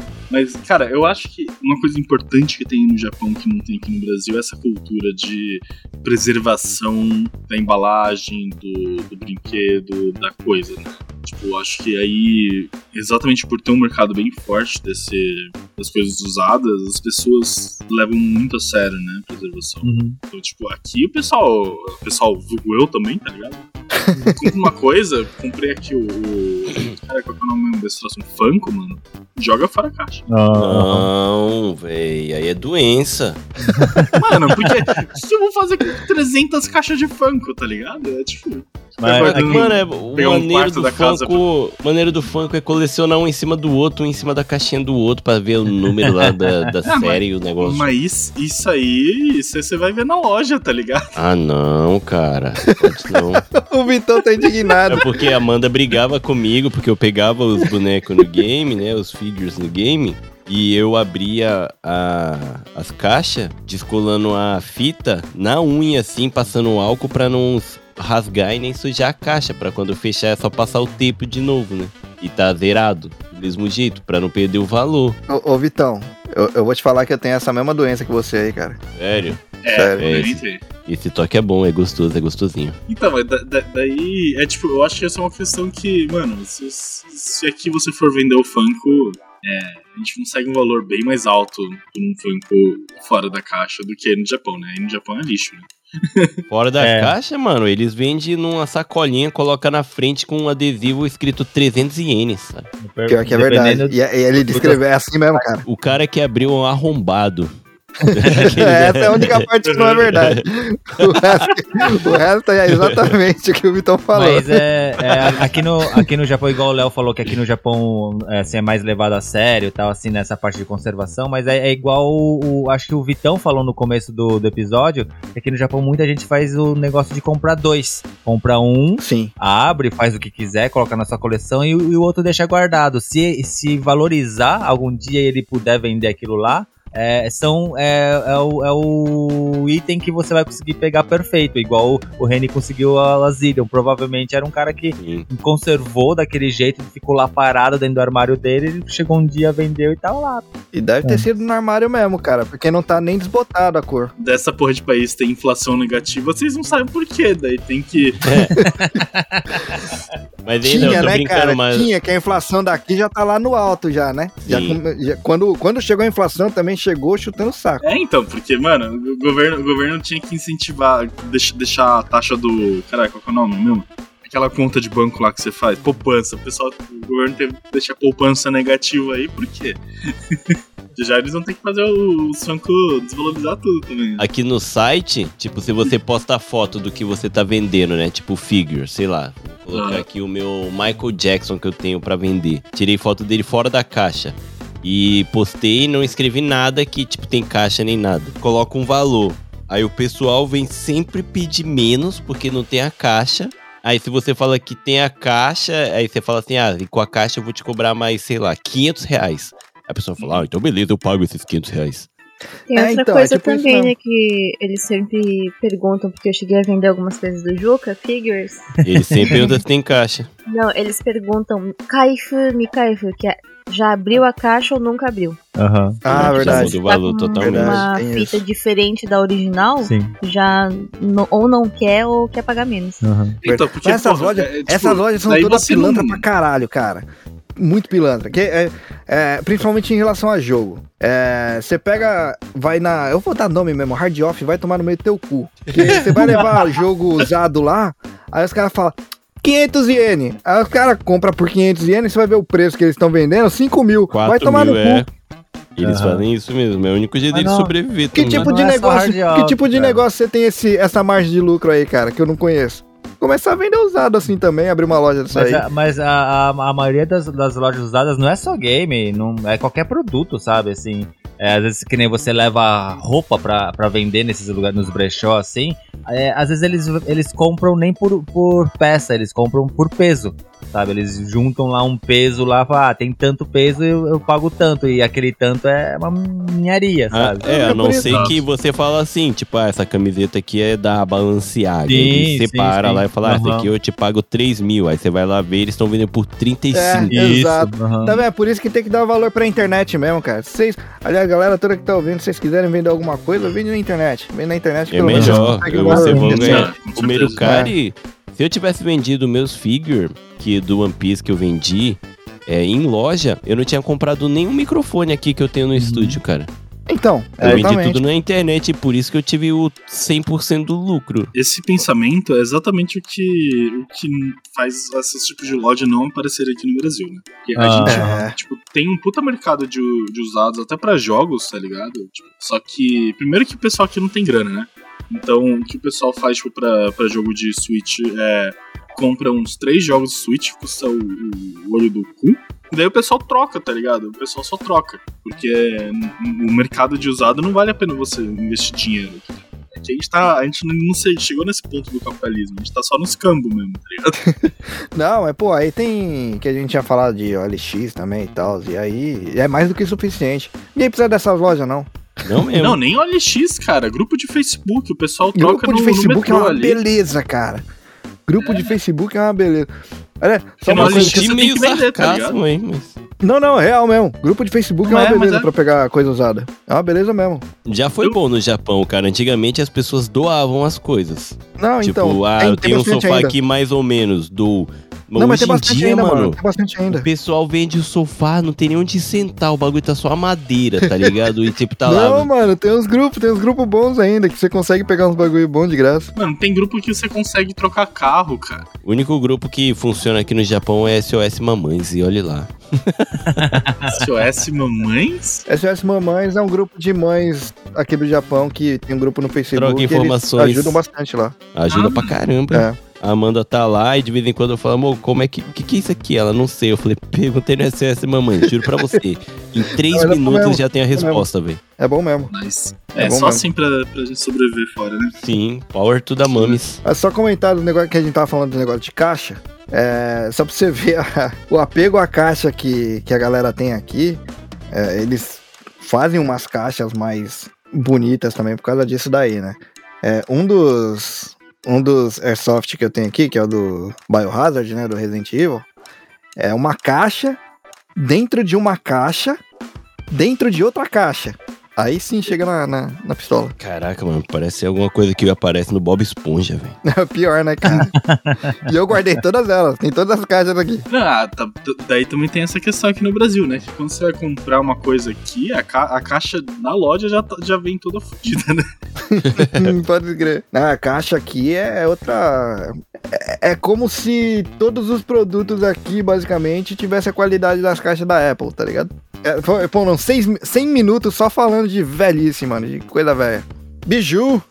Mas, cara, eu acho que uma coisa importante que tem no Japão que não tem aqui no Brasil é essa cultura de preservação da embalagem, do, do brinquedo, da coisa, né? Tipo, acho que aí, exatamente por ter um mercado bem forte desse, das coisas usadas, as pessoas levam muito a sério, né, a preservação. Então, tipo, aqui o pessoal, o pessoal, eu também, tá ligado? Compre uma coisa, comprei aqui o. cara, qual que é o nome desse troço? Um Funko, mano. Joga fora a caixa. Não, véi, aí é doença. Mano, porque o que eu vou fazer com 300 caixas de Funko, tá ligado? É tipo. Mas aqui- Mano, é, o um maneiro quarto do da casa Funko, maneiro do Funko é colecionar um em cima do outro, um em cima da caixinha do outro pra ver o número lá da, da Ah, série e o negócio. Mas isso, isso aí, isso aí você vai ver na loja, tá ligado? Ah, não, cara. Pode não. o Vitão tá indignado. É porque a Amanda brigava comigo, porque eu pegava os bonecos no game, né? Os figures no game. E eu abria a- as caixas, descolando a fita na unha, assim, passando álcool pra não rasgar e nem sujar a caixa. Pra quando fechar é só passar o tempo de novo, né? E tá zerado, do mesmo jeito, pra não perder o valor. Ô, ô, Vitão, eu, eu vou te falar que eu tenho essa mesma doença que você aí, cara. Sério? É, Sério. eu É entrei. Esse toque é bom, é gostoso, é gostosinho. Então, mas da- da- daí, é tipo, eu acho que essa é uma questão que, mano, se, se aqui você for vender o Funko, é, a gente consegue um valor bem mais alto por um Funko fora da caixa do que no Japão, né? Aí no Japão é lixo, né? Fora da É. caixa, mano, eles vendem numa sacolinha, coloca na frente com um adesivo escrito 300 ienes, sabe? Pior que é verdade. Dependendo- E, e ele descreveu é assim mesmo, cara. O cara que abriu um arrombado. Essa é a única parte que não é verdade. O resto, o resto é exatamente o que o Vitão falou. Mas é, é, aqui, no, aqui no Japão, igual o Léo falou, que aqui no Japão é, assim, é mais levado a sério e tal, assim, nessa parte de conservação, mas é, é igual o, o- Acho que o Vitão falou no começo do, do episódio, que aqui no Japão muita gente faz o negócio de comprar dois. Compra um, Sim. abre, faz o que quiser, coloca na sua coleção e, o- e o outro deixa guardado. Se, se valorizar, algum dia ele puder vender aquilo lá, é, são, é, é, o, é o item que você vai conseguir pegar perfeito, igual o, o Reni conseguiu a Lasilion. Provavelmente era um cara que Sim. conservou daquele jeito, ficou lá parado dentro do armário dele, ele chegou um dia, vendeu e tava lá. E deve ter É. sido no armário mesmo, cara, porque não tá nem desbotado a cor. Dessa porra de país tem inflação negativa, vocês não sabem por quê, daí tem que. Mas ainda eu Tinha, tô né, cara? mas. Tinha, que a inflação daqui já tá lá no alto já, né? Já, já- quando, quando chegou a inflação, também chegou chutando o saco. É, então, porque, mano, o governo, o governo tinha que incentivar, deixar, deixar a taxa do. Caraca, qual que é o nome mesmo? Aquela conta de banco lá que você faz, poupança. O pessoal, o governo teve que deixar a poupança negativa aí, por quê? Já eles vão ter que fazer o, o Sanco desvalorizar tudo também. Aqui no site, tipo, se você posta foto do que você tá vendendo, né? Tipo, figure, sei lá. Vou colocar Ah. aqui o meu Michael Jackson que eu tenho pra vender. Tirei foto dele fora da caixa. E postei e não escrevi nada que, tipo, tem caixa nem nada. Coloco um valor. Aí o pessoal vem sempre pedir menos porque não tem a caixa. Aí se você fala que tem a caixa, aí você fala assim, ah, e com a caixa eu vou te cobrar mais, sei lá, 500 reais. Aí a pessoa fala, ah, então beleza, eu pago esses 500 reais. Tem É, outra então, é coisa tipo isso também, né? Que eles sempre perguntam, porque eu cheguei a vender algumas coisas do Juca, figures. Ele sempre pergunta se tem caixa. Não, eles perguntam Kaifu, mi Kaifu, que é já abriu a caixa ou nunca abriu. Aham. Ah, Já verdade. o Tá valor com totalmente. Uma fita diferente da original, Sim. já no- ou não quer ou quer pagar menos. Aham. Então, porque Mas essas, porra, lojas, é, tipo, essas lojas são todas pilantra não- pra caralho, cara. Muito pilantra. Que é, é, principalmente em relação a jogo. É, Você pega. Vai na. Eu vou dar nome mesmo, hard off, vai tomar no meio do teu cu. Porque Você vai levar jogo usado lá, aí os caras falam. 500 iene. Aí os caras compram por 500 iene, você vai ver o preço que eles estão vendendo, 5 mil. Vai 4 tomar mil, no cu. é. Eles Aham. fazem isso mesmo, é o único jeito deles não- sobreviver Que também. tipo de é só negócio, hard que tipo de cara. negócio você tem esse, essa margem de lucro aí, cara, que eu não conheço? Começar a vender usado assim também, abrir uma loja disso Mas, aí. a, mas a, a, a maioria das, das lojas usadas não é só game, não, é qualquer produto, sabe? Assim, é, às vezes que nem você leva roupa pra, pra vender nesses lugares, nos brechó, assim, é, às vezes eles, eles compram nem por, por peça, eles compram por peso, sabe? Eles juntam lá um peso lá, falam, ah, tem tanto peso, eu, eu pago tanto, e aquele tanto é uma ninharia, Ah, sabe? é, a não isso. ser que você fala assim, tipo, ah, essa camiseta aqui é da Balenciaga. Sim, Aí você sim, para sim. lá e fala, ah, essa aqui eu te pago 3 mil. Aí você vai lá ver, eles estão vendendo por 35. É. Exato. aham. Tá vendo? É por isso que tem que dar valor pra internet mesmo, cara. Vocês, aliás, a galera toda que tá ouvindo, se vocês quiserem vender alguma coisa, vende na internet. Vende na internet. É pelo menos melhor, você você vão ganhar. O. Mercari, se eu tivesse vendido meus figure, que do One Piece que eu vendi, é, em loja, eu não tinha comprado nenhum microfone aqui que eu tenho no estúdio, cara. Então, Eu vendi tudo na internet e por isso que eu tive o 100% do lucro. Esse pensamento é exatamente o que, o que faz esses tipos de loja não aparecerem aqui no Brasil, né? Porque a Ah. gente, É. tipo, tem um puta mercado de, de usados até pra jogos, tá ligado? Tipo, só que, primeiro que o pessoal aqui não tem grana, né? Então, o que o pessoal faz, tipo, pra, pra jogo de Switch é... Compra uns três jogos de Switch, custa o, o olho do cu. E daí o pessoal troca, tá ligado? O pessoal só troca. Porque o mercado de usado não vale a pena você investir dinheiro. É que a gente tá. A gente não sei, chegou nesse ponto do capitalismo. A gente tá só nos cambos mesmo, tá ligado? Não, é pô, aí tem que a gente tinha falado de OLX também e tal, e aí é mais do que suficiente. Ninguém precisa dessas lojas, não. Não mesmo. Não, nem OLX, cara. Grupo de Facebook. O pessoal troca Grupo no, de no Facebook é metrô uma ali. beleza, cara. Grupo de Facebook é uma beleza. Olha, só uma não coisa que... você meio que vender, tá sarcasmo, hein? Mas Não, não, real mesmo. Grupo de Facebook Não é uma é, beleza é. pra pegar coisa usada. É uma beleza mesmo. já foi Eu- bom no Japão, cara. Antigamente as pessoas doavam as coisas. Não, tipo, então. ah, tem- eu tenho um sofá ainda. aqui mais ou menos, dou. Mas Não, mas tem em bastante dia, ainda, mano, mano. Tem bastante ainda. o pessoal vende o sofá, não tem nem onde sentar, o bagulho tá só a madeira, tá ligado? E tipo, tá não, lá. mano, tem uns grupos, tem uns grupos bons ainda, que você consegue pegar uns bagulho bom de graça. Mano, tem grupo que você consegue trocar carro, cara. O único grupo que funciona aqui no Japão é SOS Mamães, e olhe lá. SOS Mamães? SOS Mamães é um grupo de mães aqui do Japão que tem um grupo no Facebook. Troca eles informações. ajudam bastante lá. Ajuda Ah, pra caramba. É. A Amanda tá lá e de vez em quando eu falo, amor, como é que. O que, que é isso aqui? Ela não sei. Eu falei, perguntei no SOS Mamãe, juro pra você. Em três Não, ela minutos já tem a mesmo. resposta, velho. É bom mesmo. Mas É é, bom só mesmo. assim pra, pra gente sobreviver fora, né? Sim, power to the mames. É só comentar do negócio que a gente tava falando do negócio de caixa. É, só pra você ver a- o apego à caixa que, que a galera tem aqui. É, eles fazem umas caixas mais bonitas também por causa disso daí, né? É, um dos um dos airsoft que eu tenho aqui, que é o do Biohazard, né, do Resident Evil, é uma caixa dentro de uma caixa dentro de outra caixa. Aí sim chega na, na, na pistola. Caraca, mano, parece alguma coisa que aparece no Bob Esponja, velho. É pior, né, cara? e eu guardei todas elas, tem todas as caixas aqui. Ah, tá- daí também tem essa questão aqui no Brasil, né? Que quando você vai comprar uma coisa aqui, a, ca- a caixa na loja já, tá- já vem toda fodida, né? Pode crer. Ah, A caixa aqui é outra. É, é como se todos os produtos aqui, basicamente, tivessem a qualidade das caixas da Apple, tá ligado? É, não, seis, 100 minutos só falando de velhice, mano, de coisa velha. Biju.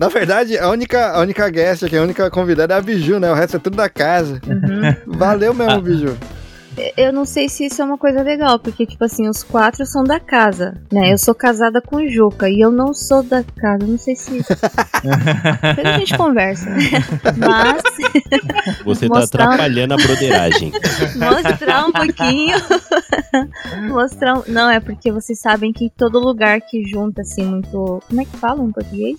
Na verdade, a única, a única guest aqui, a única convidada é a Biju, né? O resto é tudo da casa. Uhum. Valeu mesmo, Biju. Eu não sei se isso é uma coisa legal, porque, tipo assim, os quatro são da casa, né? Eu sou casada com o Juca e eu não sou da casa. Não sei se. Depois a gente conversa. Mas Você tá Mostrar- atrapalhando a broderagem. mostrar um pouquinho. mostrar um... Não, é porque vocês sabem que todo lugar que junta, assim, muito. Como é que fala em português?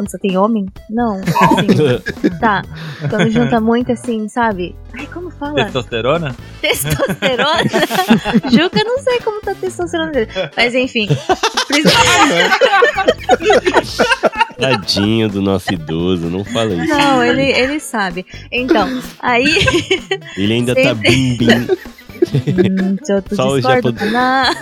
Quando você tem homem? Não. Assim, tá. Quando junta muito assim, sabe? Ai, como fala? Testosterona? Testosterona? Juca, não sei como tá a testosterona dele. Mas enfim. Tadinho do nosso idoso, não fala isso. Não, ele, ele sabe. Então, aí. Ele ainda tá bim bim. Hum, eu Só o discordo, japonês.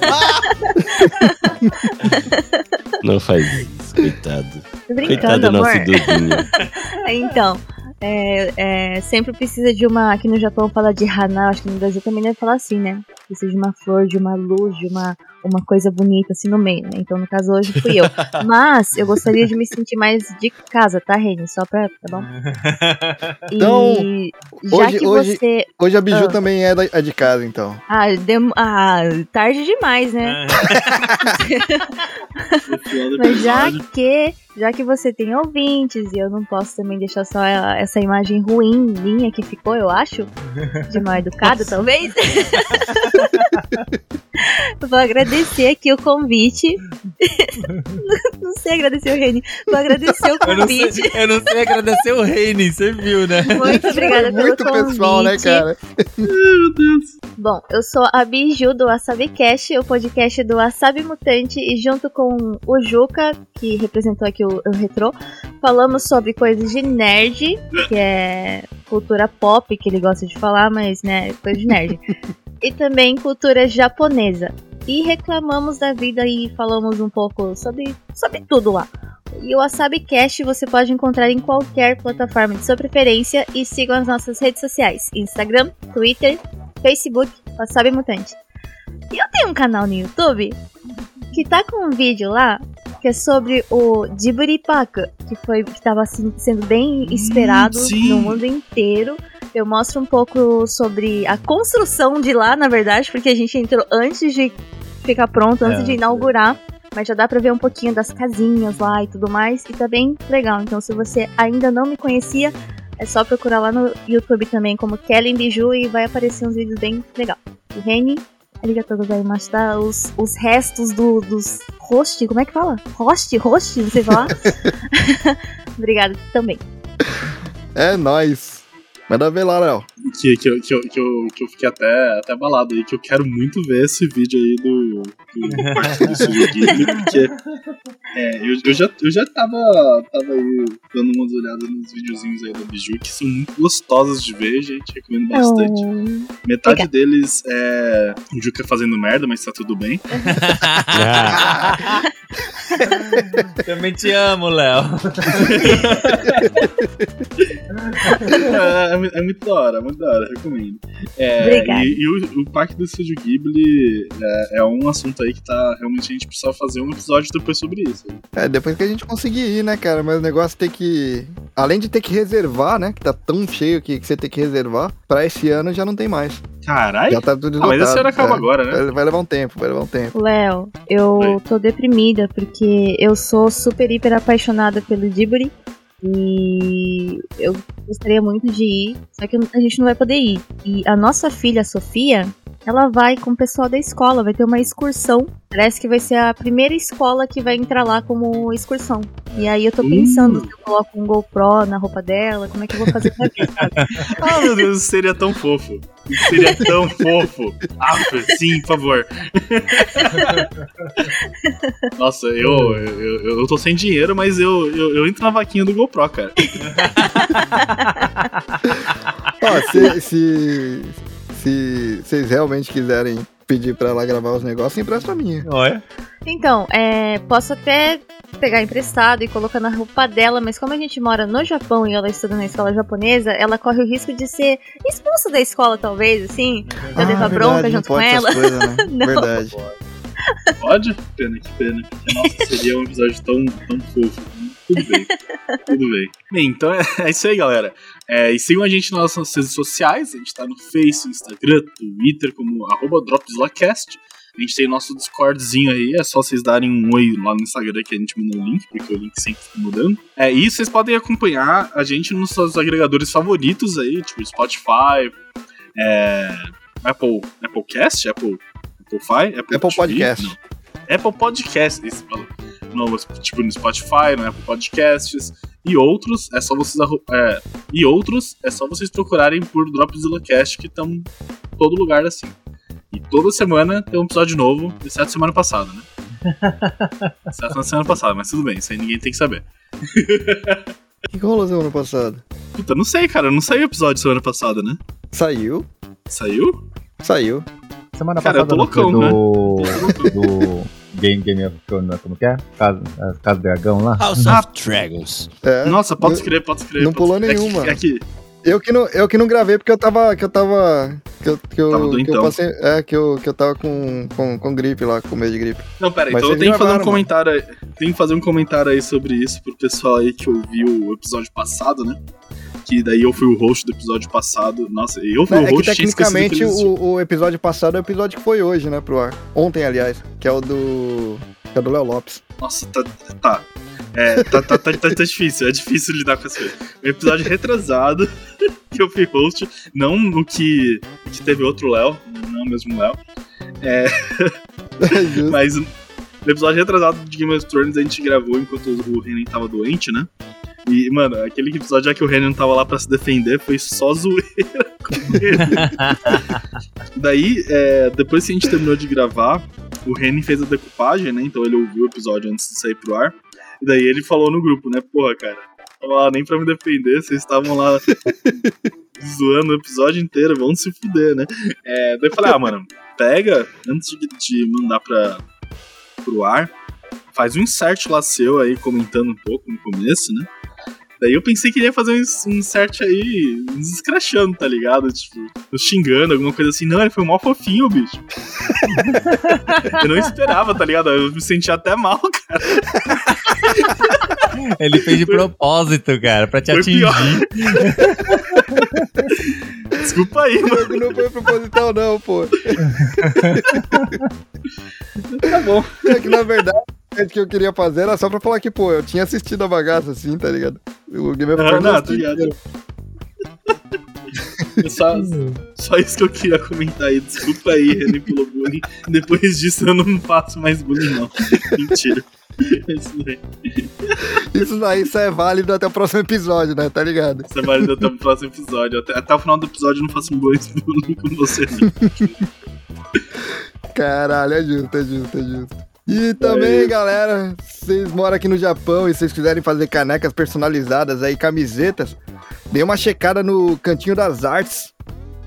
Não. Faz isso, coitado. Coitado do nosso idosinho. Então, é, é, sempre precisa de uma. Aqui no Japão fala de hana, acho que no Brasil também deve falar assim, né? Precisa de uma flor, de uma luz, de uma, uma coisa bonita assim no meio, né? Então, no caso, hoje fui eu. Mas eu gostaria de me sentir mais de casa, tá, Reni? Só pra. Tá bom? E Então, já hoje- que hoje- você. Hoje a Biju Ah. também é, da- é de casa, então. Ah, dem... ah, tarde demais, né? Mas já que, já que você tem ouvintes e eu não posso também deixar só essa imagem ruim minha que ficou, eu acho, de mal educado, talvez. Vou agradecer aqui o convite. não sei agradecer o Reni. Vou agradecer o Eu não, sei, convite. eu não sei agradecer o Reine, você viu, né? Muito obrigada pelo Muito convite. pessoal, né, cara? Meu Deus. Bom, eu sou a Biju do WasabiCast, o podcast do Wasabi Mutante, e junto com o Juca, que representou aqui o, o Retro, falamos sobre coisas de nerd, que é cultura pop, que ele gosta de falar, mas, né, coisa de nerd. E também cultura japonesa. E reclamamos da vida e falamos um pouco sobre, sobre tudo lá. E o WasabiCast você pode encontrar em qualquer plataforma de sua preferência e sigam as nossas redes sociais: Instagram, Twitter, Facebook, Wasabi Mutante. E eu tenho um canal no YouTube que tá com um vídeo lá que é sobre o Park, que foi que tava assim, sendo bem esperado sim. no mundo inteiro. Eu mostro um pouco sobre a construção de lá, na verdade, porque a gente entrou antes de ficar pronto, antes É, de inaugurar. Mas já dá pra ver um pouquinho das casinhas lá e tudo mais. E tá bem legal. Então, se você ainda não me conhecia, é só procurar lá no YouTube também como Kellen Biju e vai aparecer uns vídeos bem legal. O Reni, arigatou gozaimasu, tá? Os, os restos do, dos host, como é que fala? Host? Host? Sei falar. Obrigada também. É nóis. Manda ver lá, Léo. Que, que, eu- que, eu, que, eu, que eu fiquei até, até abalado aí, que eu quero muito ver esse vídeo aí do, do do porque é, eu, eu, já, eu já tava, tava aí dando umas olhadas nos videozinhos aí da Biju, que são muito gostosos de ver, gente, recomendo bastante. Oh, Metade deles é o Juca fazendo merda, mas tá tudo bem. Também te amo, Léo. é, é é muito da hora, muito da hora, recomendo. É, Obrigada. e e o, o Parque do Estúdio Ghibli é, é um assunto aí que tá. Realmente a gente precisa fazer um episódio depois sobre isso. É, depois que a gente conseguir ir, né, cara? Mas o negócio tem que. Além de ter que reservar, né? Que tá tão cheio que, que você tem que reservar, pra esse ano já não tem mais. Caralho! Já tá tudo Ah, mas esse esgotado, ano acaba é. agora, né? Vai, vai levar um tempo, vai levar um tempo. Léo, eu Oi. tô deprimida porque eu sou super hiper apaixonada pelo Ghibli e eu gostaria muito de ir, só que a gente não vai poder ir. E a nossa filha, Sofia, ela vai com o pessoal da escola, vai ter uma excursão. Parece que vai ser a primeira escola que vai entrar lá como excursão. E aí eu tô pensando se eu coloco um GoPro na roupa dela, como é que eu vou fazer pra ver, sabe? Ah, meu Deus, isso seria tão fofo. Isso seria tão fofo. Ah, sim, por favor. Nossa, eu, eu, eu tô sem dinheiro, mas eu, eu, eu entro na vaquinha do GoPro, cara. Ó, se, se, se vocês realmente quiserem pedir pra ela gravar os negócios, empresta a minha. Olha. Então, é, posso até pegar emprestado e colocar na roupa dela, mas como a gente mora no Japão e ela estuda na escola japonesa, ela corre o risco de ser expulsa da escola, talvez, assim. Levar bronca Ah, verdade, não junto com pode essas ela. coisas, né? Não. Verdade. Pode? Pena, que pena. Porque, nossa, seria um episódio tão, tão fofo. Tudo bem. Tudo bem. Bem, então é, é isso aí, galera. É, e sigam a gente nas nossas redes sociais. A gente tá no Face, Instagram, Twitter, como arroba DropZillaCast. A gente tem nosso Discordzinho aí, é só vocês darem um oi lá no Instagram que a gente manda o link, porque o link sempre fica mudando. É, e vocês podem acompanhar a gente nos seus agregadores favoritos aí, tipo Spotify, é, Apple, Applecast, Apple, Applefy, Apple, Apple TV? Podcast. Não. Apple Podcast, isso, falou. No, tipo no Spotify, no Apple Podcasts e outros é só vocês é, e outros é só vocês procurarem por Dropzilla Cast que estão em todo lugar assim. E toda semana tem um episódio novo, exceto semana passada, né? exceto na semana passada, mas tudo bem, isso aí ninguém tem que saber. O que, que rolou semana passada? Puta, não sei, cara, não saiu o episódio semana passada, né? Saiu? Saiu? Saiu. Semana Cara, eu passada tô não foi loucão, né? do, do Game, Game of Thrones, né? como que é? Casa, é, Casa do Dragão lá. House of Dragons. É. Nossa, pode escrever, pode escrever. não pode pulou nenhuma. É que, é Eu que não, eu que não gravei porque eu tava. Que eu tava. Que eu, que eu, Tava que eu doentão. passei. É, que eu, que eu tava com, com, com gripe lá, com medo de gripe. Não, pera, Mas então eu tenho que fazer um gravaram, comentário aí. Tenho que fazer um comentário aí sobre isso pro pessoal aí que ouviu o episódio passado, né? Que daí eu fui o host do episódio passado. Nossa, eu fui É o host esquecido que tecnicamente o, o episódio passado é o episódio que foi hoje, né, pro ar. Ontem, aliás, que é o do. Que é do Léo Lopes. Nossa, tá. Tá. É, tá, tá, tá, tá, tá difícil, é difícil lidar com essa coisa. Um episódio retrasado que eu fui host, não no que, que teve outro Léo, não é o mesmo Léo. É. Mas no episódio retrasado de Game of Thrones a gente gravou enquanto o Renan tava doente, né? E, mano, aquele episódio já que o Renan tava lá pra se defender foi só zoeira com ele. Daí, é, depois que a gente terminou de gravar, o Renan fez a decupagem, né? Então ele ouviu o episódio antes de sair pro ar. E daí ele falou no grupo, né? Porra, cara, tava lá nem pra me defender, vocês estavam lá zoando o episódio inteiro, vão se fuder, né? É, daí eu falei, ah, mano, pega, antes de, de mandar pra, pro ar, faz um insert lá seu aí, comentando um pouco no começo, né? Daí eu pensei que ele ia fazer um ins- insert aí, nos escrachando, tá ligado? Tipo, nos xingando, alguma coisa assim. Não, ele foi mó fofinho, bicho. eu não esperava, tá ligado? Eu me senti até mal, cara. Ele fez de propósito, cara, pra te Foi atingir. Desculpa aí, mano. Não não foi proposital, não, pô. Tá bom. É que na verdade, que eu queria fazer era só pra falar que, pô, eu tinha assistido a bagaça assim, tá ligado? O Game of Ah, Thrones não, eu tá ligado. Só, só isso que eu queria comentar aí. Desculpa aí, Renan, pelo bullying. Depois disso eu não faço mais bullying, não. Mentira. Isso daí. Isso daí só é válido até o próximo episódio, né? Tá ligado? Isso é válido até o próximo episódio. Até, até o final do episódio eu não faço bullying bullying com você, não. Caralho, é justo, é justo, é justo. E também, galera, vocês moram aqui no Japão e vocês quiserem fazer canecas personalizadas aí, camisetas, dê uma checada no Cantinho das Artes.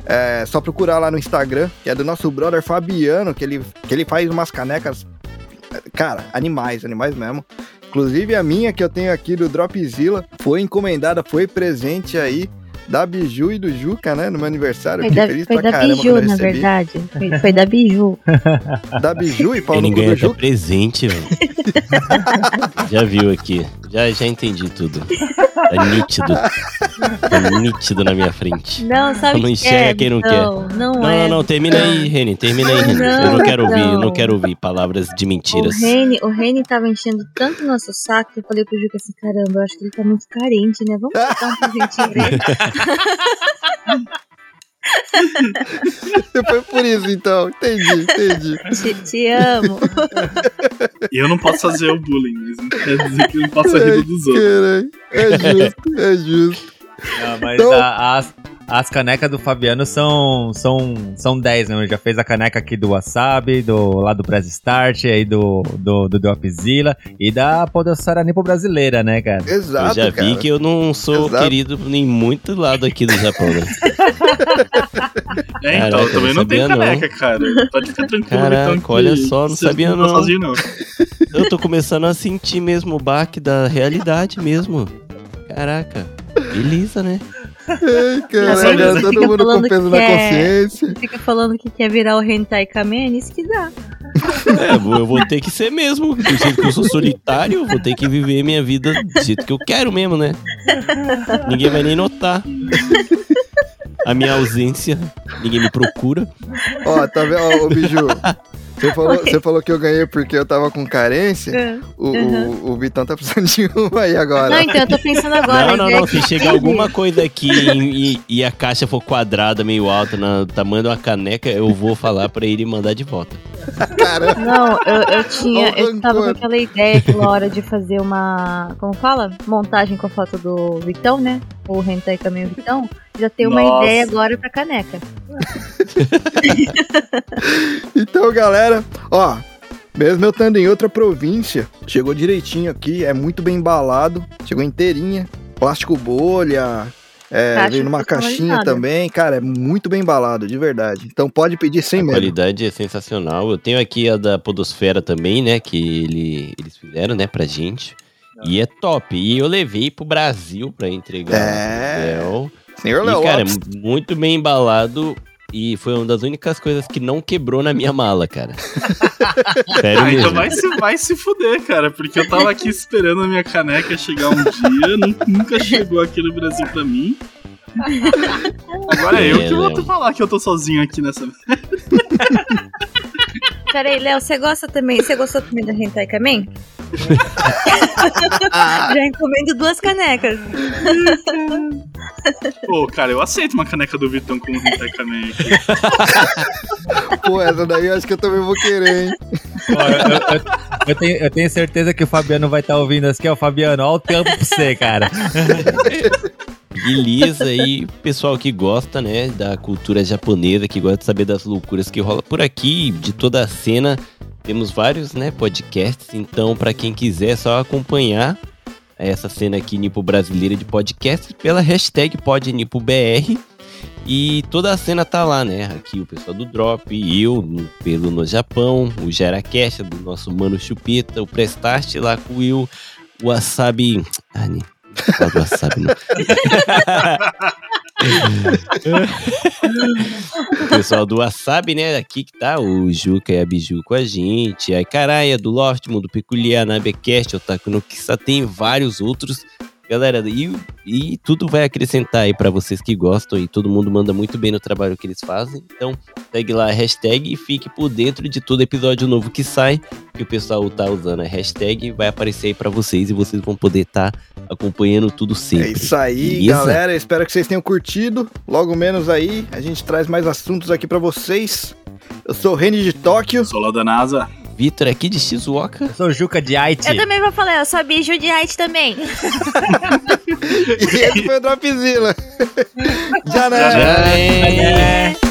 É só procurar lá no Instagram, que é do nosso brother Fabiano, que ele, que ele faz umas canecas, cara, animais, animais mesmo. Inclusive a minha que eu tenho aqui do Dropzilla foi encomendada, foi presente aí da Biju e do Juca, né, no meu aniversário. Foi Fiquei da, feliz foi pra da caramba Biju, na verdade. Foi, foi da Biju. Da Biju e Paulo ganha do até Juca. presente, velho. já viu aqui. Já, já entendi tudo. Tá nítido. Tá nítido na minha frente. Não, sabe Não o que enxerga é? quem não não, Não, Não, é. não, não, termina aí, Reni. Termina aí, Reni. Eu não Não, quero ouvir, eu não não. quero ouvir palavras de mentiras. O Reni, o Reni tava enchendo tanto nosso saco que eu falei pro Juca assim, caramba, eu acho que ele tá muito carente, né? Vamos dar um presentinho pra ele. Foi por isso, então. Entendi, entendi. Te, te amo. E eu não posso fazer o bullying, mas não quer dizer que eu não posso rir dos outros. É justo, é justo. Não, mas Então- a- as, as canecas do Fabiano são, são, são 10 mesmo. Ele já fez a caneca aqui do Wasabi, do, lá do Press Start, aí do, do, do Dropzilla e da Podosfera Nipo brasileira, né, cara? Eu Exato, já vi cara. que eu não sou Exato. querido em muito lado aqui do Japão, né? É, então, Caraca, eu também eu não não tenho sabia, caneca, cara. Pode ficar tranquilo. Caraca, então, olha só, não sabia, estão não. sozinho, não. Eu tô começando a sentir mesmo o baque da realidade mesmo. Caraca, beleza, né? Ai, cara, fica todo mundo com falando peso que na é- consciência. Fica falando que quer virar o Hentai Kamen, é nisso que dá. É, eu vou ter que ser mesmo. Do jeito que eu sou solitário, eu vou ter que viver minha vida do jeito que eu quero mesmo, né? Ninguém vai nem notar. A minha ausência, ninguém me procura. Ó, tá vendo, ó, ô Biju? Você falou, você falou que eu ganhei porque eu tava com carência. É. O, Uhum. o, o Vitão tá precisando de uma aí agora. Não, então eu tô pensando agora. Não, não, não. Se chegar alguma coisa aqui e, e- e a caixa for quadrada, meio alta, no tamanho de uma caneca, eu vou falar pra ele mandar de volta. Caramba. Não, eu, eu tinha. Eu tava com aquela ideia aquela hora de fazer uma. Como fala? Montagem com a foto do Vitão, né? O Hentai também o Vitão. Já tem uma Nossa. ideia agora pra caneca. Então, galera, ó. Mesmo eu estando em outra província, chegou direitinho aqui, é muito bem embalado, chegou inteirinha, plástico bolha, é, Caixa veio numa caixinha também, cara, é muito bem embalado, de verdade. Então pode pedir sem A medo. qualidade é sensacional. Eu tenho aqui a da Podosfera também, né? Que ele, eles fizeram, né, pra gente. E é top. E eu levei pro Brasil pra entregar É. no. Senhor E, Léo cara, muito bem embalado. E foi uma das únicas coisas que não quebrou na minha mala, cara. Sério Ah, então vai se, vai se fuder, cara, porque eu tava aqui esperando a minha caneca chegar um dia, nu- nunca chegou aqui no Brasil pra mim. Agora é eu É, que vou Léo. te falar que eu tô sozinho aqui nessa. Peraí, Léo, você gosta também? Você gostou também do Hentai Kamen? Já encomendo duas canecas. Pô, cara, eu aceito uma caneca do Vitão com Hentai Kamen aqui. pô, essa daí eu acho que eu também vou querer, hein? Ó, eu, eu- eu- eu tenho, eu tenho certeza que o Fabiano vai estar ouvindo isso aqui, ó. Fabiano, ó o tempo pra você, cara. Beleza, aí pessoal que gosta, né, da cultura japonesa, que gosta de saber das loucuras que rola por aqui, de toda a cena, temos vários, né, podcasts, então pra quem quiser é só acompanhar essa cena aqui nipo brasileira de podcast pela hashtag PodNipoBR. E toda a cena tá lá, né, aqui o pessoal do Drop, eu pelo No Japão, o Geracast do nosso Mano Chupeta, o Prestast lá com o Will, o Wasabi... Ah. O pessoal do Wasabi, né? Aqui que tá o Juca e a Biju com a gente. A Caraia do Loft, Mundo Peculiar, Nabecast, Otaku no Kissa, tem vários outros. Galera, e, e tudo vai acrescentar aí pra vocês que gostam e todo mundo manda muito bem no trabalho que eles fazem. Então, segue lá a hashtag e fique por dentro de todo episódio novo que sai, que o pessoal tá usando a hashtag, vai aparecer aí pra vocês e vocês vão poder estar acompanhando tudo sempre. É isso aí, Beleza? galera. Espero que vocês tenham curtido. Logo menos aí, a gente traz mais assuntos aqui pra vocês. Eu sou o Reni de Tóquio. Sou lá da NASA. Vitor aqui de Shizuoka. Eu sou o Juca de Haiti. Eu também vou falar, eu sou a Biju de Height também. E esse foi o Dropzilla. Já né? É.